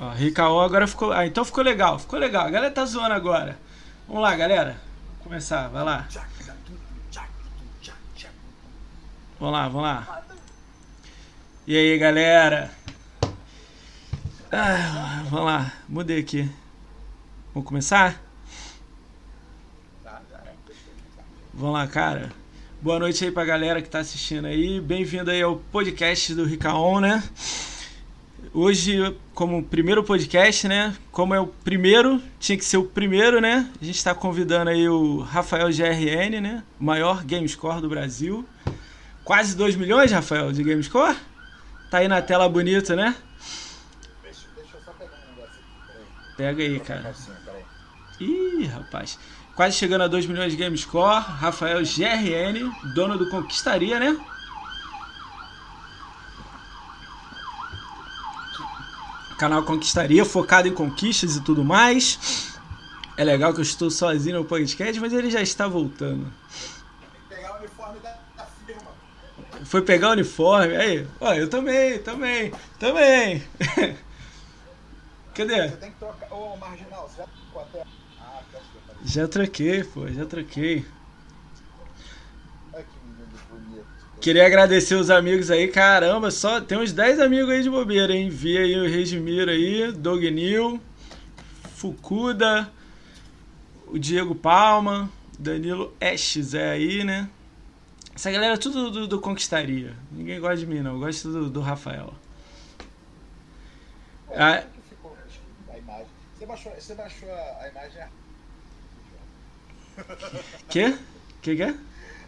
Ó, Ricaon agora ficou. Ah, então ficou legal, ficou legal. A galera tá zoando agora. Vamos lá, galera. Começar, vai lá. Vamos lá, vamos lá. E aí, galera? Ah, vamos lá, mudei aqui. Vamos começar? Vamos lá, cara. Boa noite aí pra galera que tá assistindo aí. Bem-vindo aí ao podcast do Ricaon, né? Hoje, como primeiro podcast, né? Como é o primeiro, tinha que ser o primeiro, né? A gente tá convidando aí o Rafael GRN, né? O maior gamescore do Brasil. Quase 2 milhões, Rafael, de gamescore? Tá aí na tela bonito, né? Deixa, deixa eu só pegar um negócio aqui. Peraí. Pega aí, cara. Ih, rapaz. Quase chegando a 2 milhões de Gamescore. Rafael GRN, dono do Conquistaria, né? Canal Conquistaria, focado em conquistas e tudo mais. É legal que eu estou sozinho no podcast, mas ele já está voltando. Pegar o uniforme da, da firma. Foi pegar o uniforme. Aí, ó, eu também, também, também. Cadê? Você tem que trocar. Ô, marginal, você já trocou até. Ah, falei. Já troquei, pô, já troquei. Olha que menino bonito. Queria agradecer os amigos aí, caramba, só tem uns 10 amigos aí de bobeira, hein? Vi aí o Regimiro aí, Doug Nil, Fukuda, o Diego Palma, Danilo Estes é aí, né? Essa galera é tudo do, do Conquistaria. Ninguém gosta de mim, não. Eu gosto do, do Rafael. Ficou a imagem? Você baixou, você baixou a, a imagem. que? Que que é?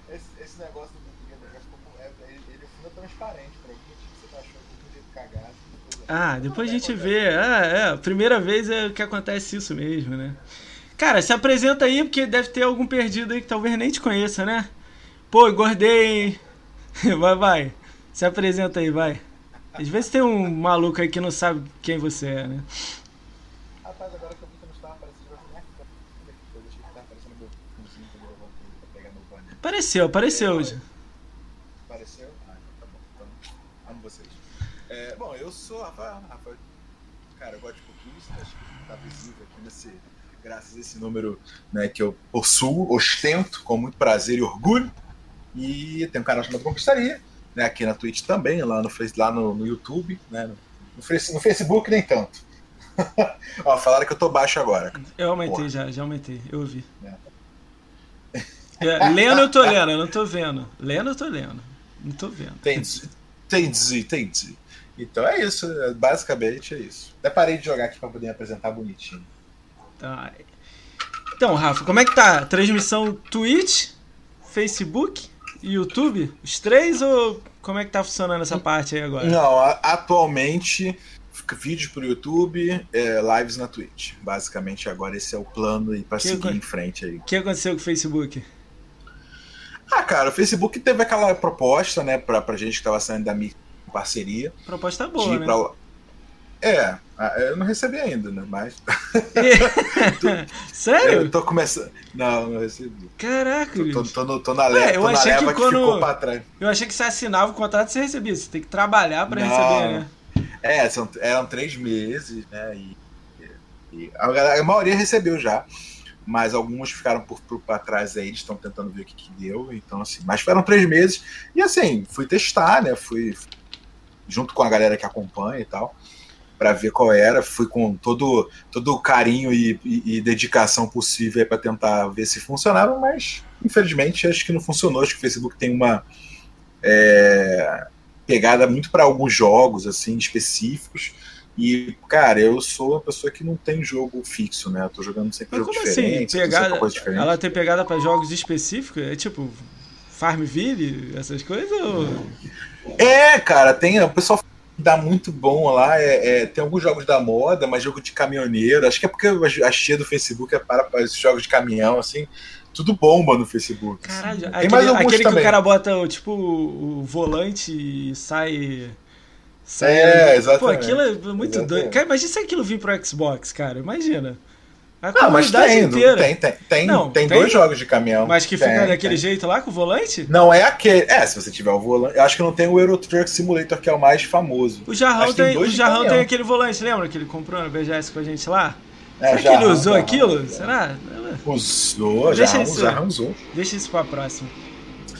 Esse, esse negócio do Game negócio como é, ele, ele fica transparente pra você depois- Ah, depois a gente é, vê. Ah, é, primeira vez é que acontece isso mesmo, né? Cara, se apresenta aí, porque deve ter algum perdido aí que talvez nem te conheça, né? Pô, engordei. Vai, vai. Se apresenta aí, vai. Às vezes tem um maluco aí que não sabe quem você é, né? Rapaz, agora que eu vi que não estava aparecendo, eu que estava meu pegar meu banner. Apareceu, apareceu já. Apareceu? Ah, então tá bom. Então, amo vocês. É, bom, eu sou Rafael. Rafael. Cara, eu gosto de conquista, acho que tá visível aqui nesse. Graças a esse número né, que eu possuo, ostento com muito prazer e orgulho. E tem um canal chamado Conquistaria, né, aqui na Twitch também, lá no, lá no, no YouTube, né, no, no Facebook nem tanto. Ó, falaram que eu tô baixo agora. Eu aumentei Porra. já, já aumentei, eu ouvi. É. É, lendo eu tô lendo, eu não tô vendo. Lendo eu tô lendo. Não tô vendo. Entendi, entendi, entendi. Então é isso, é- basicamente é isso. Até parei de jogar aqui pra poder apresentar bonitinho. Tá. Então, Rafa, como é que tá? Transmissão Twitch, Facebook e YouTube? Os três ou como é que tá funcionando essa parte aí agora? Não, atualmente fica vídeo pro YouTube, é, lives na Twitch. Basicamente agora esse é o plano e Que seguir em frente aí. O que aconteceu com o Facebook? Ah, cara, o Facebook teve aquela proposta, né, pra, pra gente que tava saindo da minha parceria. Proposta boa, né? pra. É, eu não recebi ainda, né? Mas. Sério? Eu tô começando. Não, não recebi. Caraca, Tô, tô, tô no- tô na Ué, leva, eu tô na achei que leva que, quando- ficou pra trás. Eu achei que você assinava o contrato e você recebia. Você tem que trabalhar pra Não. receber, né? É, são, eram três meses, né? E, e a, galera- a maioria recebeu já. Mas alguns ficaram por, por pra trás aí, eles estão tentando ver o que, que deu. Então, assim, mas foram três meses. E assim, fui testar, né? Fui junto com a galera que acompanha e tal, pra ver qual era. Fui com todo, todo o carinho e, e- e dedicação possível para tentar ver se funcionava, mas infelizmente acho que não funcionou. Acho que o Facebook tem uma é, pegada muito para alguns jogos assim específicos. E, cara, eu sou uma pessoa que não tem jogo fixo, né? Eu tô jogando sempre Mas jogo como assim? diferente, sempre Pegada, coisa diferente. ela tem pegada pra jogos específicos? É tipo Farmville, essas coisas? Ou... É, cara, tem o pessoal dá muito bom lá. É, é, tem alguns jogos da moda, mas jogo de caminhoneiro. Acho que é porque a tia do Facebook é para, para esses jogos de caminhão, assim. Tudo bomba no Facebook. assim. Caralho, Tem aquele, mais alguns aquele que também. o cara bota o, tipo o, volante e sai. sai É, Pô, exatamente. aquilo é muito Exatamente. doido. Cara, imagina se aquilo vir pro Xbox, cara. Imagina. A Ah, mas tem, inteira. tem, tem, tem, Não, tem, tem? dois jogos de caminhão. Mas que Tem, fica daquele tem. jeito lá com o volante? Não é aquele. É, se você tiver o volante. Eu acho que não tem o Euro Truck Simulator, que é o mais famoso. O Jarrão, que tem o Jarrão tem aquele volante, lembra que ele comprou no BGS com a gente lá? É, Será que Jarrão, ele usou Jarrão, aquilo? Jarrão. Será? Usou, Deixa já isso. usou, usou. Deixa isso pra próxima.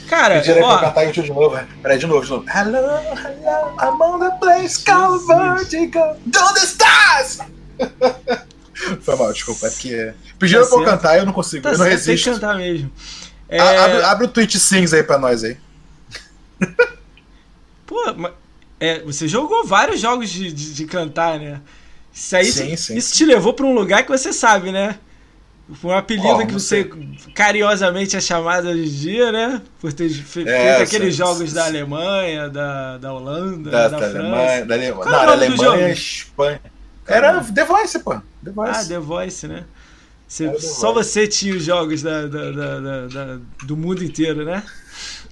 Cara, pra eu ó, cantar YouTube de novo. Peraí, de novo, de novo. Hello, hello, I'm on the place called Vertigo. Do the stars! Foi mal, desculpa. É porque. Pediram Tá pra eu cantar e eu não consigo. tá eu não certo, tem que resisto. cantar mesmo. É, A- Abre, abre o Twitch Sings aí pra nós aí. Pô, mas- é, você jogou vários jogos de, de, de cantar, né? Isso aí Sim, sim. isso te levou pra um lugar que você sabe, né? Um apelido Ó, que você carinhosamente é chamado hoje em dia, né? Por ter fe- É, feito aqueles sim, jogos sim, da. Alemanha, da, da Holanda, Da, da, da França. Alemanha. Da Alemanha. Não, era Alemanha? Espanha. Era The Voice, pô. The Voice. Ah, The Voice, né? Você- Era The só Voice. você tinha os jogos da, da- da- do mundo inteiro, né?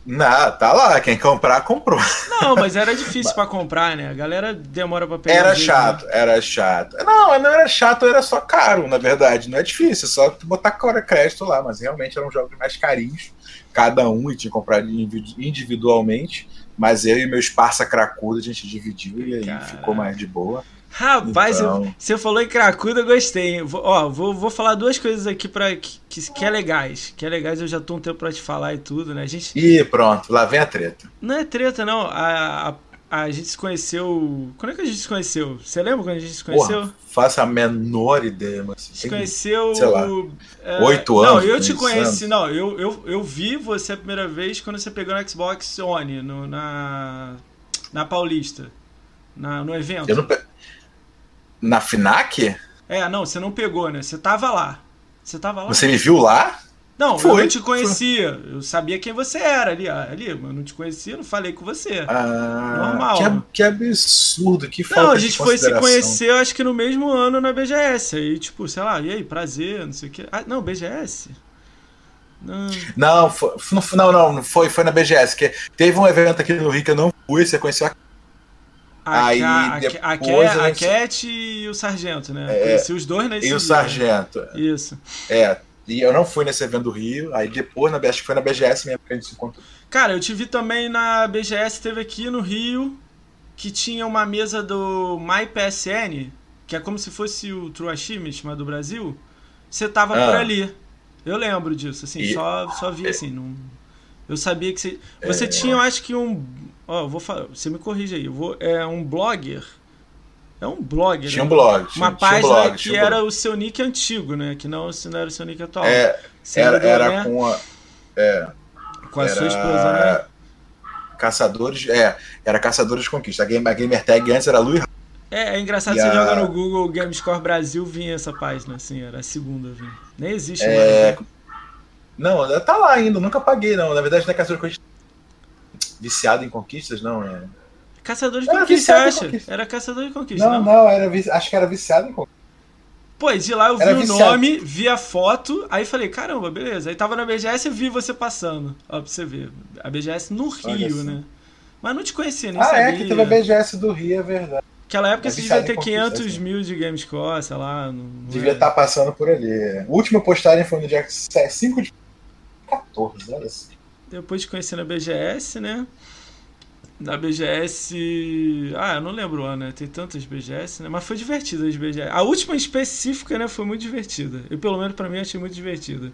Não, tá lá. Quem comprar, comprou. Não, mas era difícil pra comprar, né? A galera demora pra pegar. Era jeito, chato, era chato. Não, não era chato, era só caro, na verdade. Não é difícil, é só botar cora crédito lá, mas realmente eram jogos mais carinhos, cada um e tinha que comprar individu- individualmente. Mas eu e meu esparsa cracudo a gente dividiu e aí Cara. ficou mais de boa. Rapaz, Então- você falou em cracuda, eu gostei. Vou- ó, vou, vou falar duas coisas aqui para que, que, que é legais. Que é legais, eu já tô um tempo pra te falar e tudo, né? A gente. E pronto, lá vem a treta. Não é treta, não. A, a, a gente se conheceu. Quando é que a gente se conheceu? Você lembra quando a gente se conheceu? Porra, faço a menor ideia, mas. A gente se conheceu. sei lá, é, oito Não, anos, eu te conheci. Não, eu, eu, eu vi você a primeira vez quando você pegou no Xbox One, no, na, na Paulista. Na, no evento. Eu não pe- Na FINAC? É, não, você não pegou, né? Você tava lá. Você tava lá? Você me viu lá? Não, eu Foi, não te conhecia. Eu sabia quem você era ali, ali, mas eu não te conhecia, não falei com você. Ah, Normal. Que, ab- que absurdo, que falta não, a gente foi se conhecer, eu acho que no mesmo ano na BGS. Aí, tipo, sei lá, e aí, prazer, não sei o quê. Ah, não, BGS? Não. Não, foi, não, não, não foi, foi na BGS. Que teve um evento aqui no Rio que eu não fui, você conheceu a A, Aí, a, depois a, a a gente- Cat e o Sargento, né? É, Conheci os dois nesse e o. Sargento. Isso. É, e eu não fui nesse evento do Rio, aí depois, na, acho que foi na BGS mesmo que a gente se encontrou. Cara, eu te vi também na BGS, teve aqui no Rio, que tinha uma mesa do MyPSN, que é como se fosse o True Achievement, mas do Brasil. Você tava Ah. por ali. Eu lembro disso, assim, E- só, só vi assim. Não... Eu sabia que você. Você É. tinha, eu acho que um. Ó, vou falar. Você me corrige aí. Eu vou... É um blogger. É um blogger. Tinha um né? blog. Tinha, Uma tinha um página blog, que tinha um era blog. o seu nick antigo, né? Que não, não era o seu nick atual. É, era, mudou, era né? com a. É, Com a era sua esposa, né? Caçadores. É, era Caçadores de Conquista. A, game, a gamer tag antes era Luiz. É, é engraçado, você a- joga no Google Gamescore Brasil, vinha essa página, assim, era a segunda, vinha. Nem existe É, mais, né? Não, tá lá ainda, nunca paguei, não. Na verdade, não é Caçador de Conquista. Viciado em conquistas, não. É... Caçador de Era Conquista, acha? conquista. Era Caçador de Conquista, Não, não? não, era, acho que era viciado em conquistas. Pô, de lá eu vi Era o viciado. nome, vi a foto, aí falei, caramba, beleza. Aí tava na BGS e vi você passando. Ó, pra você ver. A BGS no Rio, só. né? Mas não te conhecia, nem Ah, sabia. é, que teve a BGS do Rio, é verdade. Naquela época É você devia ter conquista, 500 assim. mil de Gamescore, sei lá. Não, Devia é. estar passando por ali. O último postagem foi no dia 5 de 14, olha assim. Depois de conhecer na BGS, né? Na BGS. Ah, eu não lembro o ano, né? Tem tantas BGS, né? Mas foi divertida as BGS. A última específica, né? Foi muito divertida. Eu, pelo menos, pra mim, achei muito divertida.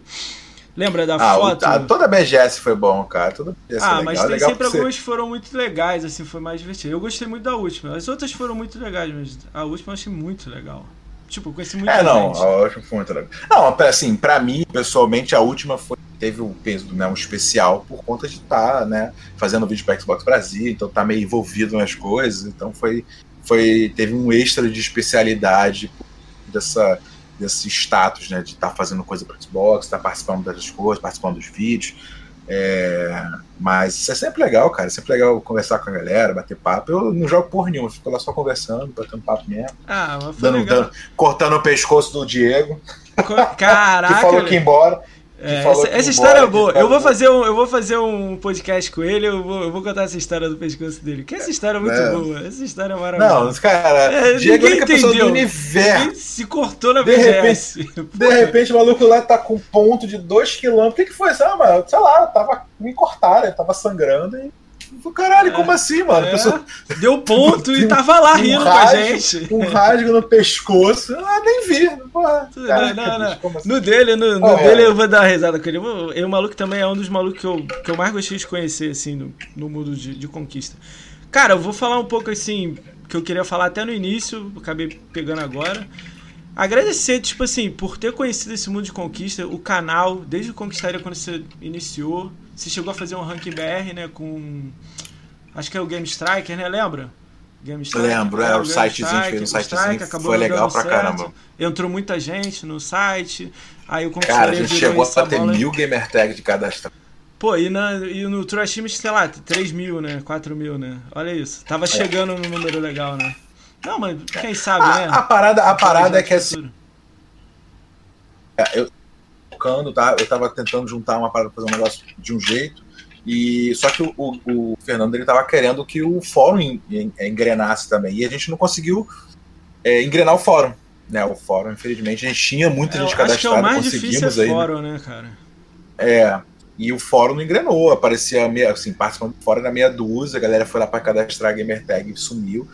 Lembra da Ah, foto? ah, toda a BGS foi bom, cara. Toda BGS Ah, mas tem legal sempre algumas que foram muito legais, assim, foi mais divertido. Eu gostei muito da última. As outras foram muito legais, mas a última eu achei muito legal. Tipo, eu conheci muita É, não, gente. a última foi muito legal. Não, assim, pra mim, pessoalmente, a última foi, teve um peso, né, um especial por conta de estar, né, fazendo vídeo para Xbox Brasil, então tá meio envolvido nas coisas, então foi, foi teve um extra de especialidade dessa desse status, né, de estar fazendo coisa para Xbox, estar participando das coisas, participando dos vídeos. É, mas isso é sempre legal, cara. É sempre legal conversar com a galera, bater papo. Eu não jogo porra nenhuma, eu fico lá só conversando, batendo papo mesmo. Ah, mas foi Dando, legal. dando- cortando o pescoço do Diego Co- que Caraca, falou que ia embora. É, essa, essa história é boa. Eu vou, fazer um, eu vou fazer um podcast com ele, eu vou, eu vou contar essa história do pescoço dele. Que essa história é muito é. boa. Essa história é maravilhosa. Não, cara, é, Diego é pessoa do universo. se cortou na de BGS. Repente, de repente o maluco lá tá com ponto de 2km. O que, que foi? Ah, mano, sei lá, tava, me cortaram, tava sangrando e Caralho, é, como assim, mano? É, pessoa... Deu ponto e tava lá um rindo com a gente. Um rasgo no pescoço. Ah, nem vi. Porra, Caraca, não, não, não. Assim? No dele, no, no oh, dele é. eu vou dar uma risada com ele. Eu, o maluco também é um dos malucos que eu, que eu mais gostei de conhecer, assim, no, no mundo de, de conquista. Cara, eu vou falar um pouco assim, que eu queria falar até no início, acabei pegando agora. Agradecer, tipo assim, por ter conhecido esse mundo de conquista, o canal, desde o Conquistaria quando você iniciou. Você chegou a fazer um ranking BR, né? Com. Acho que é o Game Striker, né? Lembra? Game Striker, Lembro, é, o sitezinho fez um sitezinho. Foi legal pra certo. caramba. Entrou muita gente no site. Aí o Cara, a gente chegou a ter mil gamer tags de cadastro. Pô, e, na, e no Trash Team, sei lá, 3 mil, né? 4 mil, né? Olha isso. Tava é. chegando no número legal, né? Não, mas quem sabe, a, né? A parada, a parada é que assim. É, eu, tocando, tá? Eu tava tentando juntar uma para fazer um negócio de um jeito. E só que o, o, o Fernando ele tava querendo que o fórum engrenasse também. E a gente não conseguiu é, engrenar o fórum. Né, o fórum, infelizmente, a gente tinha muita é, gente cadastrada, acho que é o mais conseguimos é aí. Né? Fórum, né, cara? É, e o fórum não engrenou, aparecia meia, assim, participando fora da meia dúzia, a galera foi lá para cadastrar a gamer tag e sumiu.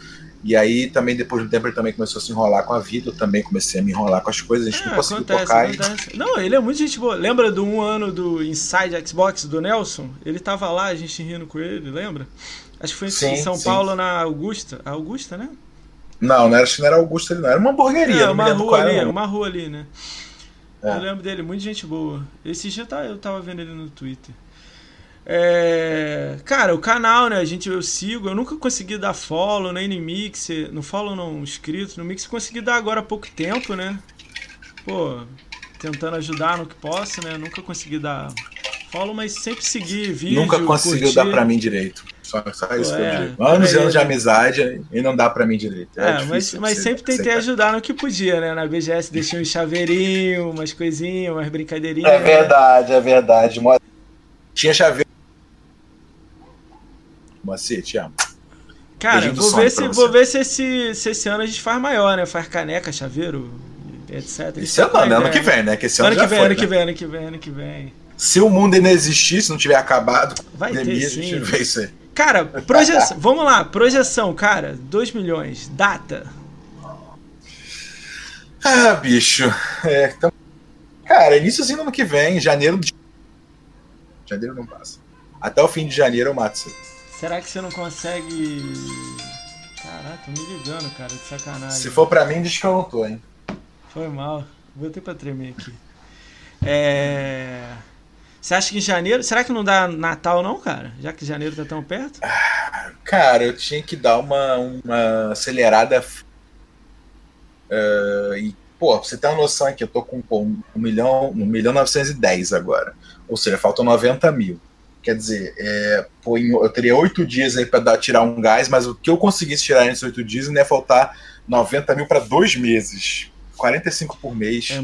E aí também, depois de um tempo, ele também começou a se enrolar com a vida. Eu também comecei a me enrolar com as coisas, a gente é, não conseguiu acontece, tocar. Acontece. E... Não, ele é muito gente boa. Lembra do um ano do Inside Xbox do Nelson? Ele tava lá, a gente rindo com ele, lembra? Acho que foi sim, em São sim. Paulo, na Augusta. A Augusta, né? Não, não era, acho que não era Augusta ali, não. Era uma hamburgueria. É, uma rua ali, era, uma rua ali, né? É. Eu lembro dele, muita gente boa. Esse dia eu tava vendo ele no Twitter. É, cara, o canal, né? A gente eu sigo, eu nunca consegui dar follow nem no Mix, no follow não inscrito, no Mix consegui dar agora há pouco tempo, né? Pô, tentando ajudar no que posso, né? Nunca consegui dar follow, mas sempre segui vídeo. Nunca conseguiu curtir. dar pra mim direito. Só, só isso é, que eu Anos e anos de amizade e não dá pra mim direito. É, é mas, mas sempre tentei ajudar no que podia, né? Na BGS deixei um chaveirinho, umas coisinhas, umas brincadeirinhas. É verdade, é verdade. Tinha chaveiro Macete, amo. Cara, vou ver, se, vou ver se esse, se esse ano a gente faz maior, né? Faz caneca, chaveiro, etc. Esse ano, ano, ano que vem, né? Que esse ano, ano que vem, foi, ano né? que vem, ano que vem, ano que vem. Se o mundo ainda existir, se não tiver acabado, vai pandemia, ter, sim. a gente vê isso aí. Cara, projeção, vamos lá, projeção, cara, 2 milhões, data. Ah, bicho. É, então, cara, iníciozinho do ano que vem, janeiro. De... Janeiro não passa. Até o fim de janeiro eu mato isso Será que você não consegue. Caraca, tô me ligando, cara, de sacanagem. Se for pra mim, diz que eu não tô, hein? Foi mal. Vou ter pra tremer aqui. É. Você acha que em janeiro. Será que não dá Natal, não, cara? Já que janeiro tá tão perto? Cara, eu tinha que dar uma, uma acelerada. Uh, e, pô, pra você ter uma noção aqui, eu tô com pô, 1 milhão, 1 milhão 910 agora. Ou seja, faltam 90 mil. Quer dizer, é, pô, eu teria oito dias aí para tirar um gás, mas o que eu conseguisse tirar nesses oito dias não ia faltar 90 mil para dois meses. 45 por mês. É,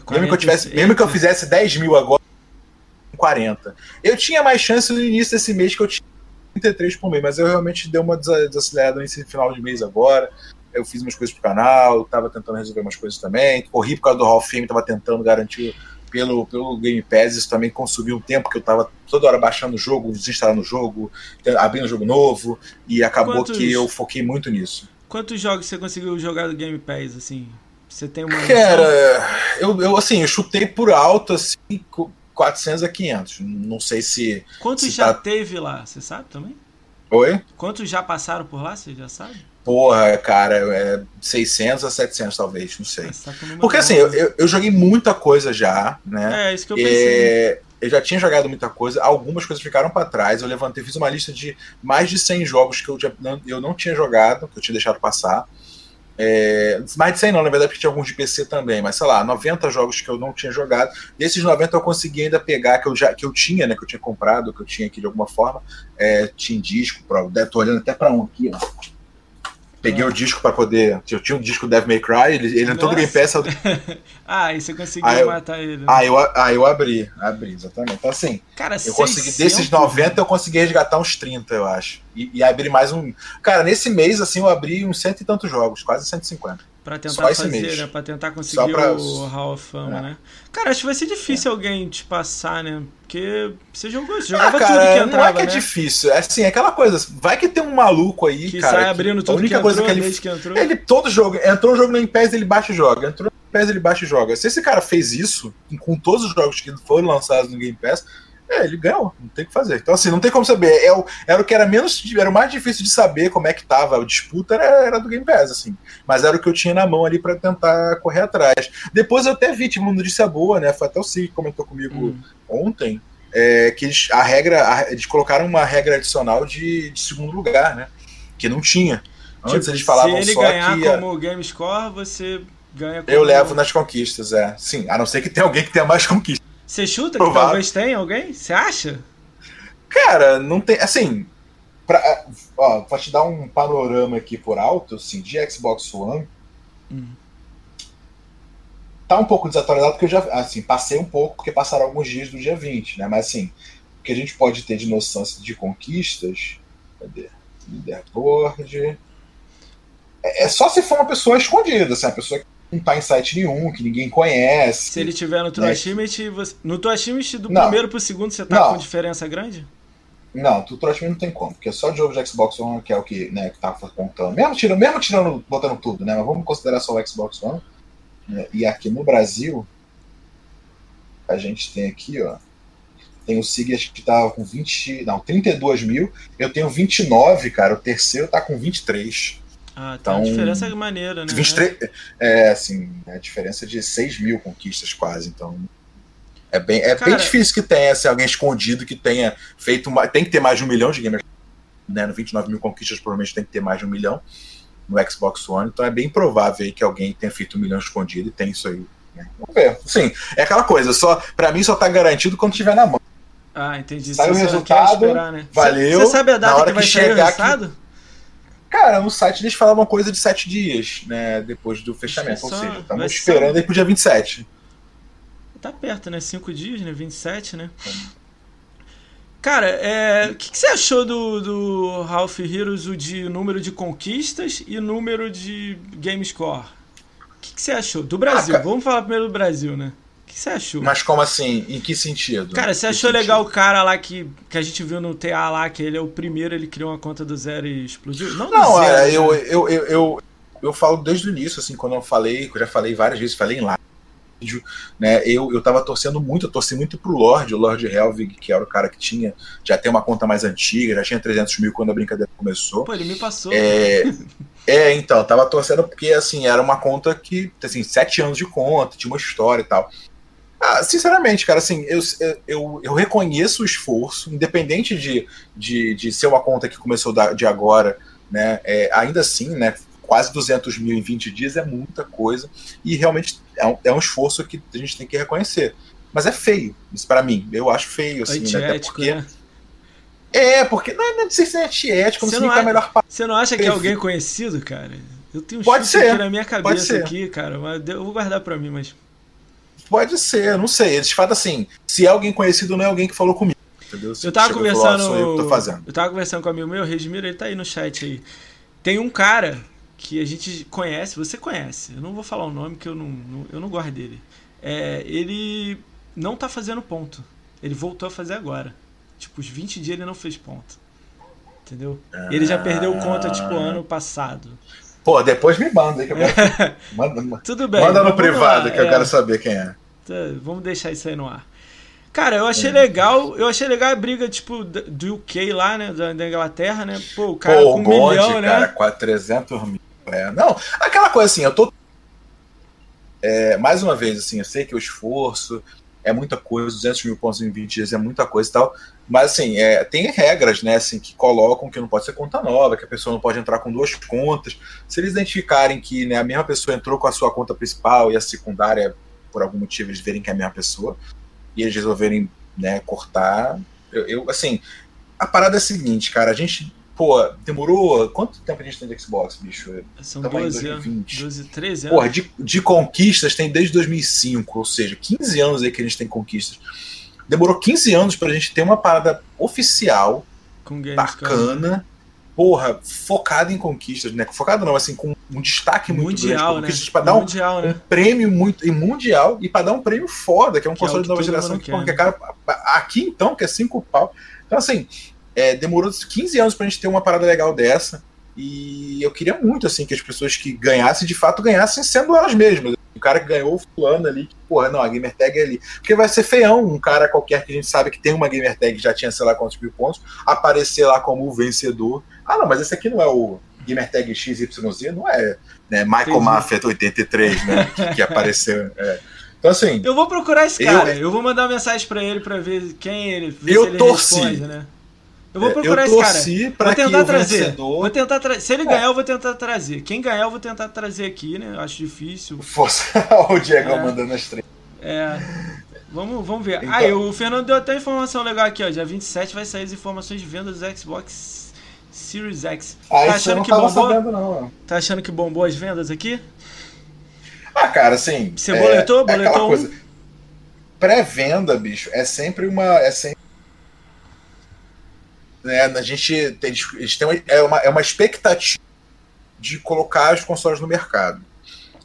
40, mesmo, que eu tivesse, mesmo que eu fizesse 10 mil agora, 40. Eu tinha mais chance no início desse mês que eu tinha 33 por mês, mas eu realmente dei uma desacelerada nesse final de mês agora. Eu fiz umas coisas pro canal, tava tentando resolver umas coisas também. Corri por causa do Hall of Fame, tava tentando garantir pelo, pelo Game Pass, isso também consumiu um tempo que eu tava toda hora baixando o jogo, desinstalando o jogo, abrindo jogo novo, e acabou Quantos... que eu foquei muito nisso. Quantos jogos você conseguiu jogar do Game Pass, assim? Você tem uma. Cara, eu, eu assim, eu chutei por alto, assim, 400 a 500. Não sei se. Quantos se já tá... teve lá? Você sabe também? Oi? Quantos já passaram por lá? Você já sabe? Porra, cara, é 600 a 700 talvez, não sei. Tá Porque assim, eu, eu, joguei muita coisa já, né? É, isso que eu pensei. É, eu já tinha jogado muita coisa, algumas coisas ficaram para trás. Eu levantei, fiz uma lista de mais de 100 jogos que eu, já, não, eu não tinha jogado, que eu tinha deixado passar. É, mais de 100 não, na verdade, porque tinha alguns de PC também, mas sei lá, 90 jogos que eu não tinha jogado. Desses 90 eu consegui ainda pegar, que eu, já, que eu tinha, né, que eu tinha comprado, que eu tinha aqui de alguma forma, é, tinha disco, pra, tô olhando até para um aqui, ó Peguei o disco para poder. Eu tinha um disco Devil May Cry, ele, ele entrou no Game Pass. Eu... ah, e você conseguiu aí matar ele. Né? Aí, eu, aí eu abri, abri, exatamente. Então, assim, Cara, eu consegui, desses 90, eu consegui resgatar uns 30, eu acho. E, e abri mais um. Cara, nesse mês, assim, eu abri uns cento e tantos jogos, quase 150. Pra tentar fazer, né? Pra tentar conseguir pra... o Hall of Fama, é. né? Cara, acho que vai ser difícil é. alguém te passar, né? Porque você jogou, você jogava ah, cara, tudo que entrava, Não é que é né? difícil, é assim, é aquela coisa, vai que tem um maluco aí, que cara. sai abrindo tudo a única que coisa que ele, que entrou. ele todo jogo, entrou um jogo no Game Pass, ele baixa e joga, entrou no Game Pass, ele baixa e joga. Se esse cara fez isso, com todos os jogos que foram lançados no Game Pass, é, ele ganhou, não tem o que fazer. Então, assim, não tem como saber. É o, era o que era menos. Era o mais difícil de saber como é que tava. A disputa era, era do Game Pass, assim. Mas era o que eu tinha na mão ali para tentar correr atrás. Depois eu até vi, tive uma notícia boa, né? Foi até o Sig que comentou comigo hum. ontem. É, que eles, a regra, a, eles colocaram uma regra adicional de, de segundo lugar, né? Que não tinha. Antes tipo, eles falavam se ele ganhar que. como game score, você ganha como... Eu levo nas conquistas, é. Sim, a não ser que tenha alguém que tenha mais conquistas. Você chuta que talvez tenha alguém? Você acha? Cara, não tem. Assim, pra, ó, pra te dar um panorama aqui por alto, assim, de Xbox One. Hum. Tá um pouco desatualizado, porque eu já assim, passei um pouco, porque passaram alguns dias do dia 20, né? Mas assim, o que a gente pode ter de noção assim, de conquistas. Cadê? Leaderboard. É, é só se for uma pessoa escondida, assim, uma pessoa que não tá em site nenhum, que ninguém conhece. Se ele tiver no Trashimate, né? você... no Trashimate do não. primeiro pro segundo você tá não. com diferença grande? Não, do Trashimate não tem como, porque é só jogo de Xbox One que é o que, né, que tá contando. Mesmo tirando, mesmo tirando, botando tudo, né? Mas vamos considerar só o Xbox One. Né? E aqui no Brasil, a gente tem aqui, ó. Tem o Sig que tava com 20. Não, 32 mil. Eu tenho 29, cara. O terceiro tá com 23. Ah, tá. Então, a diferença é maneira, né? 23, é, assim, a diferença de 6 mil conquistas quase, então. É bem, é Cara, bem difícil que tenha assim, alguém escondido que tenha feito. Uma, tem que ter mais de um milhão de gamers. Né, no 29 mil conquistas, provavelmente tem que ter mais de um milhão no Xbox One. Então é bem provável aí que alguém tenha feito um milhão escondido e tem isso aí. Né? Vamos ver. Sim, é aquela coisa. Só, pra mim só tá garantido quando tiver na mão. Ah, entendi. Sai o resultado. Esperar, né? Valeu. Você sabe a data que vai que chegar o resultado? Cara, no site eles falavam coisa de sete dias, né? Depois do fechamento. Ou seja, estamos esperando aí pro dia 27. Tá perto, né? Cinco dias, né? 27, né? Cara, é... o que, que, você achou do, do Half Heroes, o de número de conquistas e número de game score? O que, que você achou? Do Brasil, ah, vamos falar primeiro do Brasil, né? Que você achou? Mas como assim? Em que sentido? Cara, você achou legal o cara lá que, que a gente viu no TA lá, que ele é o primeiro, ele criou uma conta do zero e explodiu? Não, Não zero, é, eu, eu, eu, eu, eu falo desde o início, assim, quando eu falei, eu já falei várias vezes, falei em live, né, eu, eu tava torcendo muito, eu torci muito pro Lorde, o Lorde Helvig, que era o cara que tinha, já tem uma conta mais antiga, já tinha 300 mil quando a brincadeira começou. Pô, ele me passou. É, é então, tava torcendo porque, assim, era uma conta que, assim, sete anos de conta, tinha uma história e tal. Ah, sinceramente, cara, assim, eu, eu, eu reconheço o esforço, independente de, de, de ser uma conta que começou de agora, né? É, ainda assim, né? Quase 200 mil em 20 dias é muita coisa e realmente é um, é um esforço que a gente tem que reconhecer. Mas é feio, isso para mim. Eu acho feio, assim, né? Até porque. Né? É, porque não, não sei se é antiético, não sei se a melhor parte. Você não acha que é alguém conhecido, cara? Eu tenho um pode ser, aqui na minha cabeça aqui, cara, mas eu vou guardar para mim, mas Pode ser, não sei. Eles falam assim: se é alguém conhecido, não é alguém que falou comigo. Entendeu? eu tava conversando. Falou, eu, eu, eu, tava conversando com um amigo meu, Redmiro, ele tá aí no chat aí. Tem um cara que a gente conhece, você conhece. Eu não vou falar o nome que eu não, não eu não gosto dele. É, ele não tá fazendo ponto. Ele voltou a fazer agora. Tipo, os 20 dias ele não fez ponto. Entendeu? Ele já perdeu conta, tipo, ano passado. Pô, depois me manda aí que eu quero. manda, Tudo bem. Manda no privado lá, que é. eu quero saber quem é. Tá, vamos deixar isso aí no ar. Cara, eu achei é. legal, eu achei legal a briga, tipo, do UK lá, né, da, da Inglaterra, né, pô, o cara pô, com um Bond, milhão, né? cara, com 300 mil, é, não, aquela coisa assim, eu tô, é, mais uma vez, assim, eu sei que o esforço é muita coisa, 200 mil pontos em 20 dias é muita coisa e tal, mas assim, é, tem regras, né, assim, que colocam que não pode ser conta nova, que a pessoa não pode entrar com duas contas, se eles identificarem que, né, a mesma pessoa entrou com a sua conta principal e a secundária por algum motivo eles verem que é a mesma pessoa e eles resolverem né, cortar. Eu, eu, assim, a parada é a seguinte, cara, a gente pô, demorou. Quanto tempo a gente tem de Xbox, bicho? São 12 anos. 12, 13 anos. Porra, de, de conquistas tem desde 2005, ou seja, 15 anos aí que a gente tem conquistas. Demorou 15 anos pra gente ter uma parada oficial, bacana, porra, focada em conquistas, né? Focada não, assim, com um destaque muito mundial, grande. Né? Pra dar um, mundial, né? um prêmio muito e mundial e para dar um prêmio foda, que é um que console é de nova geração que, que, cara, aqui então, que é cinco pau. Então, assim, é, demorou 15 anos pra gente ter uma parada legal dessa. E eu queria muito, assim, que as pessoas que ganhassem, de fato, ganhassem sendo elas mesmas. O cara que ganhou o fulano ali, que, porra, não, a gamer tag é ali. Porque vai ser feião um cara qualquer que a gente sabe que tem uma gamer tag já tinha, sei lá quantos mil pontos, aparecer lá como o vencedor. Ah, não, mas esse aqui não é o gamer tag XYZ, não é né, Michael Mafia 83, né, que, que apareceu. É. Então, assim. Eu vou procurar esse cara, eu, eu vou mandar uma mensagem para ele para ver quem ele. eu ele torci. Responde, né? Eu vou procurar eu esse cara. Vou tentar trazer. Vencedor... Vou tentar tra... Se ele é. ganhar, eu vou tentar trazer. Quem ganhar, eu vou tentar trazer aqui, né? Eu acho difícil. Força o Diego é. mandando as três. É. Vamos, vamos ver. Então... Aí, o Fernando deu até informação legal aqui, ó. Dia 27 vai sair as informações de venda do Xbox Series X. Ah, tá achando que bombou? Sabendo, não, tá achando que bombou as vendas aqui? Ah, cara, assim. Você boletou? É, boletou? É Pré-venda, bicho, é sempre uma. É sempre né? A gente tem, a gente tem uma, é, uma, é uma expectativa de colocar os consoles no mercado.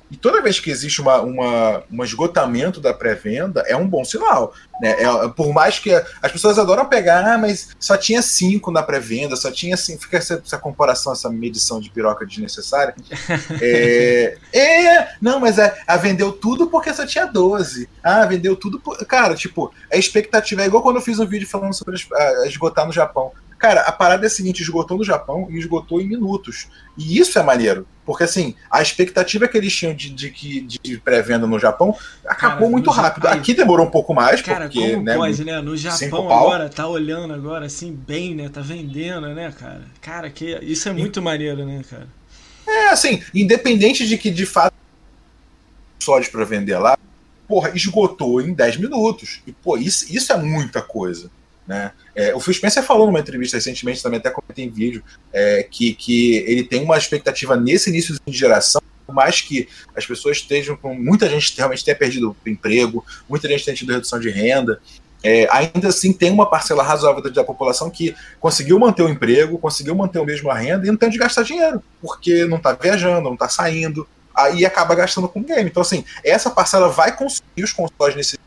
E toda vez que existe uma, uma, um esgotamento da pré-venda, é um bom sinal. Né? É, por mais que as pessoas adoram pegar, ah, mas só tinha cinco na pré-venda, só tinha cinco. Fica essa, essa, comparação, essa medição de piroca desnecessária. é, é, não, mas é, a vendeu tudo porque só tinha 12. Ah, vendeu tudo. Por... Cara, tipo, a expectativa é igual quando eu fiz um vídeo falando sobre esgotar no Japão. Cara, a parada é a seguinte: esgotou no Japão e esgotou em minutos. E isso é maneiro. Porque, assim, a expectativa que eles tinham de, de, de, de pré-venda no Japão acabou cara, muito rápido. Japão... Aqui demorou um pouco mais, cara, porque. Como né, pode, né? No Japão agora, tá olhando agora, assim, bem, né? Tá vendendo, né, cara? Cara, que isso é muito e... maneiro, né, cara? É, assim, independente de que, de fato, só de pra vender lá, porra, esgotou em 10 minutos. E, pô, isso, isso é muita coisa. Né? É, o Phil Spencer falou numa entrevista recentemente, também até comentei em vídeo, é, que, que ele tem uma expectativa nesse início de geração, por mais que as pessoas estejam com. Muita gente realmente tenha perdido o emprego, muita gente tenha tido redução de renda. É, ainda assim tem uma parcela razoável da população que conseguiu manter o emprego, conseguiu manter o mesmo renda e não tem de gastar dinheiro, porque não está viajando, não está saindo, aí acaba gastando com game. Então, assim, essa parcela vai consumir os consoles nesse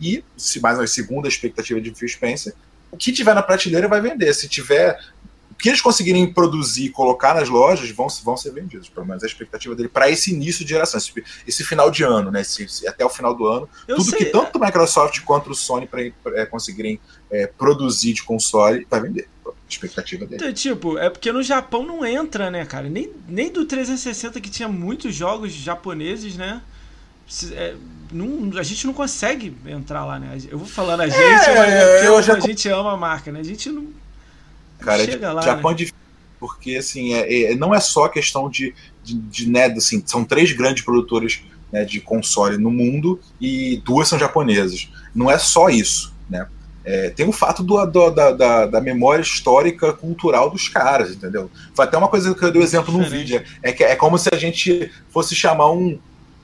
e, se mais uma segunda expectativa de Phil Spencer, o que tiver na prateleira vai vender. Se tiver o que eles conseguirem produzir e colocar nas lojas vão, vão ser vendidos. Pelo menos a expectativa dele para esse início de geração, esse, esse, final de ano, né? Esse, esse, até o final do ano. Eu tudo sei. que tanto a Microsoft quanto o Sony pra, pra, é, conseguirem é, produzir de console vai vender. A expectativa dele. Então, tipo, é porque no Japão não entra, né, cara? Nem, nem do 360 que tinha muitos jogos japoneses, né? É, não, a gente não consegue entrar lá, né? Eu vou falando a gente, é, eu, já... a gente ama a marca, né? A gente não, Cara, chega lá. Japão né? é difícil, porque assim, é, é, não é só questão de, de, de né, assim, são três grandes produtores né, de console no mundo e duas são japonesas. Não é só isso, né? É, tem o fato do, do, da, da, da, memória histórica cultural dos caras, entendeu? Foi até uma coisa que eu dei exemplo no vídeo. É, que, é como se a gente fosse chamar um,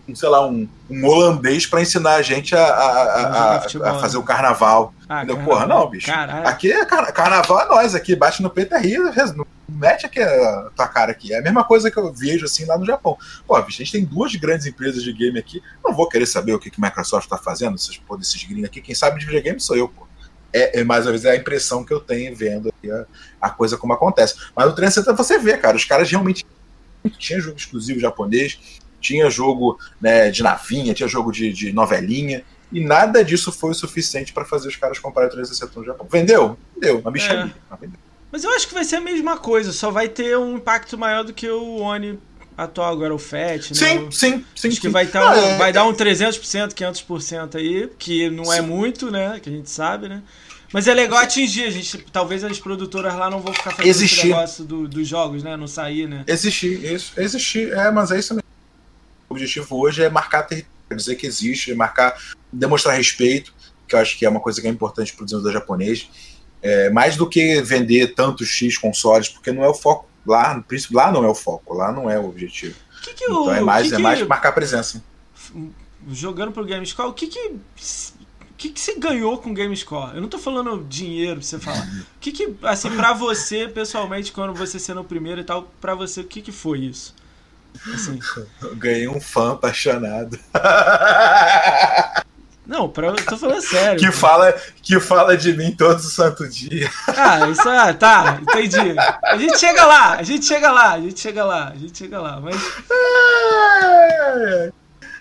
um, sei lá, um, um holandês para ensinar a gente a, a, a, a, fazer o carnaval. Ah, carnaval. Porra, não, bicho. Caralho. Aqui é car carnaval é nós aqui, bate no peito é rir, mete aqui a tua cara aqui. É a mesma coisa que eu vejo assim lá no Japão. Pô, bicho, a gente tem duas grandes empresas de game aqui. Não vou querer saber o que, que a Microsoft está fazendo, esses, pô, desses gringos aqui. Quem sabe de videogame sou eu, pô. É, é, mais uma vez é a impressão que eu tenho vendo a, a, coisa como acontece. Mas o 360 você vê, cara, os caras realmente tinha jogo exclusivo japonês, tinha jogo né, de navinha, tinha jogo de, de novelinha, e nada disso foi o suficiente para fazer os caras comprarem o 360 no Japão. Vendeu? Vendeu, uma bicharia. É. Mas eu acho que vai ser a mesma coisa, só vai ter um impacto maior do que o Oni atual agora, o FAT, né? Sim, sim, sim. Acho sim. que vai, tá, ah, é, vai dar um 300%, 500% aí, que não é sim. é muito, né? Que a gente sabe, né? Mas é legal atingir, a gente. Talvez as produtoras lá não vão ficar fazendo existir. esse negócio do, dos jogos, né? Não sair, né? Existir, isso. Existir, é, mas é isso mesmo. O objetivo hoje é marcar território, dizer que existe, é marcar, demonstrar respeito, que eu acho que é uma coisa que é importante para o desenvolvedor japonês. É, mais do que vender tantos X consoles, porque não é o foco lá, lá não é o foco, lá não é o objetivo. Que que então é mais, que é mais marcar presença. Jogando pro GameScore, o que que. O que, que você ganhou com o GameScore? Eu não tô falando dinheiro pra você falar. O que que, assim, pra você, pessoalmente, quando você sendo o primeiro e tal, pra você, o que que foi isso? Assim, ganhei um fã apaixonado. não, pra, eu tô falando sério. que fala que fala de mim todo santo dia. Ah, isso é. Tá, entendi. A gente chega lá, a gente chega lá, a gente chega lá, a gente chega lá. Mas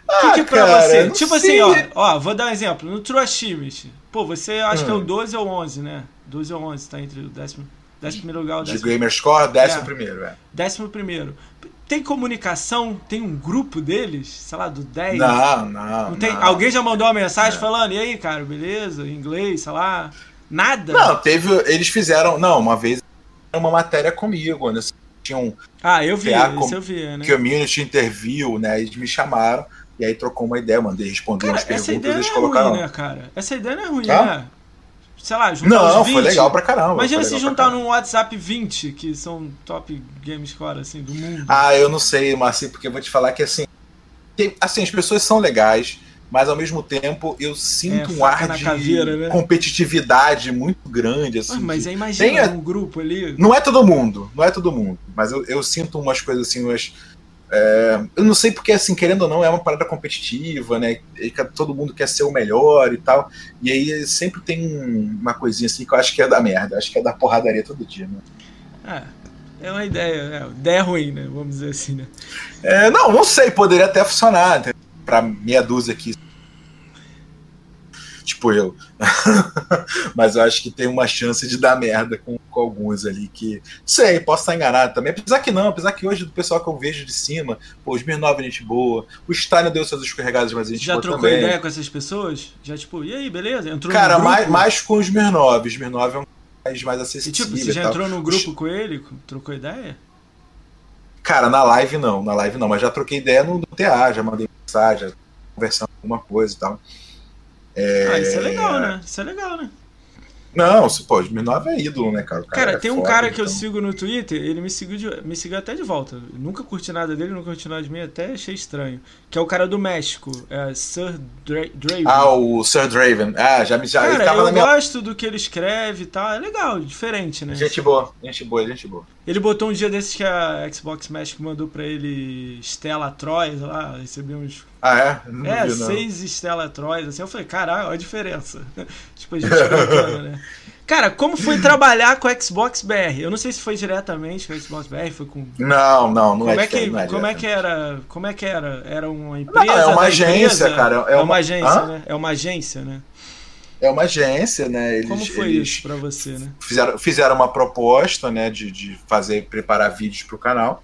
o que, que pra cara, você? Tipo sei. assim, ó, ó, vou dar um exemplo. No True Achievement, pô, você acha que é o Hum. 12 ou 11, né? 12 ou 11, tá entre o décimo, décimo primeiro lugar e o De décimo, Gamerscore, décimo É. primeiro, é. décimo primeiro. Tem comunicação? Tem um grupo deles? Sei lá, do 10? Não, não. Não tem, não. alguém já mandou uma mensagem falando, e aí, cara, beleza? Em inglês, sei lá. Nada? Não, teve. Eles fizeram. Não, uma vez uma matéria comigo, né? Tinham Ah, eu vi, com- eu vi, né? community interview, né? Eles me chamaram e aí trocou uma ideia, mandei responder Cara, umas essa perguntas eles é colocaram. ruim, né, cara? Essa ideia não é ruim, Tá? né? Sei lá, juntar Não, uns 20. foi legal pra caramba. Imagina se juntar num WhatsApp 20, que são top game score, assim, do mundo. Ah, eu não sei, Marci, porque eu vou te falar que assim, tem- assim, as pessoas são legais, mas ao mesmo tempo eu sinto É, um ar de caveira, né? competitividade muito grande, assim. Ah, mas que- aí imagina tem um grupo ali. Não é todo mundo, não é todo mundo, mas eu, eu sinto umas coisas assim, umas. É, eu não sei porque, assim, querendo ou não, é uma parada competitiva, né? Todo mundo quer ser o melhor e tal. E aí sempre tem uma coisinha assim que eu acho que é da merda, acho que é da porradaria todo dia, né? É, é uma ideia, é, ideia ruim, né? Vamos dizer assim, né? É, não, não sei, poderia até funcionar. entendeu? Pra meia dúzia aqui. Tipo eu. Mas eu acho que tem uma chance de dar merda com, com alguns ali que. Não sei, posso estar enganado também. Apesar que não, apesar que hoje do pessoal que eu vejo de cima, pô, os 1009 é gente boa, o Stalin deu suas escorregadas, mas a gente Já trocou também. ideia com essas pessoas? Já, tipo, e aí, beleza? Entrou Cara, mais, mais com os 1009. Os 1009 é um mais, mais E acessível. tipo, você já e entrou no grupo com ele? Trocou ideia? Cara, na live não, na live não, mas já troquei ideia no, no TA, já mandei mensagem, já conversando alguma coisa e tal. Ah, isso é legal, né? Isso é legal, né? Não, se pô, 2009 é ídolo, né, cara? O Cara, é tem um foda, cara que eu então. sigo no Twitter, ele me seguiu, de- me seguiu até de volta. Eu nunca curti nada dele, nunca curti nada de mim, até achei estranho. Que é o cara do México, é Sir Dra Draven. Ah, o Sir Draven. Ah, já me já ele cara, tava eu na minha. gosto do que ele escreve e tal, é legal, diferente, né? Gente boa, gente boa, gente boa. Ele botou um dia desses que a Xbox México mandou pra ele Stella Troy, sei lá, recebeu uns. Ah, é? Não é, vi, seis Stella Troy, assim. Eu falei, caralho, olha a diferença. tipo, a gente brincando, né? Cara, como foi trabalhar com a Xbox BR? Eu não sei se foi diretamente com a Xbox BR, foi com Não, não, não como é, é que, não é como é que era? Como é que era? Era uma empresa? Não, é uma agência, empresa? cara, é É uma, uma- agência, Hã? né? É uma agência, né? É uma agência, né? Eles, Como foi isso pra você, né? Fizeram, fizeram uma proposta, né, de, de fazer, preparar vídeos para o canal,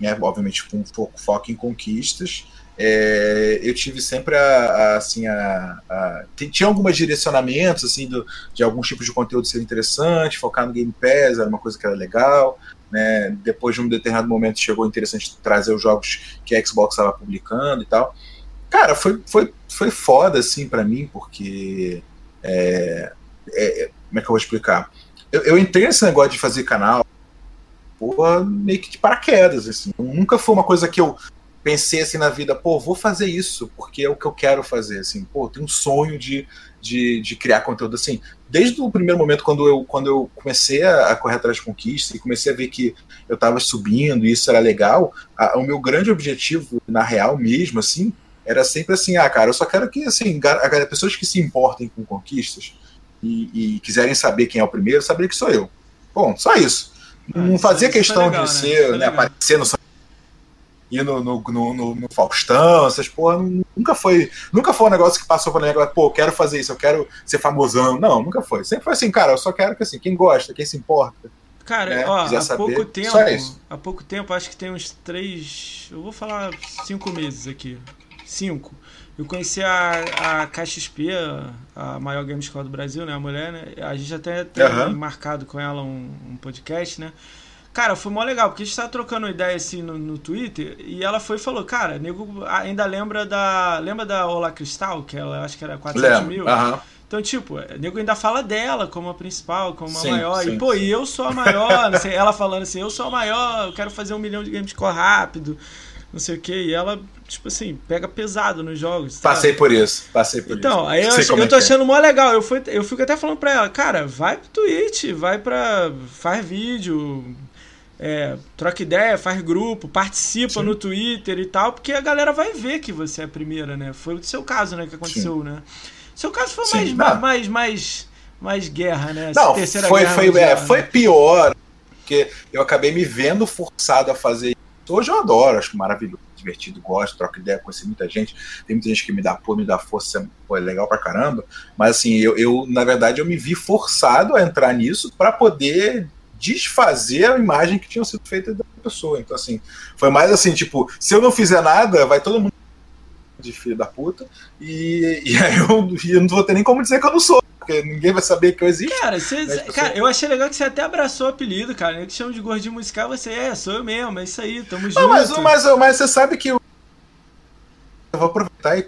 né, obviamente com foco, em conquistas. É, eu tive sempre a, a, assim a, a- tinha alguns direcionamentos assim do, de alguns tipos de conteúdo ser interessante, focar no Game Pass era uma coisa que era legal, né? Depois de um determinado momento chegou interessante trazer os jogos que a Xbox estava publicando e tal. Cara, foi, foi, foi foda assim para mim porque é, é, como é que eu vou explicar? Eu, eu entrei nesse negócio de fazer canal porra, meio que de paraquedas, assim. Nunca foi uma coisa que eu pensei assim na vida, pô, vou fazer isso, porque é o que eu quero fazer, assim. Pô, tenho um sonho de, de, de criar conteúdo, assim. Desde o primeiro momento, quando eu, quando eu comecei a, correr atrás de conquista e comecei a ver que eu tava subindo e isso era legal, a- o meu grande objetivo, na real mesmo, assim, era sempre assim, ah, cara, eu só quero que, assim, pessoas que se importem com conquistas e, e quiserem saber quem é o primeiro, saber que sou eu. Bom, só isso. Não fazia questão legal, de né? ser, né, legal. aparecer no ir no, no, no, no- Faustão, essas porra, nunca foi, nunca foi um negócio que passou mim, agora, pô, eu quero fazer isso, eu quero ser famosão. Não, nunca foi. Sempre foi assim, cara, eu só quero que assim, quem gosta, quem se importa. Cara, né, ó, há saber, pouco tempo, isso. há pouco tempo, acho que tem uns três, eu vou falar cinco meses aqui, cinco. Eu conheci a, a KXP, a, a maior game escola do Brasil, né, a mulher, né, a gente até tem Aham. marcado com ela um, um podcast, né. Cara, foi mó legal, porque a gente tava trocando ideia assim no, no Twitter e ela foi e falou, cara, nego ainda lembra da. Lembra da Ola Cristal, que ela acho que era 400 mil? Aham. Então, tipo, o nego ainda fala dela como a principal, como a Sim, maior. sim, e, pô, sim. e eu sou a maior, não sei, ela falando assim, eu sou a maior, eu quero fazer um milhão de games score rápido, não sei o que. E ela, tipo assim, pega pesado nos jogos. sabe? Passei por isso, passei por Então, isso. aí eu, achei- eu é tô é. achando mó legal. Eu, fui, eu fico até falando pra ela, cara, vai pro Twitch, vai pra. faz vídeo, é, troca ideia, faz grupo, participa Sim. no Twitter e tal, porque a galera vai ver que você é a primeira, né? Foi o seu caso, né, que aconteceu, né? Seu caso foi Sim, mais, não. mais, mais, mais guerra, né? Não, Terceira foi, Guerra foi, Mundial, é, né? foi pior, porque eu acabei me vendo forçado a fazer isso. Hoje eu adoro, acho maravilhoso, divertido, gosto, troco ideia, conheci muita gente. Tem muita gente que me dá apoio, me dá força, pô, é legal pra caramba. Mas assim, eu, eu, na verdade, eu me vi forçado a entrar nisso para poder desfazer a imagem que tinha sido feita da pessoa. Então, assim, foi mais assim, tipo, se eu não fizer nada, vai todo mundo de filho da puta, e, e aí eu, eu não vou ter nem como dizer que eu não sou, porque ninguém vai saber que eu existo. Cara, você, Mas, cara, pessoal- eu achei legal que você até abraçou o apelido, cara. Eu que chamo de gordinho musical, você é, sou eu mesmo, é isso aí, tamo junto. Não, mas, mas, mas você sabe que eu, vou aproveitar e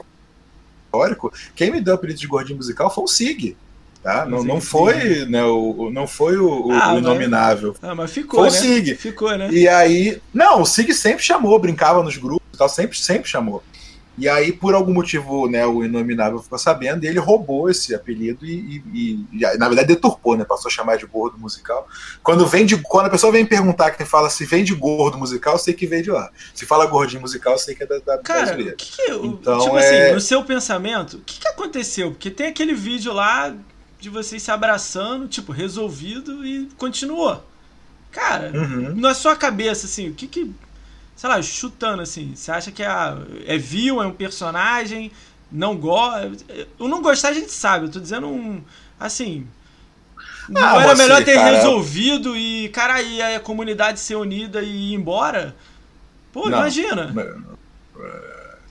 histórico. Quem me deu o apelido de gordinho musical foi o Sig. Tá? Não, não foi, né, o, não foi o, Ah, o mas- inominável. Ah, mas ficou, Foi o né? Sig. Ficou, né? E aí. Não, o Sig sempre chamou, brincava nos grupos e tal, sempre, sempre chamou. E aí, por algum motivo, né, o Inominável ficou sabendo e ele roubou esse apelido e, e- e, na verdade, deturpou, né? Passou a chamar de gordo musical. Quando, vem de, quando a pessoa vem perguntar que fala se vem de gordo musical, eu sei que vem de lá. Se fala gordinho musical, eu sei que é da, da Cara, brasileira. que que, Então, tipo é- assim, no seu pensamento, o que, que aconteceu? Porque tem aquele vídeo lá de vocês se abraçando, tipo, resolvido e continuou. Cara, Uhum. na sua cabeça, assim, o que que. Sei lá, chutando assim, você acha que é, é view, é um personagem, não gosta. O não gostar a gente sabe, eu tô dizendo um. Assim. Não Ah, era você, melhor ter cara, resolvido e, cara, e a comunidade ser unida e ir embora? Pô, Não. imagina.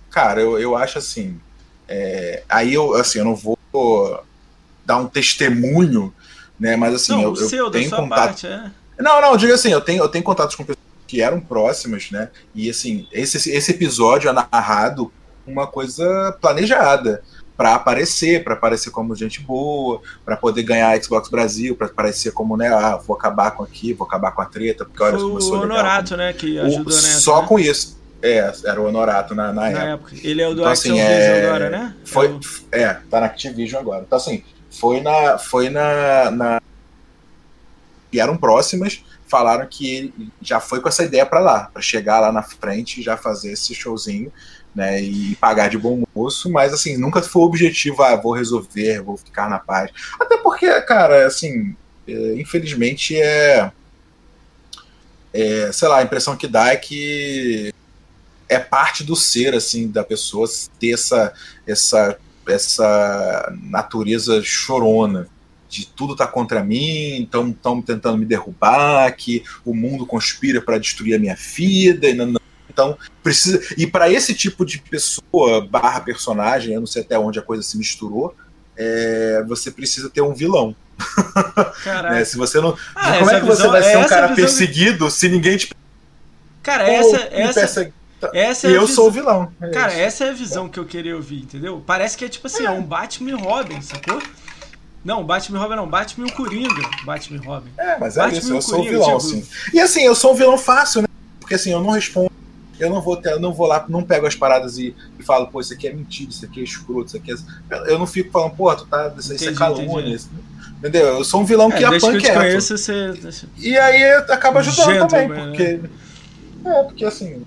Cara, eu, eu acho assim. é, aí eu, assim, eu não vou dar um testemunho, né? Mas assim, não, eu, eu seu, tenho contato. parte, é. Não, não, diga assim, eu tenho, eu tenho contatos com pessoas que eram próximas, né? E assim, esse, esse episódio é narrado uma coisa planejada para aparecer, para aparecer como gente boa, para poder ganhar a Xbox Brasil, para aparecer como, né, ah, vou acabar com aqui, vou acabar com a treta, porque olha, Foi começou o legal. Honorato, né, que O- ajudou nessa. só né? com isso. É, era o Honorato na, na Na época. época. Ele é o do Então, assim, Vision é- agora, né? Foi, É o- é, tá na Activision agora. Então, assim, foi na. Foi na. na e eram próximas, falaram que ele já foi com essa ideia pra lá, pra chegar lá na frente e já fazer esse showzinho, né, e pagar de bom moço, mas assim, nunca foi o objetivo, ah, vou resolver, vou ficar na paz. Até porque, cara, assim, é, infelizmente é, é, sei lá, a impressão que dá é que é parte do ser, assim, da pessoa ter essa, essa, essa natureza chorona de tudo tá contra mim, então estão tentando me derrubar, que o mundo conspira para destruir a minha vida, e não, não. então precisa e para esse tipo de pessoa barra personagem, eu não sei até onde a coisa se misturou, é, você precisa ter um vilão. Né? Se você não, Ah, como é que você visão- vai ser um cara perseguido se ninguém te Cara, essa, essa, persegue? essa é E eu visão- sou o vilão. É Cara, isso. essa é a visão que eu queria ouvir, entendeu? Parece que é tipo assim, é, um Batman e Robin, sacou? Não, Batman e Robin não, Batman e o Coringa. Batman e Robin. É, mas é Batman isso, eu sou o Coringa, vilão, tipo- assim. E assim, eu sou um vilão fácil, né? Porque assim, eu não respondo, eu não vou ter, eu não vou lá, não pego as paradas e, e falo, pô, isso aqui é mentira, isso aqui é escroto, isso aqui é. Eu, não fico falando, pô, tu tá. Isso, isso é Entendi, calúnia. entendi. isso- Entendeu? Eu sou um vilão que É, que apanha quieto. conheço, você. E aí acaba ajudando também, né? porque. É, porque assim.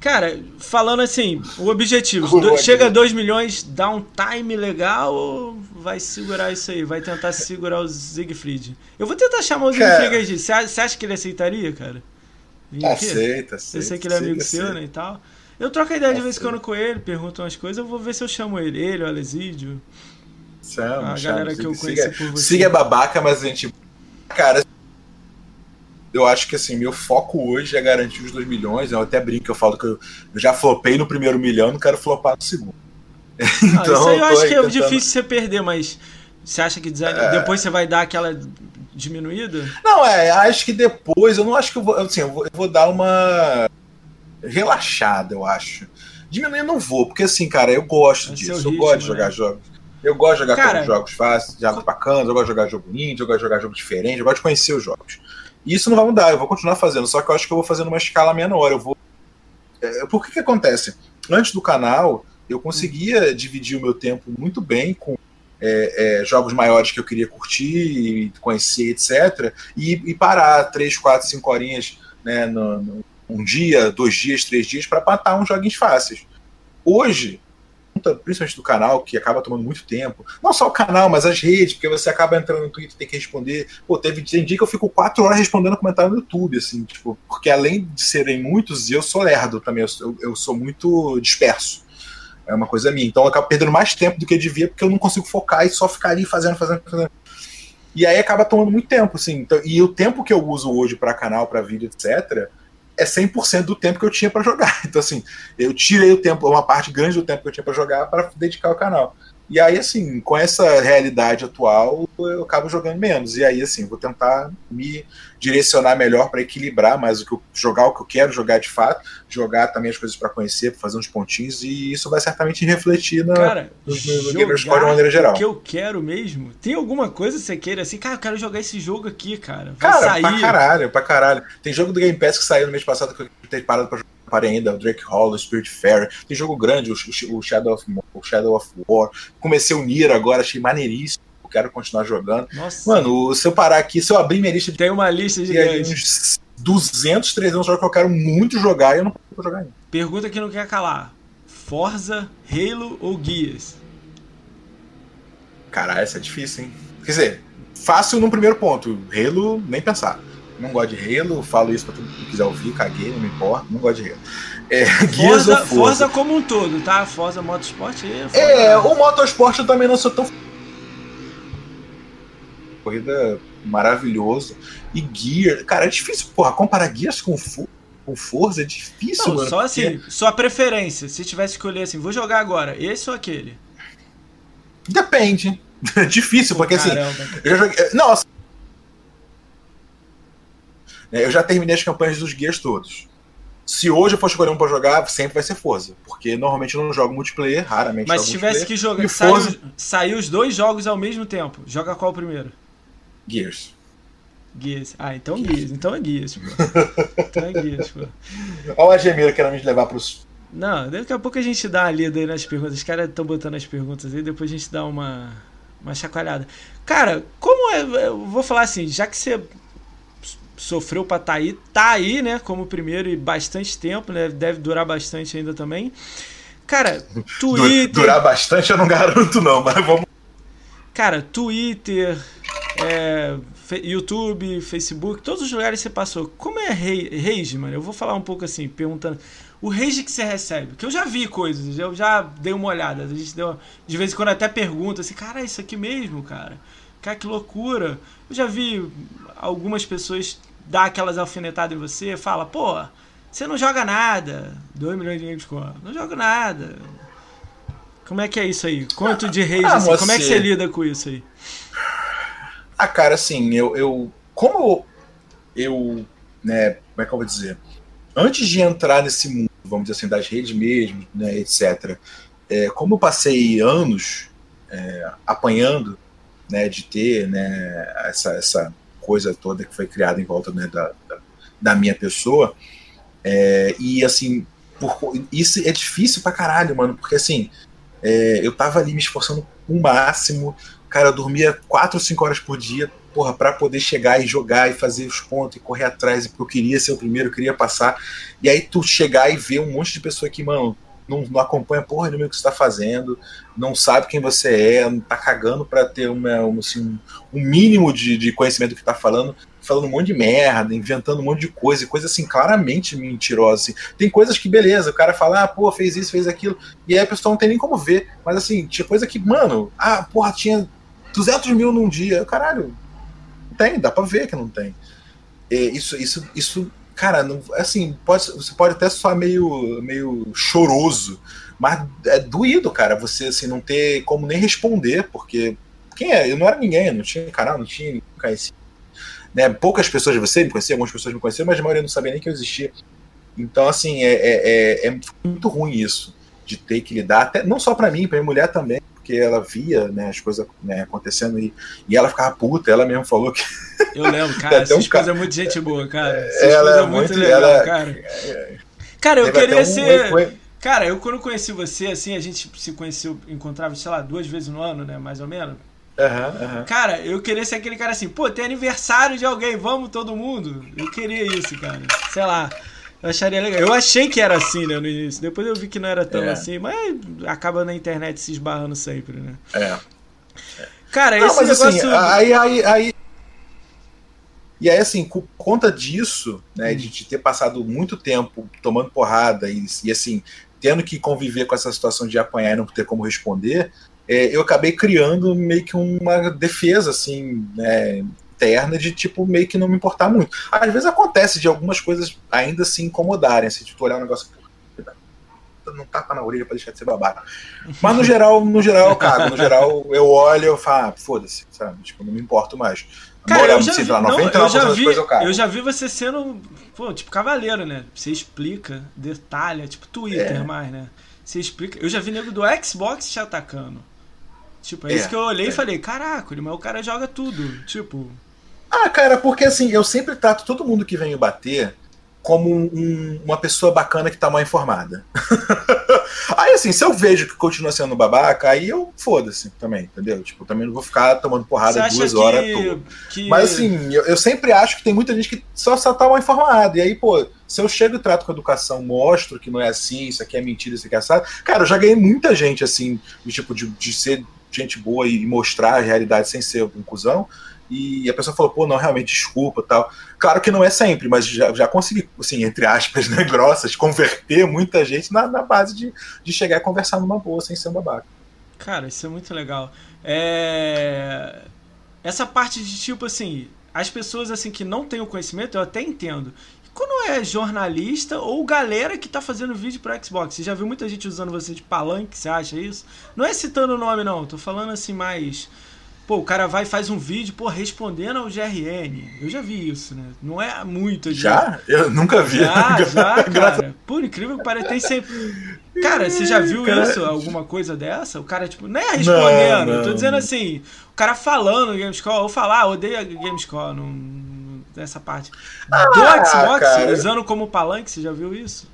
Cara, falando assim, o objetivo, do- chega a 2 milhões, dá um time legal ou vai segurar isso aí? Vai tentar segurar o Siegfried? Eu vou tentar chamar o Cara. Siegfried aqui. Você acha você acha que ele aceitaria, cara? Aceita, aceita. Eu sei que ele é amigo aceita, seu, aceita. né, e tal. Eu troco a ideia de vez em Aceita. quando com ele, pergunto umas coisas, eu vou ver se eu chamo ele. Ele, o Alesídio. Chama, A chama, galera que eu siga- conheci por você. Siga é babaca, mas a gente. Cara, eu acho que assim, meu foco hoje é garantir os 2 milhões. Eu até brinco, eu falo que eu, eu já flopei no primeiro milhão, não quero flopar no segundo. Ah, isso aí eu acho que é tentando- difícil você perder, mas você acha que design... É. depois você vai dar aquela diminuída? Não, é, acho que depois, eu não acho que eu vou. Assim, eu vou, eu vou dar uma relaxada, eu acho. Diminuir eu não vou, porque assim, cara, eu gosto É disso. eu ritmo, gosto de né? jogar jogos. Eu gosto de jogar Cara, jogos fáceis, jogos bacanas, eu gosto de jogar jogo indie, eu gosto de jogar jogo diferente, eu gosto de conhecer os jogos. E isso não vai mudar, eu vou continuar fazendo, só que eu acho que eu vou fazer numa escala menor. Eu vou. É, por que que acontece? Antes do canal, eu conseguia dividir o meu tempo muito bem com é, é, jogos maiores que eu queria curtir, conhecer, etc. E, e parar três, quatro, cinco horinhas né, no, no, um dia, dois dias, três dias para matar uns joguinhos fáceis. Hoje, principalmente do canal, que acaba tomando muito tempo. Não só o canal, mas as redes, porque você acaba entrando no Twitter e tem que responder. Pô, teve tem dia que eu fico quatro horas respondendo comentário no YouTube, assim, tipo, porque além de serem muitos, eu sou lerdo também, eu, eu sou muito disperso. É uma coisa minha. Então eu acabo perdendo mais tempo do que devia, porque eu não consigo focar e só ficar ali fazendo, fazendo, fazendo. E aí acaba tomando muito tempo, assim. Então, e o tempo que eu uso hoje para canal, para vídeo, etc., é 100% do tempo que eu tinha para jogar. Então, assim, eu tirei o tempo, uma parte grande do tempo que eu tinha para jogar para dedicar ao canal. E aí, assim, com essa realidade atual, eu acabo jogando menos. E aí, assim, vou tentar me direcionar melhor para equilibrar mais o que eu, jogar o que eu quero jogar de fato, jogar também as coisas para conhecer, pra fazer uns pontinhos, e isso vai certamente refletir na, cara, no, no Gamerscore de maneira geral. O que eu quero mesmo? Tem alguma coisa que você queira assim, cara, eu quero jogar esse jogo aqui, cara. Vai cara, sair. pra caralho, pra caralho. Tem jogo do Game Pass que saiu no mês passado que eu tenho parado pra jogar parei ainda, o Drake Hall, o Spirit Fair. Tem jogo grande, o, o, Shadow of, o Shadow of War. Comecei o Nier agora, achei maneiríssimo. Quero continuar jogando. Nossa. Mano, se eu parar aqui, se eu abrir minha lista. Tem uma lista de uns 200, 300 jogos que eu quero muito jogar e eu não vou jogar ainda. Pergunta que não quer calar: Forza, Halo ou Guias? Caralho, essa é difícil, hein? Quer dizer, fácil no primeiro ponto. Halo, nem pensar não gosto de Halo, falo isso pra todo mundo que quiser ouvir, caguei, não me importa, não gosto de Halo. É, Forza, Forza. Forza como um todo, tá? Forza Motorsport é. Forza... É, o Motorsport eu também não sou tão. Corrida maravilhoso. E Gear, cara, é difícil, porra, comparar Gears com, com Forza é difícil, não, mano. Só assim, porque... sua preferência, se tivesse que escolher assim, vou jogar agora, esse ou aquele? Depende. É difícil, porque assim. Eu já joguei... Não, assim, né, eu já terminei as campanhas dos guias todos. Se hoje eu for escolher um pra jogar, sempre vai ser Forza. Porque normalmente eu não jogo multiplayer, raramente Mas se tivesse que jogar. Saiu, Forza... saiu os dois jogos ao mesmo tempo. Joga qual primeiro? Gears. Gears. Ah, então Gears. Então é Gears, pô. então é Gears, pô. Olha a Gemeira querendo me levar pros. Não, daqui a pouco a gente dá uma lida aí nas perguntas. Os caras estão botando as perguntas aí, depois a gente dá uma, uma chacoalhada. Cara, como é. Eu vou falar assim, já que você sofreu para estar tá aí, tá aí, né, como primeiro e bastante tempo, né, deve durar bastante ainda também. Cara, Twitter. Durar bastante eu não garanto, não, mas vamos. Cara, Twitter, é, YouTube, Facebook, todos os lugares você passou. Como é rage, mano? Eu vou falar um pouco assim, perguntando. O rage que você recebe, que eu já vi coisas, eu já dei uma olhada. A gente deu, de vez em quando até pergunta assim, cara, isso aqui mesmo, cara? Cara, que loucura. Eu já vi algumas pessoas dar aquelas alfinetadas em você, fala, pô, você não joga nada. 2 milhões de Gamescom. Não jogo nada. Como é que é isso aí? Quanto de rage, ah, assim, como é que você lida com isso aí? Ah, cara, assim, eu. eu como eu. Né, como é que eu vou dizer? Antes de entrar nesse mundo, vamos dizer assim, das redes mesmo, né, etc., é, como eu passei anos é, apanhando né, de ter né, essa, essa coisa toda que foi criada em volta né, da, da, da, minha pessoa. É, e assim, por, isso é difícil pra caralho, mano, porque assim, é, eu tava ali me esforçando o máximo, cara, eu dormia 4 ou 5 horas por dia, porra, pra poder chegar e jogar e fazer os pontos e correr atrás, porque eu queria ser o primeiro, eu queria passar. E aí tu chegar e ver um monte de pessoa que, mano, não, não acompanha porra nenhuma que você está fazendo, não sabe quem você é, tá cagando para ter uma, uma assim, um mínimo de, de conhecimento do que tá falando, falando um monte de merda, inventando um monte de coisa, coisa assim, claramente mentirosa. Assim. Tem coisas que, beleza, o cara fala, ah, pô, fez isso, fez aquilo, e aí a pessoa não tem nem como ver, mas assim, tinha coisa que, mano, ah, porra, tinha 200 mil num dia, caralho, tem, dá pra ver que não tem. E isso, isso, isso cara, não, assim, pode, você pode até soar meio, meio choroso, mas é doído, cara, você assim, não ter como nem responder, porque quem é? Eu não era ninguém, não tinha canal, não tinha conhecia. Né? Poucas pessoas de você me conheciam, algumas pessoas me conheciam, mas a maioria não sabia nem que eu existia. Então, assim, é, é, é, é muito ruim isso, de ter que lidar, até, não só para mim, para minha mulher também, porque ela via né, as coisas né, acontecendo e, e ela ficava puta. Ela mesmo falou que. Eu lembro, cara. Sua um esposa ca... é muito gente boa, cara. Sua ela é muito, muito legal, ela... cara. Cara, eu queria um... ser. Cara, eu quando conheci você, assim, a gente se conheceu, encontrava, sei lá, duas vezes no ano, né? Mais ou menos. Uhum, uhum. Cara, eu queria ser aquele cara assim, pô, tem aniversário de alguém, vamos todo mundo? Eu queria isso, cara. Sei lá. Eu acharia legal. Eu achei que era assim, né, no início. Depois eu vi que não era tão é. assim, mas acaba na internet se esbarrando sempre, né? É. Cara, não, esse mas, assim, negócio... Assim, aí, aí, aí... E aí, assim, por conta disso, né, hum. de, de, ter passado muito tempo tomando porrada e, e, assim, tendo que conviver com essa situação de apanhar e não ter como responder, é, eu acabei criando meio que uma defesa, assim, né, interna de tipo meio que não me importar muito. Às vezes acontece de algumas coisas ainda se incomodarem, assim, tipo, olhar um negócio não tapa na orelha pra deixar de ser babaca. Mas no geral, no geral eu cago. No geral, eu olho e eu falo, ah, foda-se, sabe? Tipo, não me importo mais. Cara, eu já, vi, lá, não, eu, já vi, eu, eu, já vi você sendo, pô, tipo, cavaleiro, né? Você explica, detalha, tipo Twitter é. mais, né? Você explica. Eu já vi nego do Xbox te atacando. Tipo, é, é isso que eu olhei é. e falei, caraca, mas o cara joga tudo. Tipo. Ah, cara, porque assim, eu sempre trato todo mundo que vem me bater como um, uma pessoa bacana que tá mal informada. aí, assim, se eu vejo que continua sendo babaca, aí eu foda-se também, entendeu? Tipo, também não vou ficar tomando porrada duas que, horas. Que... Mas, assim, eu, eu, sempre acho que tem muita gente que só, só tá mal informada. E aí, pô, se eu chego e trato com educação, mostro que não é assim, isso aqui é mentira, isso aqui é assado. Cara, eu já ganhei muita gente, assim, do tipo, de, de ser gente boa e mostrar a realidade sem ser um cuzão e a pessoa falou, pô, não, realmente, desculpa tal. Claro que não é sempre, mas já, já consegui, assim, entre aspas, né, grossas, converter muita gente na, na base de, de chegar e conversar numa boa, sem ser um babaca. Cara, isso é muito legal. É... Essa parte de, tipo, assim, as pessoas, assim, que não têm o conhecimento, eu até entendo. Quando é jornalista ou galera que tá fazendo vídeo pro Xbox, você já viu muita gente usando você de palanque, você acha isso? Não é citando o nome, não, tô falando, assim, mais Pô, o cara vai e faz um vídeo, pô, respondendo ao GRN. Eu já vi isso, né? Não é muito. Já? Eu nunca vi. Já, já, cara. Por incrível que pareça, tem sempre. Cara, você já viu cara... isso? Alguma coisa dessa? O cara, tipo, nem é respondendo. Não, não. Tô dizendo assim, o cara falando no Gamescore, ou falar, ah, odeia Gamescore, não, não, nessa parte. Ah, Do Xbox, cara. usando como palanque, você já viu isso?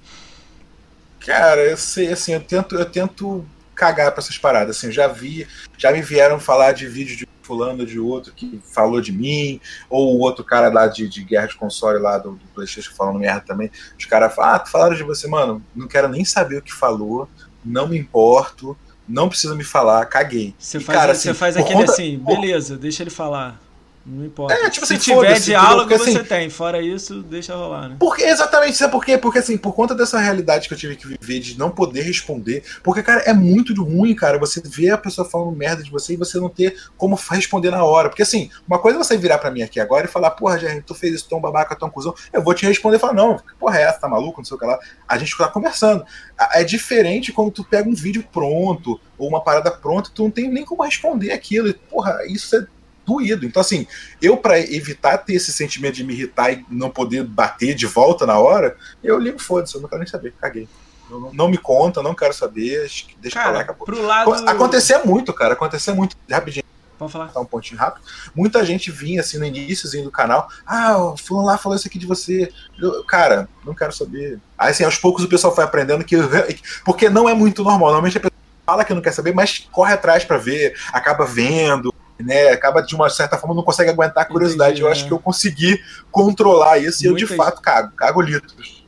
Cara, eu sei, assim, eu tento, eu tento cagar pra essas paradas. Assim, já vi, já me vieram falar de vídeo de fulano de outro que falou de mim, ou o outro cara lá de, de guerra de console lá do, do Playstation falando merda também. Os caras falam, ah, falaram de você, mano, não quero nem saber o que falou, não me importo, não precisa me falar, caguei. Você faz, cara, assim, faz aquele conta... assim, beleza, deixa ele falar. Não importa. É, tipo, Se assim, tiver diálogo, porque, você assim, tem. Fora isso, deixa rolar, né? Porque, exatamente, sabe por quê? Porque, assim, por conta dessa realidade que eu tive que viver de não poder responder. Porque, cara, é muito ruim, cara, você ver a pessoa falando merda de você e você não ter como responder na hora. Porque, assim, uma coisa é você virar para mim aqui agora e falar, porra, Jerry, tu fez isso tão babaca, tão cuzão. Eu vou te responder e falar, não, porra, é essa, tá maluco? Não sei o que lá. A gente tá conversando. É diferente quando tu pega um vídeo pronto ou uma parada pronta, tu não tem nem como responder aquilo. E, porra, isso é doído. Então, assim, eu, para evitar ter esse sentimento de me irritar e não poder bater de volta na hora, eu ligo, foda-se, eu não quero nem saber, caguei. Não, não, me conta, não quero saber, deixa cara, pra lá, acabou. Pro lado... Acontecer muito, cara, acontecer muito. Rapidinho. Pode falar. Tá um pontinho rápido. Muita gente vinha assim no iníciozinho do canal. Ah, o fulano lá falou isso aqui de você. Eu, cara, não quero saber. Aí assim, aos poucos o pessoal foi aprendendo que. Porque não é muito normal. Normalmente a pessoa fala que não quer saber, mas corre atrás para ver, acaba vendo né, acaba de uma certa forma não consegue aguentar a curiosidade. Entendi, eu é. acho que eu consegui controlar isso e eu de fato cago, cago litros.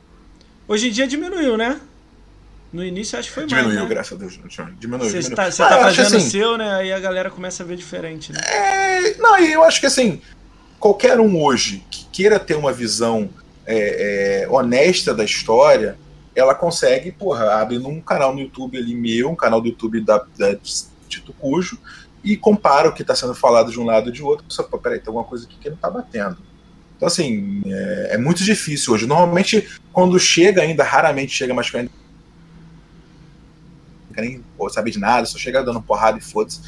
Hoje em dia diminuiu, né? No início acho que foi diminuiu, mais. Diminuiu, né? graças a Deus. Diminuiu. Você está, você ah, tá fazendo assim, o seu, né? Aí a galera começa a ver diferente, né? É, não, eu acho que assim, qualquer um hoje que queira ter uma visão é, é, honesta da história, ela consegue, porra, abrindo um canal no YouTube ali meu, um canal do YouTube da, da Tito Cujo, e compara o que está sendo falado de um lado e de outro. Só, pô, peraí, tem alguma coisa aqui que não está batendo. Então, assim, é, é, muito difícil hoje. Normalmente, quando chega ainda, raramente chega, mas ainda nem saber de nada, só chega dando porrada e foda-se.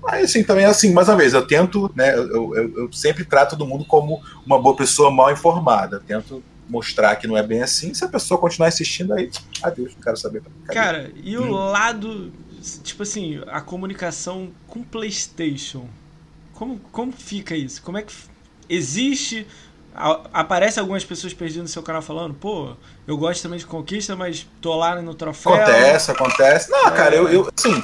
Mas, assim, também, assim, mais uma vez, eu tento, né, eu, eu, eu, sempre trato todo mundo como uma boa pessoa mal informada. Eu tento mostrar que não é bem assim. Se a pessoa continuar insistindo, aí, adeus, não quero saber. Cara, e o hum. lado tipo assim, a comunicação com PlayStation. Como, como fica isso? Como é que existe? Aparece algumas pessoas perdidas no seu canal falando, pô, eu gosto também de conquista, mas tô lá no troféu. Acontece, acontece. Não, é... cara, eu, eu assim.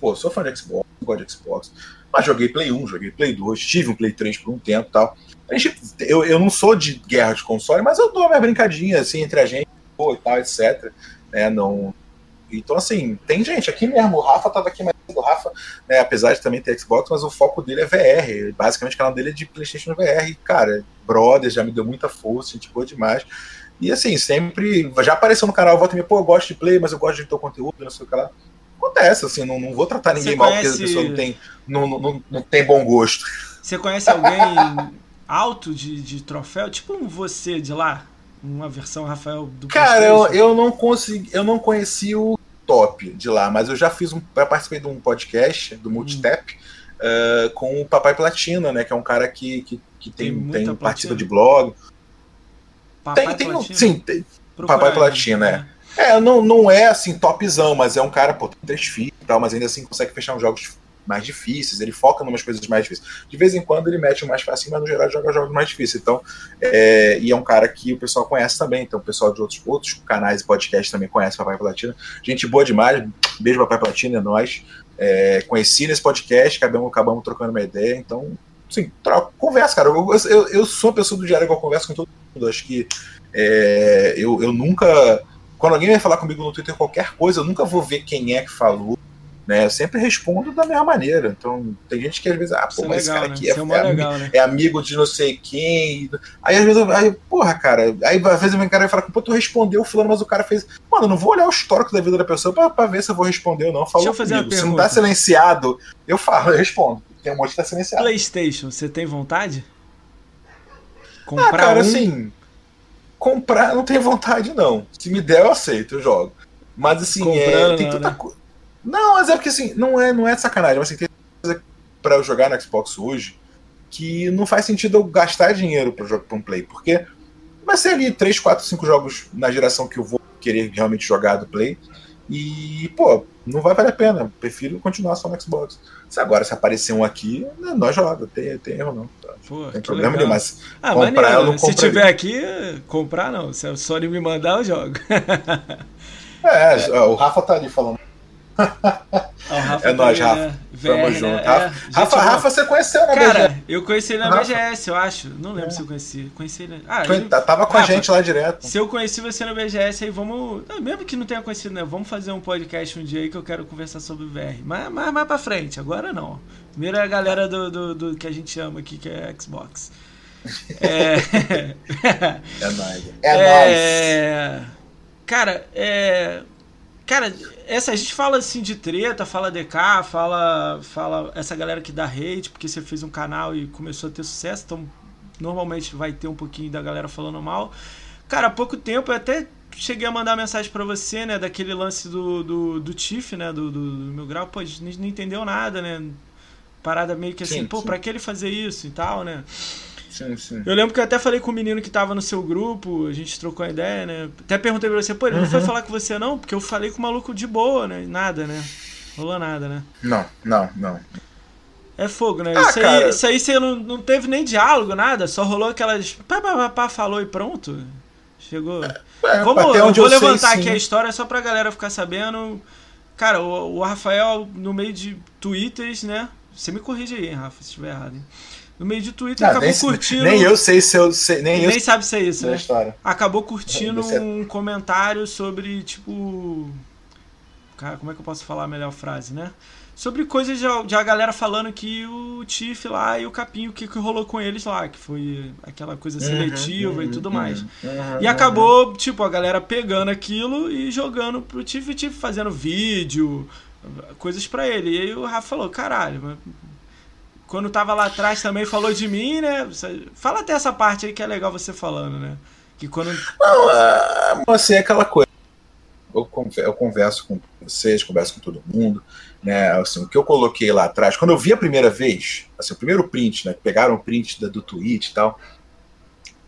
Pô, sou fã de Xbox, gosto de Xbox. Mas joguei Play 1, joguei Play 2, tive um Play 3 por um tempo e tal. A gente, eu, eu não sou de guerra de console, mas eu dou minha brincadinha assim entre a gente pô, e tal, etc. Né, não, então, assim, tem gente aqui mesmo. O Rafa tava aqui mais o Rafa, né, apesar de também ter Xbox, mas o foco dele é VR. Basicamente, o canal dele é de PlayStation VR. Cara, brother, já me deu muita força, gente boa demais. E assim, sempre. Já apareceu no canal, volta e me, pô, eu gosto de play, mas eu gosto de teu conteúdo, não sei o que lá. Acontece, assim, não, não vou tratar ninguém mal porque a pessoa não tem, não, não, não tem bom gosto. Você conhece alguém alto de, de troféu? Tipo um você de lá? Uma versão Rafael do Cara, eu, eu não consegui, eu não conheci o top de lá, mas eu já fiz um. Eu participei de um podcast do Multitap hum. uh, com o Papai Platina, né? Que é um cara que, que, que tem, tem, tem participa de blog. Papai tem, tem, sim, tem, Papai Platina, né? é. É, não, não é assim topzão, mas é um cara, pô, tem três filhos e tal, mas ainda assim consegue fechar uns jogos mais difíceis, ele foca em umas coisas mais difíceis. De vez em quando ele mete o mais fácil, mas no geral joga jogos mais difíceis. Então, é, e é um cara que o pessoal conhece também, então o pessoal de outros, outros canais e podcasts também conhece Papai Platina. Gente boa demais, beijo Papai Platina, é nós. É, conheci nesse podcast, acabamos, acabamos trocando uma ideia, então, sim, troca, conversa, cara. Eu, eu, eu sou uma pessoa do diário que eu converso com todo mundo, acho que é, eu, eu nunca. Quando alguém vai falar comigo no Twitter qualquer coisa, eu nunca vou ver quem é que falou né? Eu sempre respondo da mesma maneira. Então, tem gente que às vezes, ah, pô, é mas é legal, esse cara aqui né? é, é, legal, né? é, amigo de não sei quem. Aí às vezes, eu, aí, porra, cara, aí às vezes vem cara e fala, pô, tu respondeu fulano, mas o cara fez. Mano, eu não vou olhar o histórico da vida da pessoa pra, pra ver se eu vou responder ou não. Falou Deixa eu fazer comigo. Se não tá silenciado, eu falo, eu respondo. Tem um monte que tá silenciado. PlayStation, você tem vontade? Comprar ah, cara, um... assim. Comprar não tenho vontade, não. Se me der, eu aceito, eu jogo. Mas assim, é, tem tanta coisa. Não, mas é porque assim, não é, não é sacanagem, mas assim, tem coisa pra eu jogar no Xbox hoje que não faz sentido eu gastar dinheiro para jogar pra um play, porque vai ser ali 3, 4, 5 jogos na geração que eu vou querer realmente jogar do play. E, pô, não vai valer a pena. Prefiro continuar só no Xbox. Se agora se aparecer um aqui, né, nós joga, tem, tem erro não. Tá? Pô, tem problema nenhum, mas ah, comprar eu não Se tiver aqui, comprar não. Se a Sony me mandar, eu jogo. é, é, o Rafa tá ali falando é nóis, Rafa. Né? Tamo junto. Né? Rafa, é, Rafa, Rafa, você conheceu na Cara, BGS. eu conheci ele na Rafa. BGS, eu acho. Não lembro é. se eu conheci. Conheci ele. Ah, ele... Tava com Rafa, a gente lá direto. Se eu conheci você na BGS, aí vamos. mesmo que não tenha conhecido, né? Vamos fazer um podcast um dia aí que eu quero conversar sobre VR. Mas mais, mais pra frente, agora não. Primeiro é a galera do, do, do que a gente ama aqui, que é Xbox. É. é nóis. É, é nóis. Cara, é. Cara, essa a gente fala assim de treta, fala DK, fala fala essa galera que dá hate porque você fez um canal e começou a ter sucesso, então normalmente vai ter um pouquinho da galera falando mal. Cara, há pouco tempo eu até cheguei a mandar mensagem para você, né, daquele lance do do, do Tiff, né, do, do, do meu grau, pô, a gente não entendeu nada, né? Parada meio que assim, sim, pô, sim. pra que ele fazer isso e tal, né? Sim, sim. Eu lembro que eu até falei com o menino que tava no seu grupo, a gente trocou a ideia, né? Até perguntei pra você, pô, ele uhum. não foi uhum. falar com você não? Porque eu falei com o maluco de boa, né? Nada, né? Rolou nada, né? Não, não, não. É fogo, né? Ah, isso, aí, isso aí você não, não teve nem diálogo, nada, só rolou aquelas. Pá, pá, pá, pá falou e pronto. Chegou. É, é Vamos, eu vou eu levantar sei, aqui a história só pra galera ficar sabendo. Cara, o, o Rafael, no meio de twitters, né? Você me corrige aí, hein, Rafa, se estiver errado, hein? No meio de Twitter, ah, acabou nem, curtindo. Nem eu sei se eu sei. Nem, nem eu sabe se é isso, né? História. Acabou curtindo um comentário sobre, tipo. Cara, como é que eu posso falar a melhor frase, né? Sobre coisas de, de a galera falando que o Tiff lá e o Capinho, o que, que rolou com eles lá, que foi aquela coisa uhum, seletiva uhum, e tudo uhum, mais. Uhum, e acabou, tipo, a galera pegando aquilo e jogando pro Tiff e Tiff fazendo vídeo, coisas para ele. E aí o Rafa falou: caralho, quando tava lá atrás também falou de mim, né? Fala até essa parte aí que é legal você falando, né? Que quando. Não, é, assim, é aquela coisa. Eu converso com vocês, converso com todo mundo, né? Assim, o que eu coloquei lá atrás, quando eu vi a primeira vez, assim, o primeiro print, né? Pegaram o print da, do tweet e tal.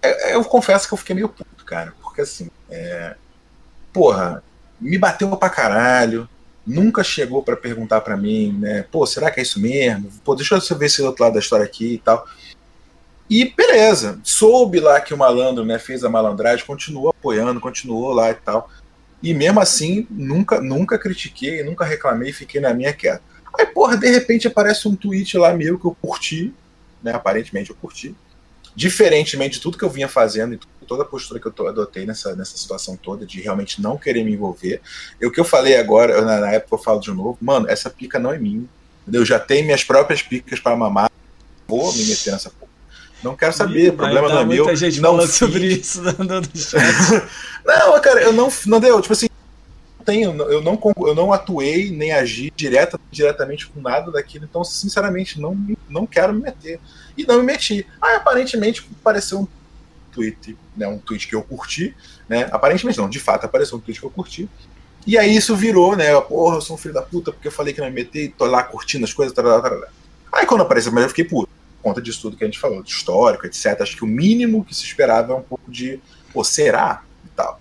É, é, eu confesso que eu fiquei meio puto, cara. Porque assim, é, porra, me bateu pra caralho, nunca chegou para perguntar para mim, né? Pô, será que é isso mesmo? Pô, deixa eu ver esse outro lado da história aqui e tal. E beleza, soube lá que o malandro né, fez a malandragem, continuou apoiando, continuou lá e tal. E mesmo assim, nunca, nunca critiquei, nunca reclamei, fiquei na minha quieta. Aí, porra, de repente aparece um tweet lá meu que eu curti, né? Aparentemente eu curti. Diferentemente de tudo que eu vinha fazendo e toda a postura que eu adotei nessa, nessa situação toda, de realmente não querer me envolver. E o que eu falei agora, na, na época eu falo de novo, mano, essa pica não é minha. Eu já tenho minhas próprias picas para mamar. Vou me meter nessa porra. Não quero saber, o problema não é meu. Muita gente não falando sobre isso no chat. não, cara, eu não, não deu, tipo assim, tenho, eu não, eu não atuei nem agi direta, diretamente com nada daquilo, então, sinceramente, não, não quero me meter. E não me meti. Aí, aparentemente, apareceu um tweet, né, um tweet que eu curti, né, aparentemente não, de fato, apareceu um tweet que eu curti, e aí isso virou, né, porra, eu sou um filho da puta porque eu falei que não me meter e tô lá curtindo as coisas, tarará, tarará. Aí quando apareceu, mas eu fiquei puto conta disso tudo que a gente falou, de histórico, etc. Acho que o mínimo que se esperava é um pouco de, pô, será? E tal.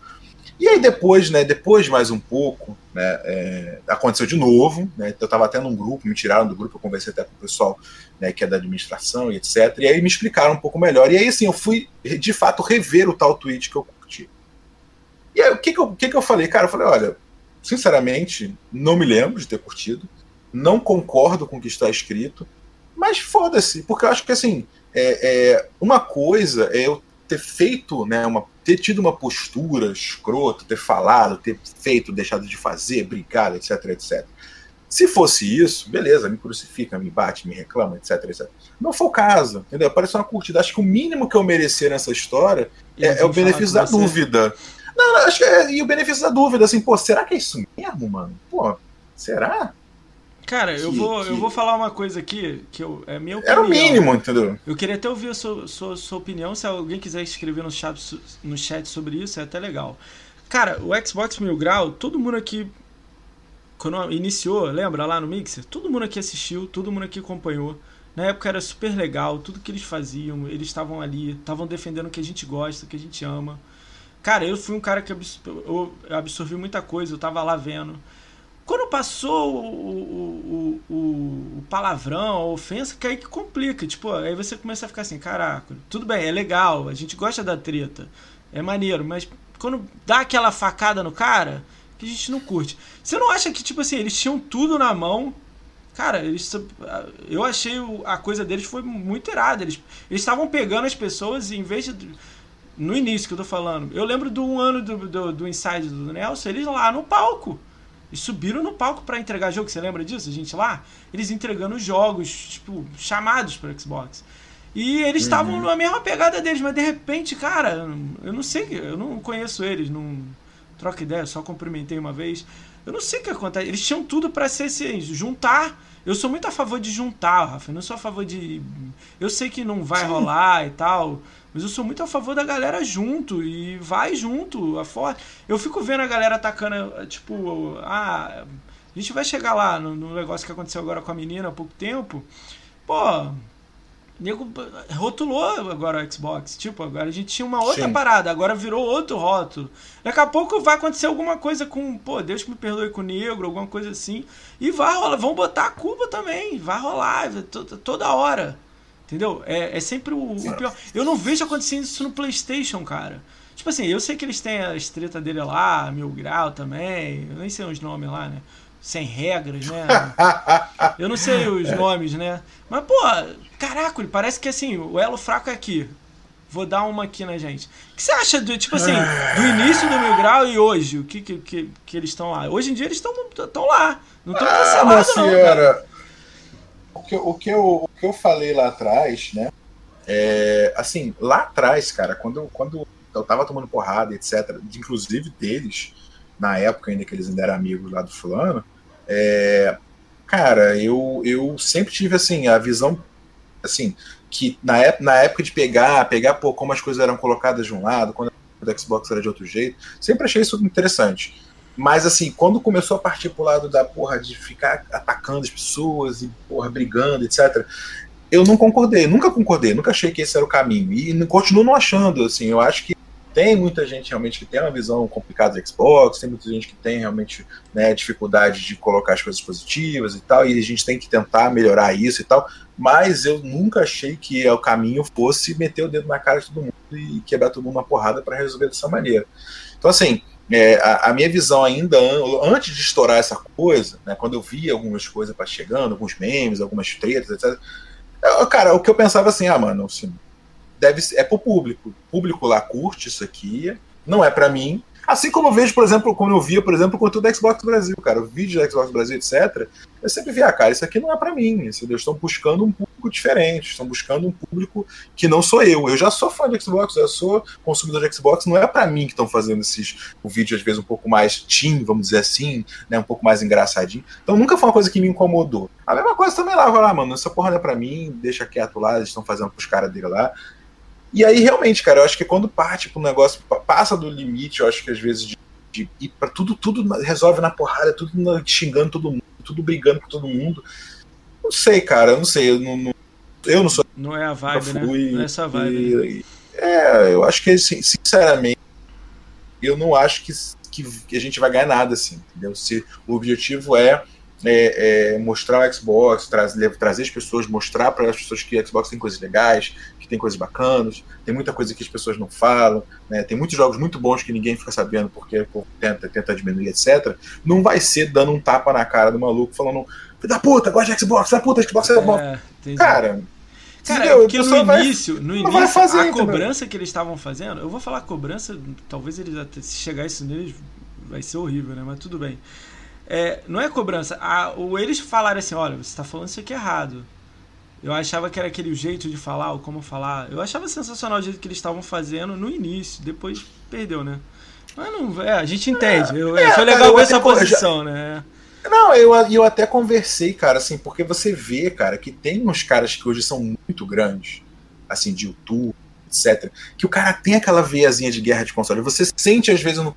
E aí depois, né, depois de mais um pouco, né, é, aconteceu de novo, né, eu estava até num grupo, me tiraram do grupo, eu conversei até com o pessoal né, que é da administração e etc. E aí me explicaram um pouco melhor. E aí, assim, eu fui, de fato, rever o tal tweet que eu curti. E aí, o que que eu, que que eu falei? Cara, eu falei, olha, sinceramente, não me lembro de ter curtido, não concordo com o que está escrito, mas foda-se, porque eu acho que assim, é, é, uma coisa é eu ter feito, né, uma, ter tido uma postura escrota, ter falado, ter feito, deixado de fazer, brigado, etc, etc. Se fosse isso, beleza, me crucifica, me bate, me reclama, etc, etc. Não foi o caso, entendeu? Parece uma curtida. Acho que o mínimo que eu merecer nessa história é, é, o benefício da dúvida. Não, não, acho que é, e o benefício da dúvida, assim, pô, será que é isso mesmo, mano? Pô, será? Cara, eu, vou, que... eu vou falar uma coisa aqui que eu, é minha opinião. Era o mínimo, entendeu? Eu queria até ouvir a sua, sua, sua opinião. Se alguém quiser escrever no chat, no chat sobre isso, é até legal. Cara, o Xbox Mil Grau, todo mundo aqui, quando iniciou, lembra lá no Mixer? Todo mundo aqui assistiu, todo mundo aqui acompanhou. Na época era super legal, tudo que eles faziam, eles estavam ali, estavam defendendo o que a gente gosta, o que a gente ama. Cara, eu fui um cara que absorvi muita coisa, eu tava lá vendo. Quando passou o, o, o, o, palavrão, a ofensa, que aí que complica. Tipo, aí você começa a ficar assim, caraca, tudo bem, é legal, a gente gosta da treta, é maneiro, mas quando dá aquela facada no cara, que a gente não curte. Você não acha que, tipo assim, eles tinham tudo na mão? Cara, eles, eu achei a coisa deles foi muito irada. Eles estavam pegando as pessoas e em vez de. No início que eu tô falando, eu lembro do um ano do, do, do Inside do Nelson, eles lá no palco e subiram no palco para entregar jogo. Você lembra disso? A gente lá? Eles entregando jogos, tipo, chamados para Xbox. E eles uhum. estavam uhum. na mesma pegada deles, mas de repente, cara, eu não sei, eu não conheço eles, não troca ideia, só cumprimentei uma vez. Eu não sei o que acontece. Eles tinham tudo para ser assim, juntar. Eu sou muito a favor de juntar, Rafa. Eu não sou a favor de. Eu sei que não vai Sim. rolar e tal. Mas eu sou muito a favor da galera junto e vai junto. A for... Eu fico vendo a galera atacando, tipo, ah, a gente vai chegar lá no, no negócio que aconteceu agora com a menina há pouco tempo. Pô, nego rotulou agora o Xbox. Tipo, agora a gente tinha uma outra Sim. parada, agora virou outro rótulo. Daqui a pouco vai acontecer alguma coisa com, pô, Deus que me perdoe com o negro, alguma coisa assim. E vai rolar, vão botar a culpa também, vai rolar toda hora. Entendeu? É, é sempre o, o, pior. Eu não vejo acontecendo isso no PlayStation, cara. Tipo assim, eu sei que eles têm a estreta dele lá, Mil Grau também. Eu nem sei os nomes lá, né? Sem regras, né? Eu não sei os nomes, né? Mas, pô, caraca, parece que assim, o elo fraco é aqui. Vou dar uma aqui na gente. O que você acha do, tipo assim, do início do Mil Grau e hoje? O que, que, que, que eles estão lá? Hoje em dia eles estão lá. Não estão ah, cancelados, não. Cara que, o, que eu, o que eu falei lá atrás, né? É, assim, lá atrás, cara, quando, quando eu tava tomando porrada, etc., inclusive deles, na época ainda que eles ainda eram amigos lá do fulano, é, cara, eu, eu sempre tive, assim, a visão, assim, que na, época, na época de pegar, pegar, pô, como as coisas eram colocadas de um lado, quando o Xbox era de outro jeito, sempre achei isso interessante. Mas assim, quando começou a partir pro lado da porra de ficar atacando as pessoas e porra brigando, etc. Eu não concordei, nunca concordei, nunca achei que esse era o caminho. E continuo não achando, assim, eu acho que Tem muita gente realmente que tem uma visão complicada do Xbox, tem muita gente que tem realmente né, dificuldade de colocar as coisas positivas e tal, e a gente tem que tentar melhorar isso e tal, mas eu nunca achei que o caminho fosse meter o dedo na cara de todo mundo e quebrar todo mundo na porrada para resolver dessa maneira. Então, assim, é, a, a, minha visão ainda, antes de estourar essa coisa, né, quando eu via algumas coisas para chegando, alguns memes, algumas tretas, etc. Eu, cara, o que eu pensava assim, ah, mano, assim, deve é pro público. O público lá curte isso aqui, não é para mim, Assim como eu vejo, por exemplo, como eu via, por exemplo, o conteúdo da Xbox Brasil, cara, o vídeo da Xbox Brasil, etc. Eu sempre via, ah, cara, isso aqui não é para mim. Eles estão buscando um público diferente, estão buscando um público que não sou eu. Eu já sou fã de Xbox, eu sou consumidor de Xbox, não é para mim que estão fazendo esses o vídeo às vezes um pouco mais teen, vamos dizer assim, né, um pouco mais engraçadinho. Então nunca foi uma coisa que me incomodou. A mesma coisa também lá, vai lá, mano, essa porra não é para mim, deixa quieto lá, eles estão fazendo pros caras dele lá. E aí, realmente, cara, eu acho que quando parte pro negócio, passa do limite, eu acho que às vezes de de ir pra tudo, tudo resolve na porrada, tudo xingando todo mundo, tudo brigando com todo mundo. Não sei, cara, eu não sei, eu não, não eu não sou. Não é a vibe, né? fui, né? Não é essa vibe. E, né? É, eu acho que, sinceramente, eu não acho que, que a gente vai ganhar nada, assim, entendeu? Se o objetivo é é, é, mostrar o Xbox, trazer, trazer as pessoas, mostrar para as pessoas que o Xbox tem coisas legais, que tem coisas bacanas, tem muita coisa que as pessoas não falam, né? tem muitos jogos muito bons que ninguém fica sabendo porque tenta, tenta diminuir, etc. Não vai ser dando um tapa na cara do maluco falando, da puta, gosta de Xbox, da puta, Xbox é bom. É, cara, Cara, é porque no início, vai, no início fazer, a cobrança que eles estavam fazendo, eu vou falar cobrança, talvez eles até se chegar isso neles vai ser horrível, né? Mas tudo bem. É, não é cobrança. A, ou eles falaram assim: olha, você está falando isso aqui errado. Eu achava que era aquele jeito de falar, ou como falar. Eu achava sensacional o jeito que eles estavam fazendo no início, depois perdeu, né? Mas não, é, a gente entende. Eu, é, foi legal ver essa posição, já... né? Não, eu, eu até conversei, cara, assim, porque você vê, cara, que tem uns caras que hoje são muito grandes, assim, de YouTube, etc., que o cara tem aquela veiazinha de guerra de console. Você sente, às vezes, no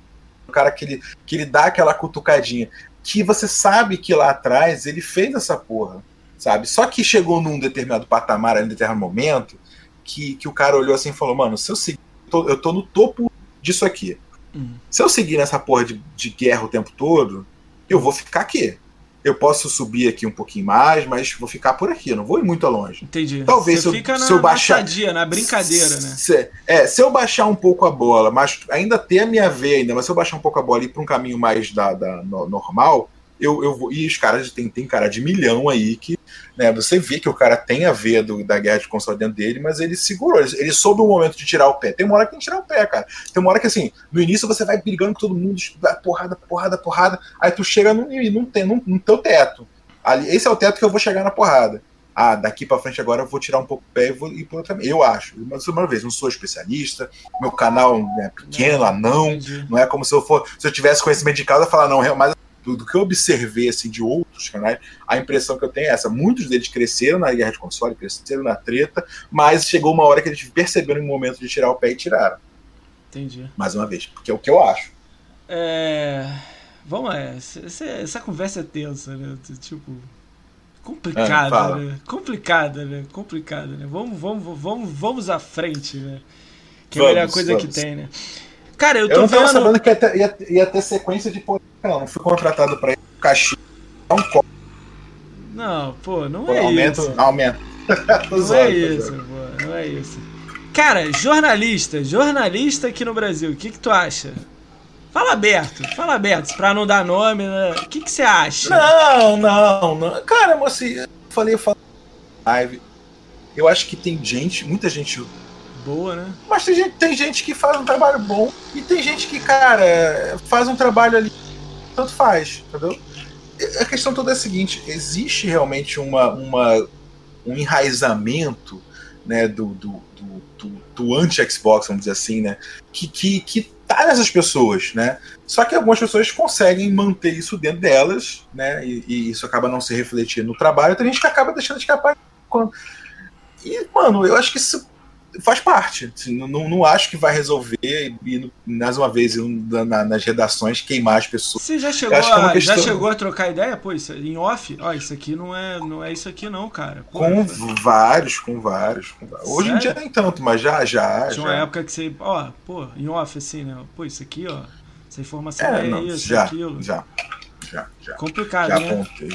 cara que ele, que ele dá aquela cutucadinha que você sabe que lá atrás ele fez essa porra, sabe? Só que chegou num determinado patamar, em um determinado momento, que, que o cara olhou assim e falou: Mano, se eu seguir, eu tô, eu tô no topo disso aqui. Hum. Se eu seguir nessa porra de, de guerra o tempo todo, eu vou ficar aqui eu posso subir aqui um pouquinho mais, mas vou ficar por aqui, eu não vou ir muito longe. Entendi. Talvez Você se, fica eu, na, se eu baixar. Na sadia, na brincadeira, né? Se, é, se eu baixar um pouco a bola, mas ainda ter a minha veia ainda, mas se eu baixar um pouco a bola e ir para um caminho mais da, da no, normal, eu, eu vou. E os caras tem, tem cara de milhão aí que. Né, você vê que o cara tem a veia do, da guerra de console dentro dele, mas ele segurou. Ele, ele soube o momento de tirar o pé. Tem uma hora que tem que tirar o pé, cara. Tem uma hora que assim, no início você vai brigando com todo mundo, porrada, porrada, porrada. Aí tu chega no, no, no, no teu teto. Ali, esse é o teto que eu vou chegar na porrada. Ah, daqui para frente agora eu vou tirar um pouco o pé e vou ir para outra. Eu acho. Mas uma vez, não sou especialista, meu canal é pequeno, anão. Não é como se eu for. Se eu tivesse conhecimento de causa, falar, não, mas do, do, que eu observei assim, de outros canais, a impressão que eu tenho é essa. Muitos deles cresceram na guerra de console, cresceram na treta, mas chegou uma hora que eles perceberam o momento de tirar o pé e tiraram. Entendi. Mais uma vez, porque é o que eu acho. É. Vamos, é, essa, essa conversa é tensa, né? Tipo, complicada, é, né? Complicada, né? Complicada, né? Vamos, vamos, vamos, vamos à frente, né? Que é a melhor coisa vamos. que tem, né? Cara, eu tô eu não vendo... sabendo que ia ter, ia, ia ter sequência de não. Não fui contratado pra ir caixinha. Não, não, pô, não pô, é aumento, isso. Aumento. não é isso, pô, não é isso. Cara, jornalista, jornalista aqui no Brasil, o que, que tu acha? Fala aberto, fala aberto, pra não dar nome, né? O que, que você acha? Não, não, não. Cara, moça, eu falei, eu falei live. Eu acho que tem gente, muita gente. Boa, né? Mas tem gente, tem gente que faz um trabalho bom e tem gente que, cara, faz um trabalho ali, tanto faz, entendeu? A questão toda é a seguinte: existe realmente uma, uma, um enraizamento né, do, do, do, do, do anti-Xbox, vamos dizer assim, né? Que, que, que tá nessas pessoas, né? Só que algumas pessoas conseguem manter isso dentro delas, né? E, e isso acaba não se refletindo no trabalho. Tem gente que acaba deixando escapar. Quando... E, mano, eu acho que isso faz parte. Assim, não, não acho que vai resolver e, mais uma vez, na, nas redações, queimar as pessoas. Você já chegou, é a, questão... já chegou a trocar ideia? Pô, isso, em off? Ó, isso aqui não é, não é isso aqui, não, cara. Pô, com vários, com vários. Com vários. Hoje em dia nem tanto, mas já, já. Tinha já. uma época que você, ó, pô, em off, assim, né? Pô, isso aqui, ó. Essa informação é, é não, isso, já, aquilo. Já, já, já. Complicado, já né? Apontei.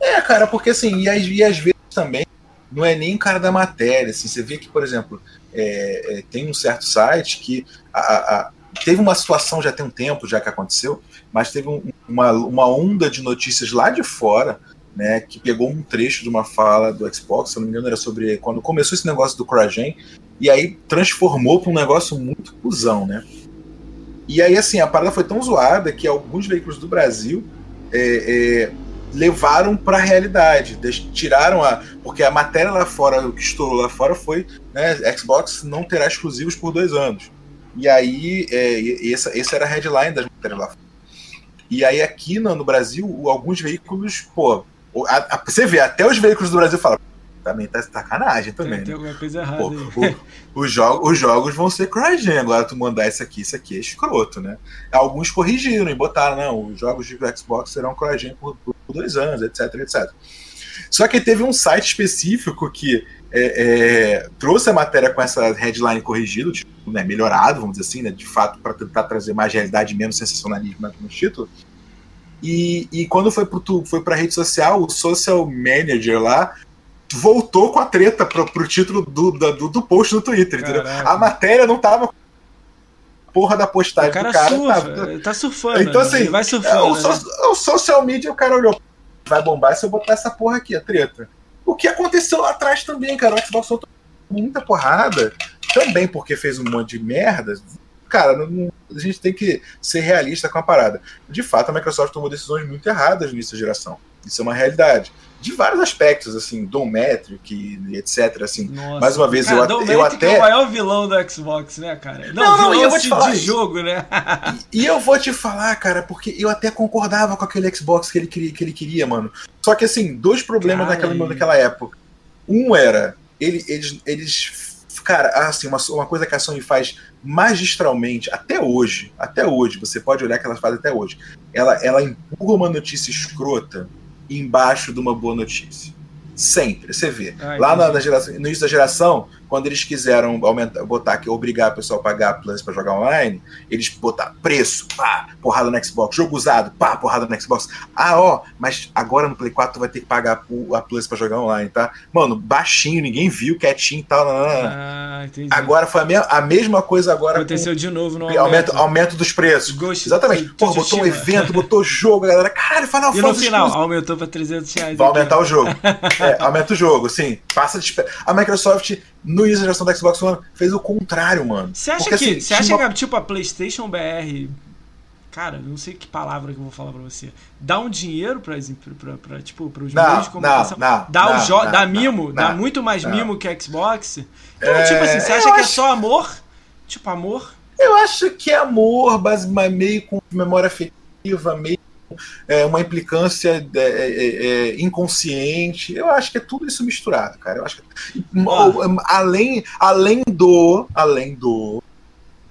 É, cara, porque assim, e, e às vezes também não é nem cara da matéria. Assim, você vê que, por exemplo, é, é, tem um certo site que a, a, teve uma situação já tem um tempo já que aconteceu, mas teve um, uma, uma onda de notícias lá de fora, né, que pegou um trecho de uma fala do Xbox, se não me engano era sobre quando começou esse negócio do CryGen, e aí transformou para um negócio muito cuzão, né? E aí, assim, a parada foi tão zoada que alguns veículos do Brasil é, é, levaram para a realidade, tiraram a. Porque a matéria lá fora, o que estourou lá fora foi né, Xbox não terá exclusivos por dois anos. E aí, é, essa, essa era a headline das matérias lá fora. E aí, aqui no, no Brasil, alguns veículos, pô, a, a, você vê, até os veículos do Brasil falam, também tá sacanagem também. Tem, tem né? alguma coisa errada. Pô, o, o jogo, os jogos vão ser CryGen, agora tu mandar isso aqui, isso aqui é escroto, né? Alguns corrigiram e botaram, não, os jogos de Xbox serão CryGen por, por, dois anos, etc, etc. Só que teve um site específico que é, é, trouxe a matéria com essa headline corrigida, tipo, né, melhorado, vamos dizer assim, né, de fato, para tentar trazer mais realidade menos sensacionalismo no título. E, e quando foi para a rede social, o social manager lá voltou com a treta pro, pro título do, do, do post no Twitter, entendeu? A matéria não tava porra da postagem o cara do cara. Surfa, tá, tá surfando. Então, assim, vai surfando. O, né? o, social media, o cara olhou, vai bombar se eu botar essa porra aqui, a treta. O que aconteceu lá atrás também, cara. O Xbox soltou muita porrada, também porque fez um monte de merda. Cara, não, a gente tem que ser realista com a parada. De fato, a Microsoft tomou decisões muito erradas nessa geração. Isso é uma realidade de vários aspectos, assim, Dom Metric, etc. Assim, Nossa, mais uma vez, cara, eu, Dom eu até. é o maior vilão do Xbox, né, cara? Não, não, não eu vou te falar. de jogo, né? e, e, eu vou te falar, cara, porque eu até concordava com aquele Xbox que ele queria, que ele queria mano. Só que, assim, dois problemas naquela, naquela época. Um era, ele, eles, eles. Cara, assim, uma, uma coisa que a Sony faz magistralmente, até hoje, até hoje, você pode olhar que ela faz até hoje. Ela, ela empurra uma notícia escrota embaixo de uma boa notícia. Sempre, você vê. Ah, Lá na, na geração, no início da geração, quando eles quiseram aumentar, botar que obrigar o pessoal a pagar Plus para jogar online, eles botaram preço, pá, porrada no Xbox, jogo usado, pá, porrada no Xbox. Ah, ó, mas agora no Play 4 tu vai ter que pagar a Plus para jogar online, tá? Mano, baixinho, ninguém viu, quietinho e tal. Não, não, não. Ah, entendi. Agora foi a, me a mesma coisa agora. Aconteceu de novo no aumento. aumento. Aumento dos preços. Ghost, Exatamente. Pô, botou um evento, botou jogo, galera, caralho, Final E no final, aumentou para 300 reais. Vai aumentar o jogo. é, aumenta o jogo, sim. Passa de... A Microsoft no início da geração do Xbox One fez o contrário, mano. Você acha Porque, que, assim, você acha uma... que tipo a PlayStation BR, cara, não sei que palavra que eu vou falar para você, dá um dinheiro para para tipo para os meios de comunicação, não, não, dá não, o jo... dá mimo, dá muito mais mimo que Xbox. Então, é... tipo assim, você acha que é só amor? Tipo amor? Eu acho que é amor, mas meio com memória afetiva, meio é, uma implicância é, é, é, inconsciente. Eu acho que é tudo isso misturado, cara. Eu acho que, ah. além, além do, além do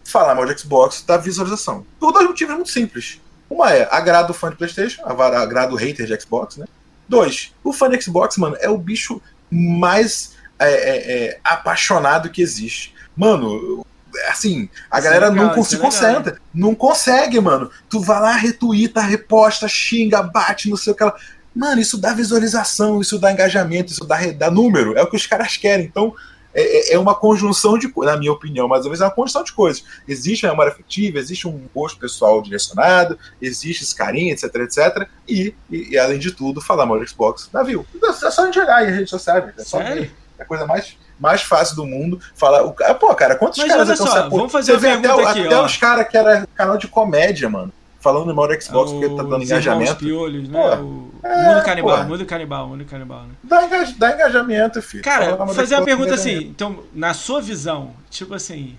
falar mal de Xbox da visualização. Por dois motivos muito simples. Uma é agrado o fã de PlayStation, agrado o hater de Xbox, né? Dois, o fã de Xbox, mano, é o bicho mais é, é, é, apaixonado que existe. Mano, assim, a galera é legal, não se concentra. Não consegue, mano. Tu vai lá, retuita, reposta, xinga, bate, não sei o que. Ela... Mano, isso dá visualização, isso dá engajamento, isso dá, dá número. É o que os caras querem. Então, é, é, é uma conjunção de coisas, na minha opinião, mais ou menos, é uma conjunção de coisas. Existe a memória afetiva, existe um gosto pessoal direcionado, existe esse carinho, etc, etc. E, e, e além de tudo, falar mal do Xbox na view. É só a gente olhar em rede social, é só ver. É a coisa mais mais fácil do mundo. Fala, o, pô, cara, quantos Mas caras olha só, vamos fazer Você até, aqui, até os caras que era canal de comédia, mano. Falando mal do Xbox porque tá dando engajamento. Piolhos, né? Pô, o é, mundo canibal, mundo canibal, mundo canibal, né? Dá, dá engajamento, filho. Cara, vou fazer uma pergunta assim, então, na sua visão, tipo assim,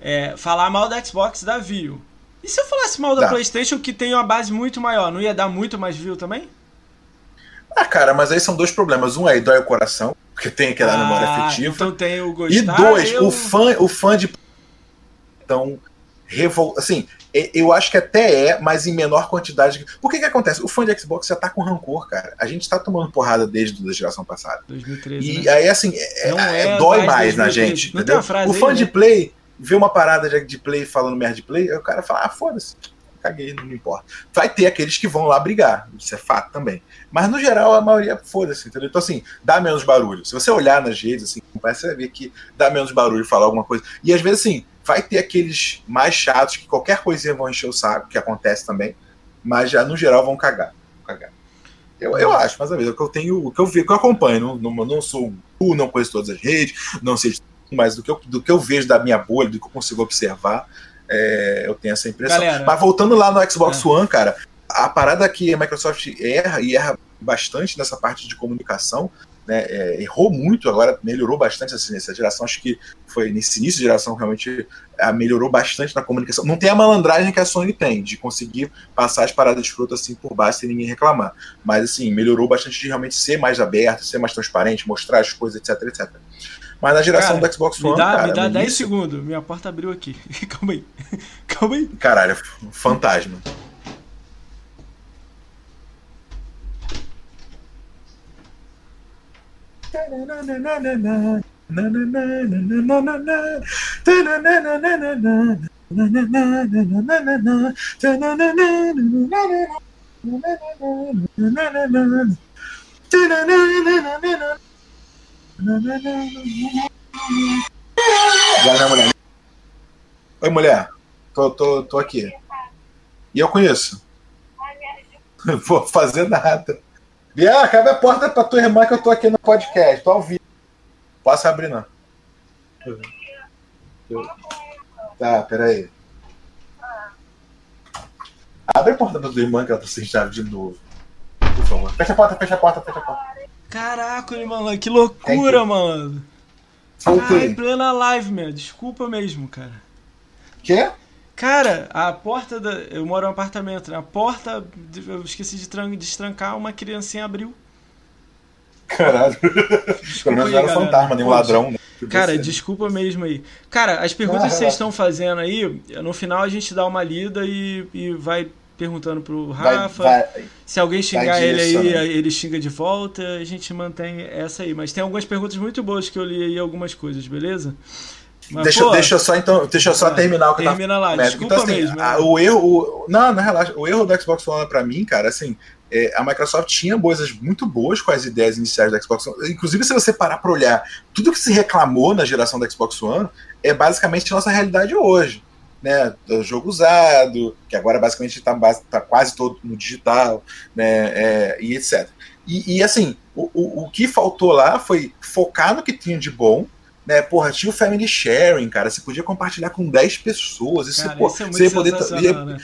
é, falar mal da Xbox dá view. E se eu falasse mal da dá. PlayStation, que tem uma base muito maior, não ia dar muito mais view também? Ah, cara, mas aí são dois problemas. Um aí dói o coração, porque tem aquela ah, memória afetiva. Então tem o gostar, E dois, eu... o fã, o fã de então revol... assim, eu acho que até é, mas em menor quantidade. Por que que acontece? O fã de Xbox já tá com rancor, cara. A gente tá tomando porrada desde a geração passada. 2013, e né? aí, assim, é, é, é dói mais, mais na gente. Não entendeu? o fã aí, de né? play vê uma parada de, de play falando merda de play, aí o cara fala, ah, foda-se caguei, não me importa. Vai ter aqueles que vão lá brigar, isso é fato também. Mas no geral, a maioria, foda-se, entendeu? Então, assim, dá menos barulho. Se você olhar nas redes, assim, vai ver que dá menos barulho falar alguma coisa. E às vezes, assim, vai ter aqueles mais chatos que qualquer coisinha vão encher o saco, que acontece também, mas já no geral vão cagar. Vão cagar. Eu, eu acho, mas a vez, o que eu tenho, o que eu vi, que eu acompanho, não, não, não sou um não conheço todas as redes, não sei mas do que, eu, do que eu vejo da minha bolha, do que eu consigo observar, é, eu tenho essa impressão. Galera, Mas voltando lá no Xbox é. One, cara, a parada que a Microsoft erra e erra bastante nessa parte de comunicação, né, é, errou muito, agora melhorou bastante assim, nessa geração. Acho que foi nesse início de geração realmente a, melhorou bastante na comunicação. Não tem a malandragem que a Sony tem, de conseguir passar as paradas de fruta assim por baixo sem ninguém reclamar. Mas assim, melhorou bastante de realmente ser mais aberto, ser mais transparente, mostrar as coisas, etc, etc. Mas na geração cara, do Xbox One. Me dá, cara, me dá 10 início... segundos. Minha porta abriu aqui. Calma aí. Calma aí. Caralho, fantasma. Agora mulher. Oi, mulher. Tô, tô, tô aqui. E eu conheço. Vou fazer nada. Bianca, abre a porta pra tua irmã que eu tô aqui no podcast. Tô ao vivo. Posso abrir, não? Tá, peraí. Abre a porta pra tua irmã que ela tá sem chave de novo. Por favor. Fecha a porta, fecha a porta, fecha a porta. Caraca, mano, que loucura, mano. Ai, plena live, meu. Desculpa mesmo, cara. Quê? Cara, a porta da. Eu moro em um apartamento, né? A porta. Eu esqueci de destrancar, uma criancinha abriu. Caralho. Pelo menos não era um fantasma, nem um ladrão, né? Cara, desculpa mesmo aí. Cara, as perguntas ah, que vocês estão fazendo aí, no final a gente dá uma lida e, e vai perguntando pro Rafa. Vai, vai, se alguém xingar ele aí, ele xinga de volta. A gente mantém essa aí. Mas tem algumas perguntas muito boas que eu li aí, algumas coisas, beleza? Mas, deixa, pô, deixa eu só então, deixa eu só terminar o que termina eu tava lá, desculpa então, assim, mesmo. A, o erro, o, não, não relaxa. O erro do Xbox One para mim, cara, assim, é, a Microsoft tinha coisas muito boas com as ideias iniciais do Xbox One. Inclusive, se você parar para olhar, tudo que se reclamou na geração do Xbox One é basicamente a nossa realidade hoje né, do jogo usado, que agora basicamente está tá quase todo no digital, né, é, e etc. E, e assim, o, o, o, que faltou lá foi focar no que tinha de bom, né, porra, tinha o family sharing, cara, você podia compartilhar com 10 pessoas, isso, cara, pô, isso é você ia poder, ia, né?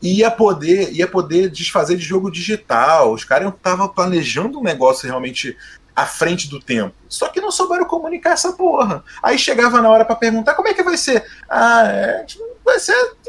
ia poder ia poder desfazer de jogo digital, os caras estavam planejando um negócio realmente à frente do tempo. Só que não souberam comunicar essa porra. Aí chegava na hora para perguntar como é que vai ser. Ah, é, vai ser, não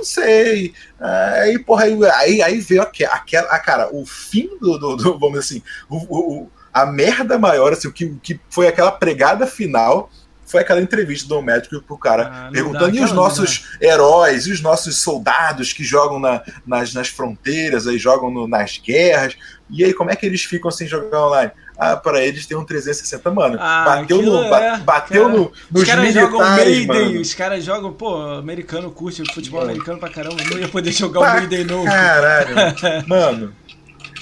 sei. Ah, aí, porra, aí, aí, aí veio aquela, aquela, cara, o fim do, do, do vamos dizer assim, o, o, a merda maior, assim, o que, que foi aquela pregada final foi aquela entrevista do médico pro cara ah, perguntando e os nossos heróis, e os nossos soldados que jogam na, nas, nas fronteiras, aí jogam no, nas guerras, e aí como é que eles ficam sem jogar online? Ah, para eles tem um 360, mano. Ah, bateu no, é, bateu cara, no, nos os caras jogam Maiden, mano. os caras jogam, pô, americano curte futebol mano. americano pra caramba, não ia poder jogar pra o Maiden novo. Caralho, mano.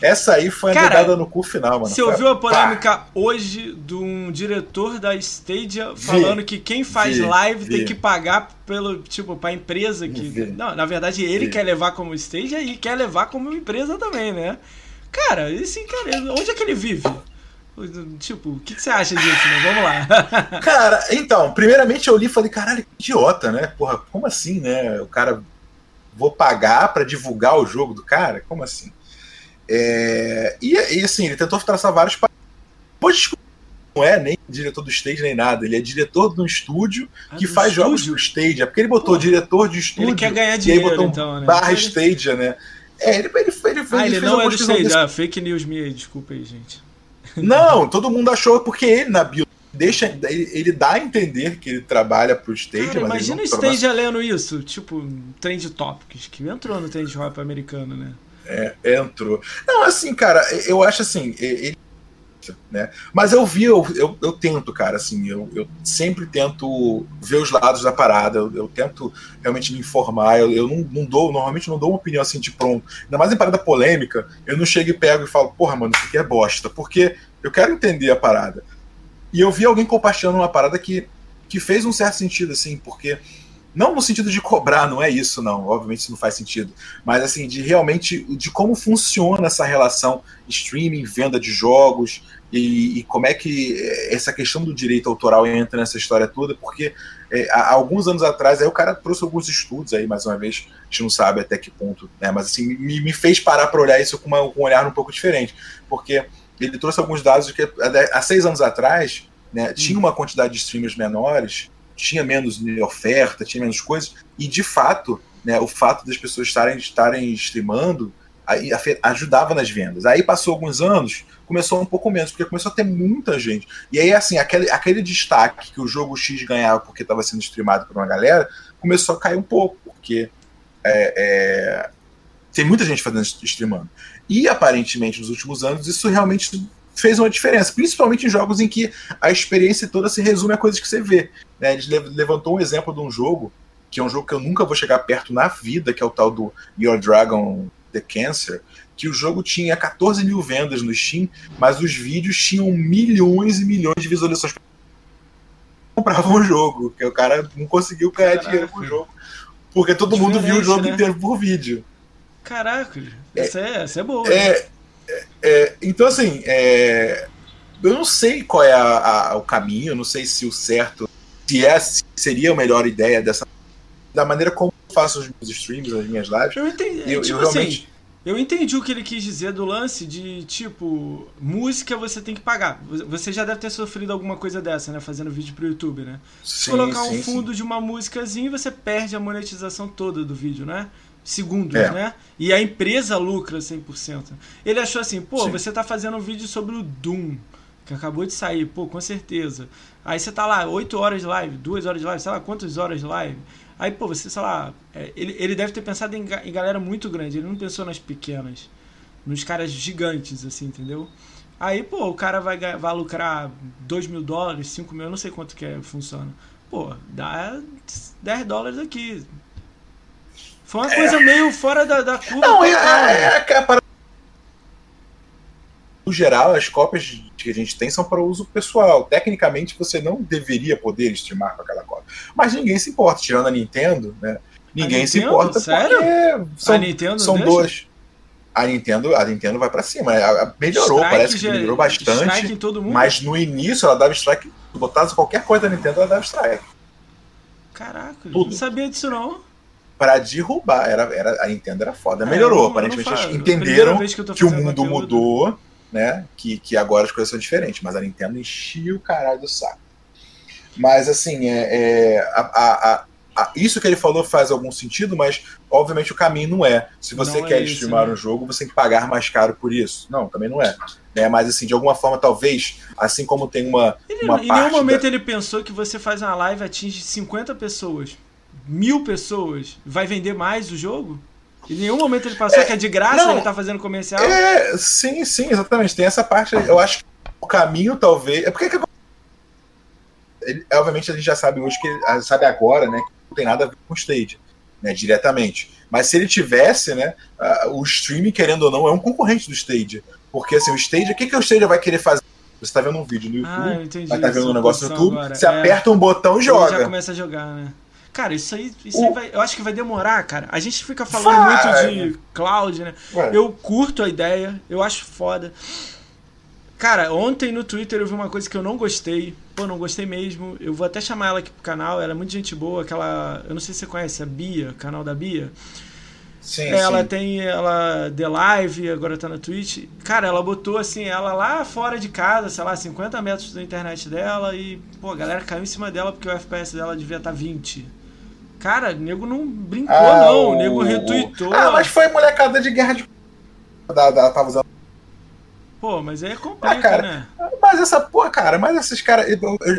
Essa aí foi a dedada no cu final, mano. Você ouviu a polêmica Pá. hoje de um diretor da Stadia falando vi, que quem faz vi, live vi. tem que pagar pelo, tipo, pra empresa que. Não, na verdade, ele quer levar como Stadia e quer levar como empresa também, né? Cara, esse cara, onde é que ele vive? Tipo, o que, que, você acha disso, né? Vamos lá. cara, então, primeiramente eu li e falei, caralho, que idiota, né? Porra, como assim, né? O cara. Vou pagar para divulgar o jogo do cara? Como assim? É, e, e, assim, ele tentou traçar vários. Depois não é nem diretor do stage nem nada, ele é diretor de um estúdio ah, que faz estúdio? jogos do stage. É porque ele botou Pô, diretor de estúdio. Ele quer ganhar dinheiro, e aí botou então, né? barra Stadia, né? É, ele, ele, ele, ele, ah, ele não é do stage. Desse... Ah, fake news minha aí, desculpa aí, gente. Não, todo mundo achou porque ele na bio deixa. Ele, ele dá a entender que ele trabalha pro Stage, Cara, mas imagina o Stage lendo isso, tipo, Trend Topics, que entrou no Trend Rap americano, né? É, entrou. Não, assim, cara, eu acho assim, ele né? Mas eu vi, eu, eu, eu, tento, cara, assim, eu, eu sempre tento ver os lados da parada, eu, eu tento realmente me informar, eu, eu não, não, dou, normalmente não dou uma opinião assim de pronto, ainda mais em parada polêmica, eu não chego e pego e falo, porra, mano, isso aqui é bosta, porque eu quero entender a parada. E eu vi alguém compartilhando uma parada que, que fez um certo sentido, assim, porque não no sentido de cobrar, não é isso, não. Obviamente isso não faz sentido. Mas assim, de realmente de como funciona essa relação streaming, venda de jogos, e, e como é que essa questão do direito autoral entra nessa história toda, porque é, há alguns anos atrás aí o cara trouxe alguns estudos aí, mais uma vez, a gente não sabe até que ponto, né? Mas assim, me, me fez parar para olhar isso com, uma, com um olhar um pouco diferente. Porque ele trouxe alguns dados de que há seis anos atrás né, hum. tinha uma quantidade de streamers menores tinha menos oferta, tinha menos coisas, e de fato, né, o fato das pessoas estarem, estarem streamando aí, ajudava nas vendas. Aí passou alguns anos, começou um pouco menos, porque começou a ter muita gente. E aí, assim, aquele, aquele destaque que o jogo X ganhava porque estava sendo streamado por uma galera, começou a cair um pouco, porque é, é, tem muita gente fazendo streamando. E aparentemente, nos últimos anos, isso realmente fez uma diferença, principalmente em jogos em que a experiência toda se resume a coisas que você vê. Né? Ele levantou um exemplo de um jogo, que é um jogo que eu nunca vou chegar perto na vida, que é o tal do Your Dragon The Cancer, que o jogo tinha 14 mil vendas no Steam, mas os vídeos tinham milhões e milhões de visualizações. Compravam o jogo, que o cara não conseguiu ganhar Caraca. dinheiro com o jogo. Porque todo mundo viu o jogo né? inteiro por vídeo. Caraca, essa é, essa é boa. É, né? É, então, assim, é, eu não sei qual é a, a, o caminho, eu não sei se o certo, se, é, se seria a melhor ideia dessa. Da maneira como eu faço os meus streams, as minhas lives. Eu entendi. Eu, tipo eu assim, realmente... assim, eu entendi o que ele quis dizer do lance de, tipo, música você tem que pagar. Você já deve ter sofrido alguma coisa dessa, né? Fazendo vídeo pro YouTube, né? Sim, colocar sim, um fundo sim. de uma músicazinha, você perde a monetização toda do vídeo, né? Segundos, é. né? E a empresa lucra 100%. Ele achou assim, pô, Sim. você tá fazendo um vídeo sobre o Doom, que acabou de sair, pô, com certeza. Aí você tá lá, 8 horas de live, 2 horas de live, sei lá quantas horas de live. Aí, pô, você, sei lá, é, ele, ele deve ter pensado em, em galera muito grande, ele não pensou nas pequenas, nos caras gigantes, assim, entendeu? Aí, pô, o cara vai, vai lucrar 2 mil dólares, 5 mil, eu não sei quanto que é, funciona. Pô, dá 10 dólares aqui, foi uma é. coisa meio fora da, da curva. Não, é, é, é, para... No geral, as cópias que a gente tem são para uso pessoal. Tecnicamente, você não deveria poder streamar com aquela cópia. Mas ninguém se importa, tirando a Nintendo, né? Ninguém se importa Sério? porque são, a Nintendo são dois. A Nintendo, a Nintendo vai para cima. Melhorou, strike parece que melhorou bastante. Mas no início ela dava strike. Se botasse qualquer coisa da Nintendo, ela dava strike. Caraca, Tudo. não sabia disso não para derrubar. Era, era, a Nintendo era foda. É, Melhorou, aparentemente eles entenderam que, que o mundo conteúdo. mudou, né? Que, que agora as coisas são diferentes. Mas a Nintendo enchia o caralho do saco. Mas assim, é, é a, a, a, isso que ele falou faz algum sentido, mas obviamente o caminho não é. Se você não quer é streamar né? um jogo, você tem que pagar mais caro por isso. Não, também não é. Né? Mas assim, de alguma forma, talvez, assim como tem uma. Ele, uma em nenhum momento da... ele pensou que você faz uma live atinge 50 pessoas mil pessoas, vai vender mais o jogo? Em nenhum momento ele passou é, que é de graça, não, ele tá fazendo comercial? É, sim, sim, exatamente. Tem essa parte. Eu acho que o caminho talvez. É porque que ele, obviamente a gente já sabe hoje que sabe agora, né, que não tem nada a ver com o stage, né, diretamente. Mas se ele tivesse, né, uh, o streaming querendo ou não é um concorrente do stage, porque assim o stage, o que que o stage vai querer fazer? Você está vendo um vídeo no YouTube, ah, entendi, vai tá vendo um negócio no YouTube, agora. você é, aperta um botão e joga. já começa a jogar, né? Cara, isso aí, isso o... aí vai, eu acho que vai demorar, cara. A gente fica falando vai. muito de cloud, né? Vai. Eu curto a ideia, eu acho foda. Cara, ontem no Twitter eu vi uma coisa que eu não gostei. Pô, não gostei mesmo. Eu vou até chamar ela aqui pro canal. Ela é muito gente boa. Aquela. Eu não sei se você conhece a Bia, canal da Bia. Sim, ela sim. tem ela The Live, agora tá na Twitch. Cara, ela botou assim, ela lá fora de casa, sei lá, 50 metros da internet dela e, pô, a galera caiu em cima dela porque o FPS dela devia estar tá 20. Cara, o nego não brincou, ah, não. O, nego retweetou. Ah, mas foi molecada de guerra de. Da, da, tava usando. Pô, mas aí é complica, Ah, cara, né? Mas essa porra, cara, mas esses caras,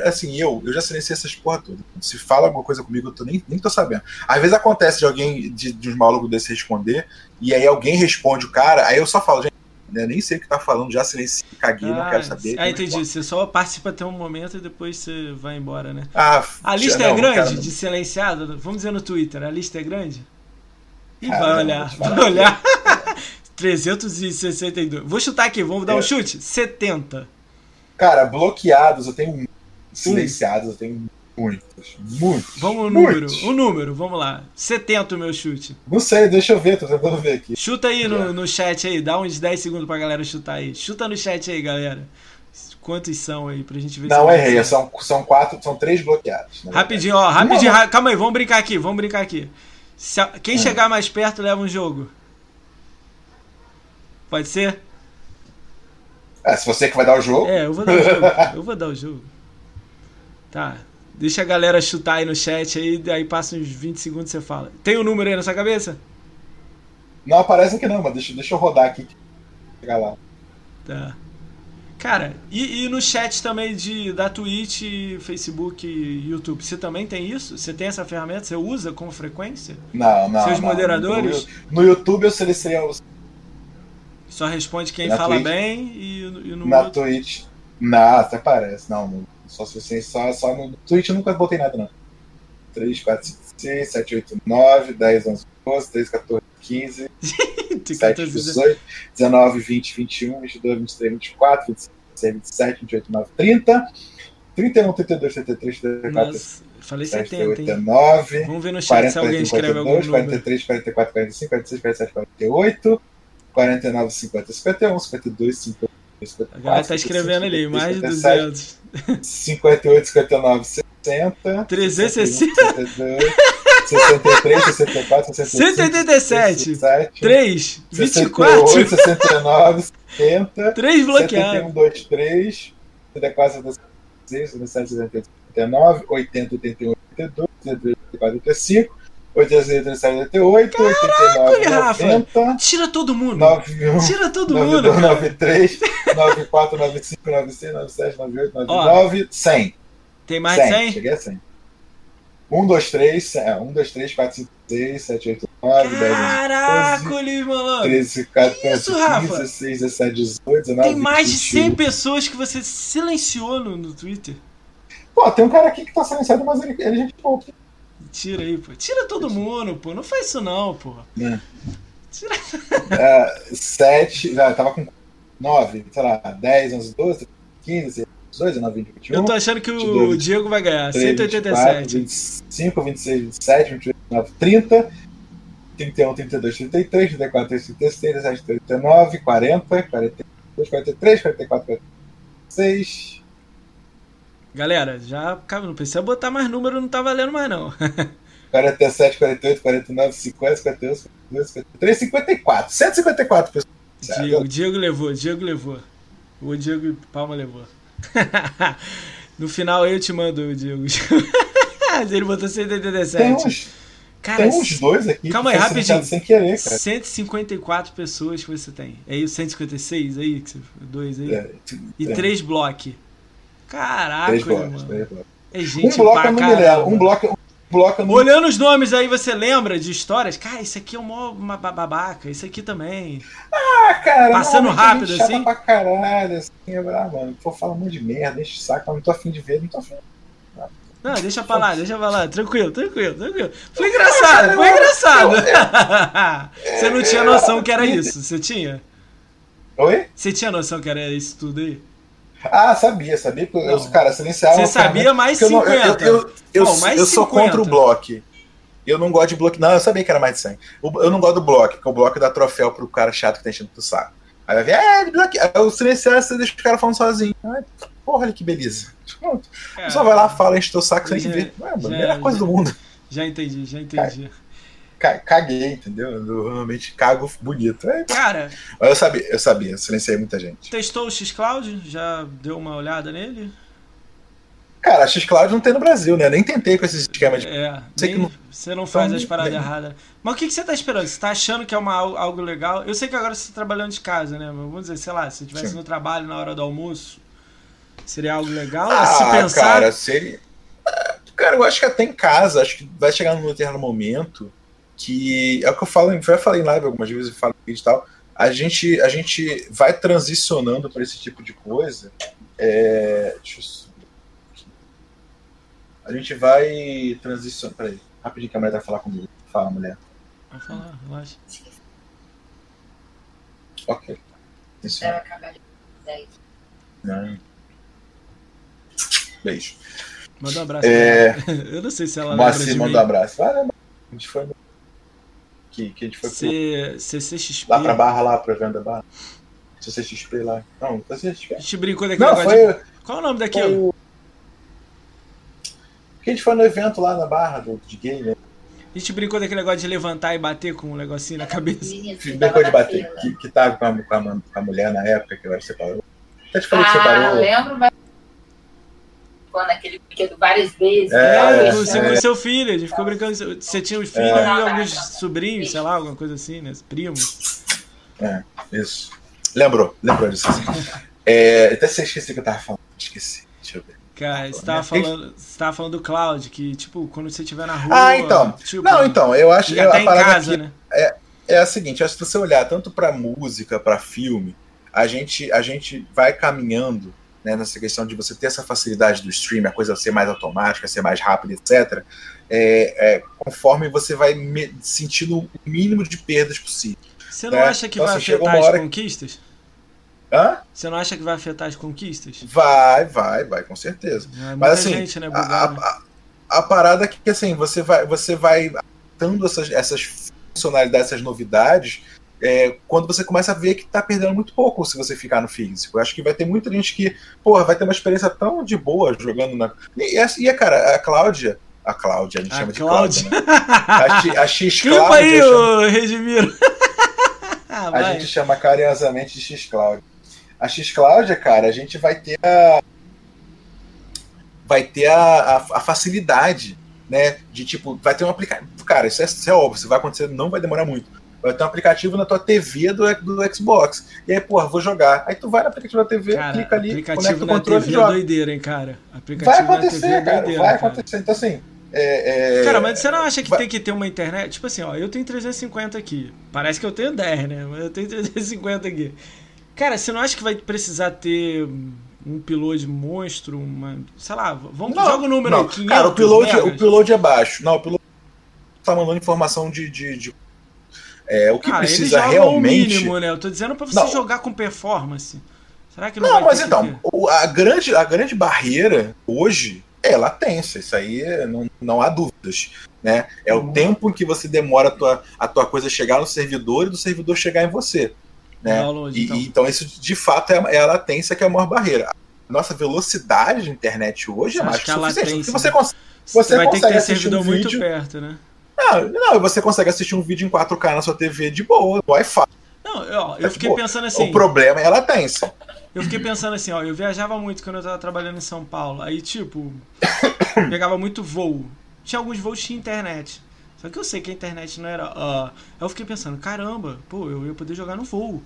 assim, eu, eu já silenciei essas porra todas. Se fala alguma coisa comigo, eu tô, nem, nem tô sabendo. Às vezes acontece de alguém, de, de uns malucos desse responder, e aí alguém responde o cara, aí eu só falo, gente, eu nem sei o que tá falando, já silenciei, caguei, não quero saber. ah, entendi. Você só participa até um momento e depois você vai embora, né? Ah, A lista não, é grande cara, de silenciado? Vamos dizer no Twitter, a lista é grande? Ih, Cara, vai olhar, vai olhar. 362. Vou chutar aqui, vamos dar um É. chute? 70. Cara, bloqueados eu tenho. Silenciados eu tenho muitos. Muitos. Vamos o número, o número, vamos lá. 70 o meu chute. Não sei, deixa eu ver, tô tentando ver aqui. Chuta aí no, no chat aí, dá uns 10 segundos pra galera chutar aí. Chuta no chat aí, galera. Quantos são aí pra gente ver Não, errei, são, são quatro, são três bloqueados. né? Rapidinho, ó, rapidinho, ra- calma aí, vamos brincar aqui, vamos brincar aqui. A- quem Hum. chegar mais perto leva um jogo. Pode ser? É, se você que vai dar o jogo. É, eu vou dar o jogo. Eu vou dar o jogo. Tá. Deixa a galera chutar aí no chat aí, aí passa uns 20 segundos e você fala. Tem o um número aí na sua cabeça? Não aparece aqui não, mas deixa, deixa eu rodar aqui. Chegar lá. Tá. Cara, e, e no chat também de, da Twitch, Facebook e YouTube, você também tem isso? Você tem essa ferramenta? Você usa com frequência? Não, não. Seus não. moderadores? No, no YouTube eu selecionei os- Só responde quem Na fala Twitch? bem e, e no na outro. Twitch. Não, até parece. Não, não. Só, se- só, só no Twitch eu nunca botei nada, não. 3, 4, 5, 6, 7, 8, 9, 10, 11, 12, 13, 14, 15, 7, 18, 19, 20, 21, 22, 23, 24, 25, 26, 27, 28, 29, 30, 31, 32, 33, 34, Nossa, falei 37, 70, hein? 39, Vamos ver no chat 40, se alguém 41, escreve algum 42, número. 43, 44, 45, 46, 47, 48, 49, 50, 51, 52, 52, 54. A galera tá escrevendo ali, mais de 57, 200. 58, 59, 60. 360. 62, 63, 64, 65. 187. 67, 3, 68, 24, 69, 70. 3 bloqueados. 71, 2, 3. 74, 76, 77, 78, 79. 80, 81, 82. 83, 84, 85. 86, 87, 88. 89, Rafa. 90. Tira todo mundo. 91. Tira todo mundo, 92, cara. 93, 94, 95, 96, 97, 98, Ó, 99, 100. Tem mais de 100? Cheguei a 100. 1, 2, 3, é, 1, 2, 3, 4, 5, 6, 7, 8, 9, 10, 11, Caraca, 12, Luiz Malandro. 13, 14, isso, 15, Rafa? 16, 17, 18, 19, Tem mais de 20, 100 21. pessoas que você silenciou no, no Twitter. Pô, tem um cara aqui que tá silenciado, mas ele, ele é gente boa. Tira aí, pô. Tira todo mundo, pô. Não faz isso não, pô. Né? Tira... É, 7, já tava com 9, sei lá, 10, 11, 12, 15, 18, 19, 20, 21. Eu tô achando que o 22, Diego vai ganhar. 3, 187. 25, 26, 27, 28, 29, 30, 31, 32, 33, 34, 36, 37, 39, 40, 42, 43, 44, 46. Galera, já cara, não precisa botar mais número, não tá valendo mais não. 47, 48, 49, 50, 51, 52, 53, 54. 154 pessoas. Diego, Diego levou, Diego levou. O Diego Palma levou. no final eu te mando, Diego. Ele botou Tem 187. uns, Cara, tem uns dois aqui Calma aí, rapidinho. sem querer, cara. 154 pessoas que você tem. É isso, 156 aí? Dois aí? É, E é. três blocos. Caraca, Três blocos, mano. três blocos. É gente Um bloco caramba. lembro. Um bloco, um bloco não Olhando os nomes aí, você lembra de histórias? Cara, isso aqui é uma, uma babaca, isso aqui também. Ah, cara, Passando rápido, chata assim? pra caralho, assim. Ah, mano, pô, fala um monte de merda, enche o saco, não tô afim de ver, não tô afim. Não, deixa pra lá, deixa pra lá. Tranquilo, tranquilo, tranquilo. Foi engraçado, foi engraçado. Você não tinha noção que era isso, você tinha? Oi? Você tinha noção que era isso tudo aí? Ah, sabia, sabia. porque Eu, Não. cara, silenciava. Você sabia mais que eu não- 50. Eu, eu, eu, Bom, mais eu sou 50. contra o bloco. Eu não gosto de bloco. Não, eu sabia que era mais de 100. O- Eu não gosto do bloco, porque o bloco dá troféu pro cara chato que tá enchendo pro saco. Aí vai ver, é, bloqueia. Aí eu silenciar, você deixa os caras falando sozinho. Ai, porra, olha que beleza. Pronto. É, Só vai lá, fala, enche teu saco sem Já- ver. Mano, já- melhor coisa já- do mundo. Já entendi, já entendi. Ca- Caguei, entendeu? Eu normalmente cago bonito. É, Cara, Mas eu sabia, eu sabia, eu silenciei muita gente. testou o Xcloud? Já deu uma olhada nele? Cara, a X-Cloud não tem no Brasil, né? Nem tentei com esses esquemas de. É, nem, não... você não faz então, as paradas nem... erradas. Mas o que, que você tá esperando? Você tá achando que é uma, algo legal? Eu sei que agora você tá trabalhando de casa, né? Mas vamos dizer, sei lá, se você estivesse no trabalho na hora do almoço, seria algo legal? Ah, se pensar. Cara, seria. Cara, eu acho que até em casa, acho que vai chegar num determinado momento que. É o que eu falo, eu já falei em live algumas vezes, eu falo e tal. A gente, a gente vai transicionando para esse tipo de coisa. É, deixa eu a gente vai transicionar. Peraí, rapidinho que a mulher vai falar comigo. Fala, mulher. Vai falar, relaxa. Ok. Isso. Deve acabar de 10. Não. Beijo. Manda um abraço. É... Eu não sei se ela Mas sim, manda um abraço. Vai, né? A gente foi no... que, que a gente foi C... pro... CCXP. Lá pra Barra, lá pra venda Barra. CCXP lá. Não, CCXP. A gente brincou daquele não, foi... de... Qual é o nome daquilo? O... A gente foi no evento lá na Barra do, de gay, né? A gente brincou daquele negócio de levantar e bater com um negocinho na cabeça. Brincou de bater, que, que tava com a, com, a, com a mulher na época que agora separou. Até te falei ah, que separou. lembro, mas naquele brinquedo várias vezes. É, você com seu filho, a gente ficou brincando. Você tinha os filhos é. e alguns sobrinhos, sei lá, alguma coisa assim, né? Primos. É, isso. Lembrou, lembrou disso. Assim. É, até se esqueci o que eu tava falando, esqueci. Deixa eu ver. Cara, você tava, falando, você tava falando do cloud, que, tipo, quando você estiver na rua. Ah, então. Tipo, não, então, eu acho que a em casa, né? é, é a seguinte: acho que se você olhar tanto para música, para filme, a gente, a gente vai caminhando né, nessa questão de você ter essa facilidade do stream, a coisa ser mais automática, ser mais rápida, etc. É, é, conforme você vai sentindo o mínimo de perdas possível. Você não né? acha que então, vai afetar as conquistas? Hã? Você não acha que vai afetar as conquistas? Vai, vai, vai, com certeza. É, Mas assim, gente, né, a, a, a, parada é que assim, você vai, você vai dando essas, essas funcionalidades, essas novidades, é, quando você começa a ver que tá perdendo muito pouco se você ficar no físico. Eu acho que vai ter muita gente que, porra, vai ter uma experiência tão de boa jogando na. E, e cara, a Cláudia. A Cláudia, a gente a chama Cláudia. de Cláudia. Né? A, a X Cláudia. aí, chama... Redimiro. a gente chama carinhosamente de X Cláudia. A X-Cloud, cara, a gente vai ter a. Vai ter a, a, a facilidade, né? De tipo, vai ter um aplicativo. Cara, isso é, isso é óbvio, isso vai acontecer, não vai demorar muito. Vai ter um aplicativo na tua TV do, do Xbox. E aí, porra, vou jogar. Aí tu vai no aplicativo da TV, cara, clica ali, conecta o controle TV e joga. É doideira, hein, cara? Aplicativo vai acontecer, é cara. Doideira, vai acontecer. Então, assim. É, é... Cara, mas você não acha que vai... tem que ter uma internet? Tipo assim, ó, eu tenho 350 aqui. Parece que eu tenho 10, né? Mas eu tenho 350 aqui. Cara, você não acha que vai precisar ter um piloto monstro, uma. Sei lá, vamos não, joga o número não. aí, Cara, o piloto, o piloto é baixo. Não, o piloto tá mandando informação de. de, de é, o que Cara, precisa realmente. O mínimo, né? Eu tô dizendo pra você não. jogar com performance. Será que não, não mas então, a grande, a grande barreira hoje é latência. Isso aí não, não há dúvidas. Né? É uhum. o tempo em que você demora a tua, a tua coisa chegar no servidor e do servidor chegar em você. Né? Download, e, então. então. isso de fato é, é, a latência que é a maior barreira. Nossa velocidade de internet hoje é você é mais que, que suficiente. você, cons você vai ter que ter servidor um muito perto, né? Não, não, você consegue assistir um vídeo em 4K na sua TV de boa, Wi-Fi. Não, eu, eu fiquei pensando assim. O problema é a latência. Eu fiquei pensando assim, ó, eu viajava muito quando eu tava trabalhando em São Paulo. Aí, tipo, pegava muito voo. Tinha alguns voos de internet. Só que eu sei que a internet não era. Uh, aí eu fiquei pensando, caramba, pô, eu ia poder jogar no voo.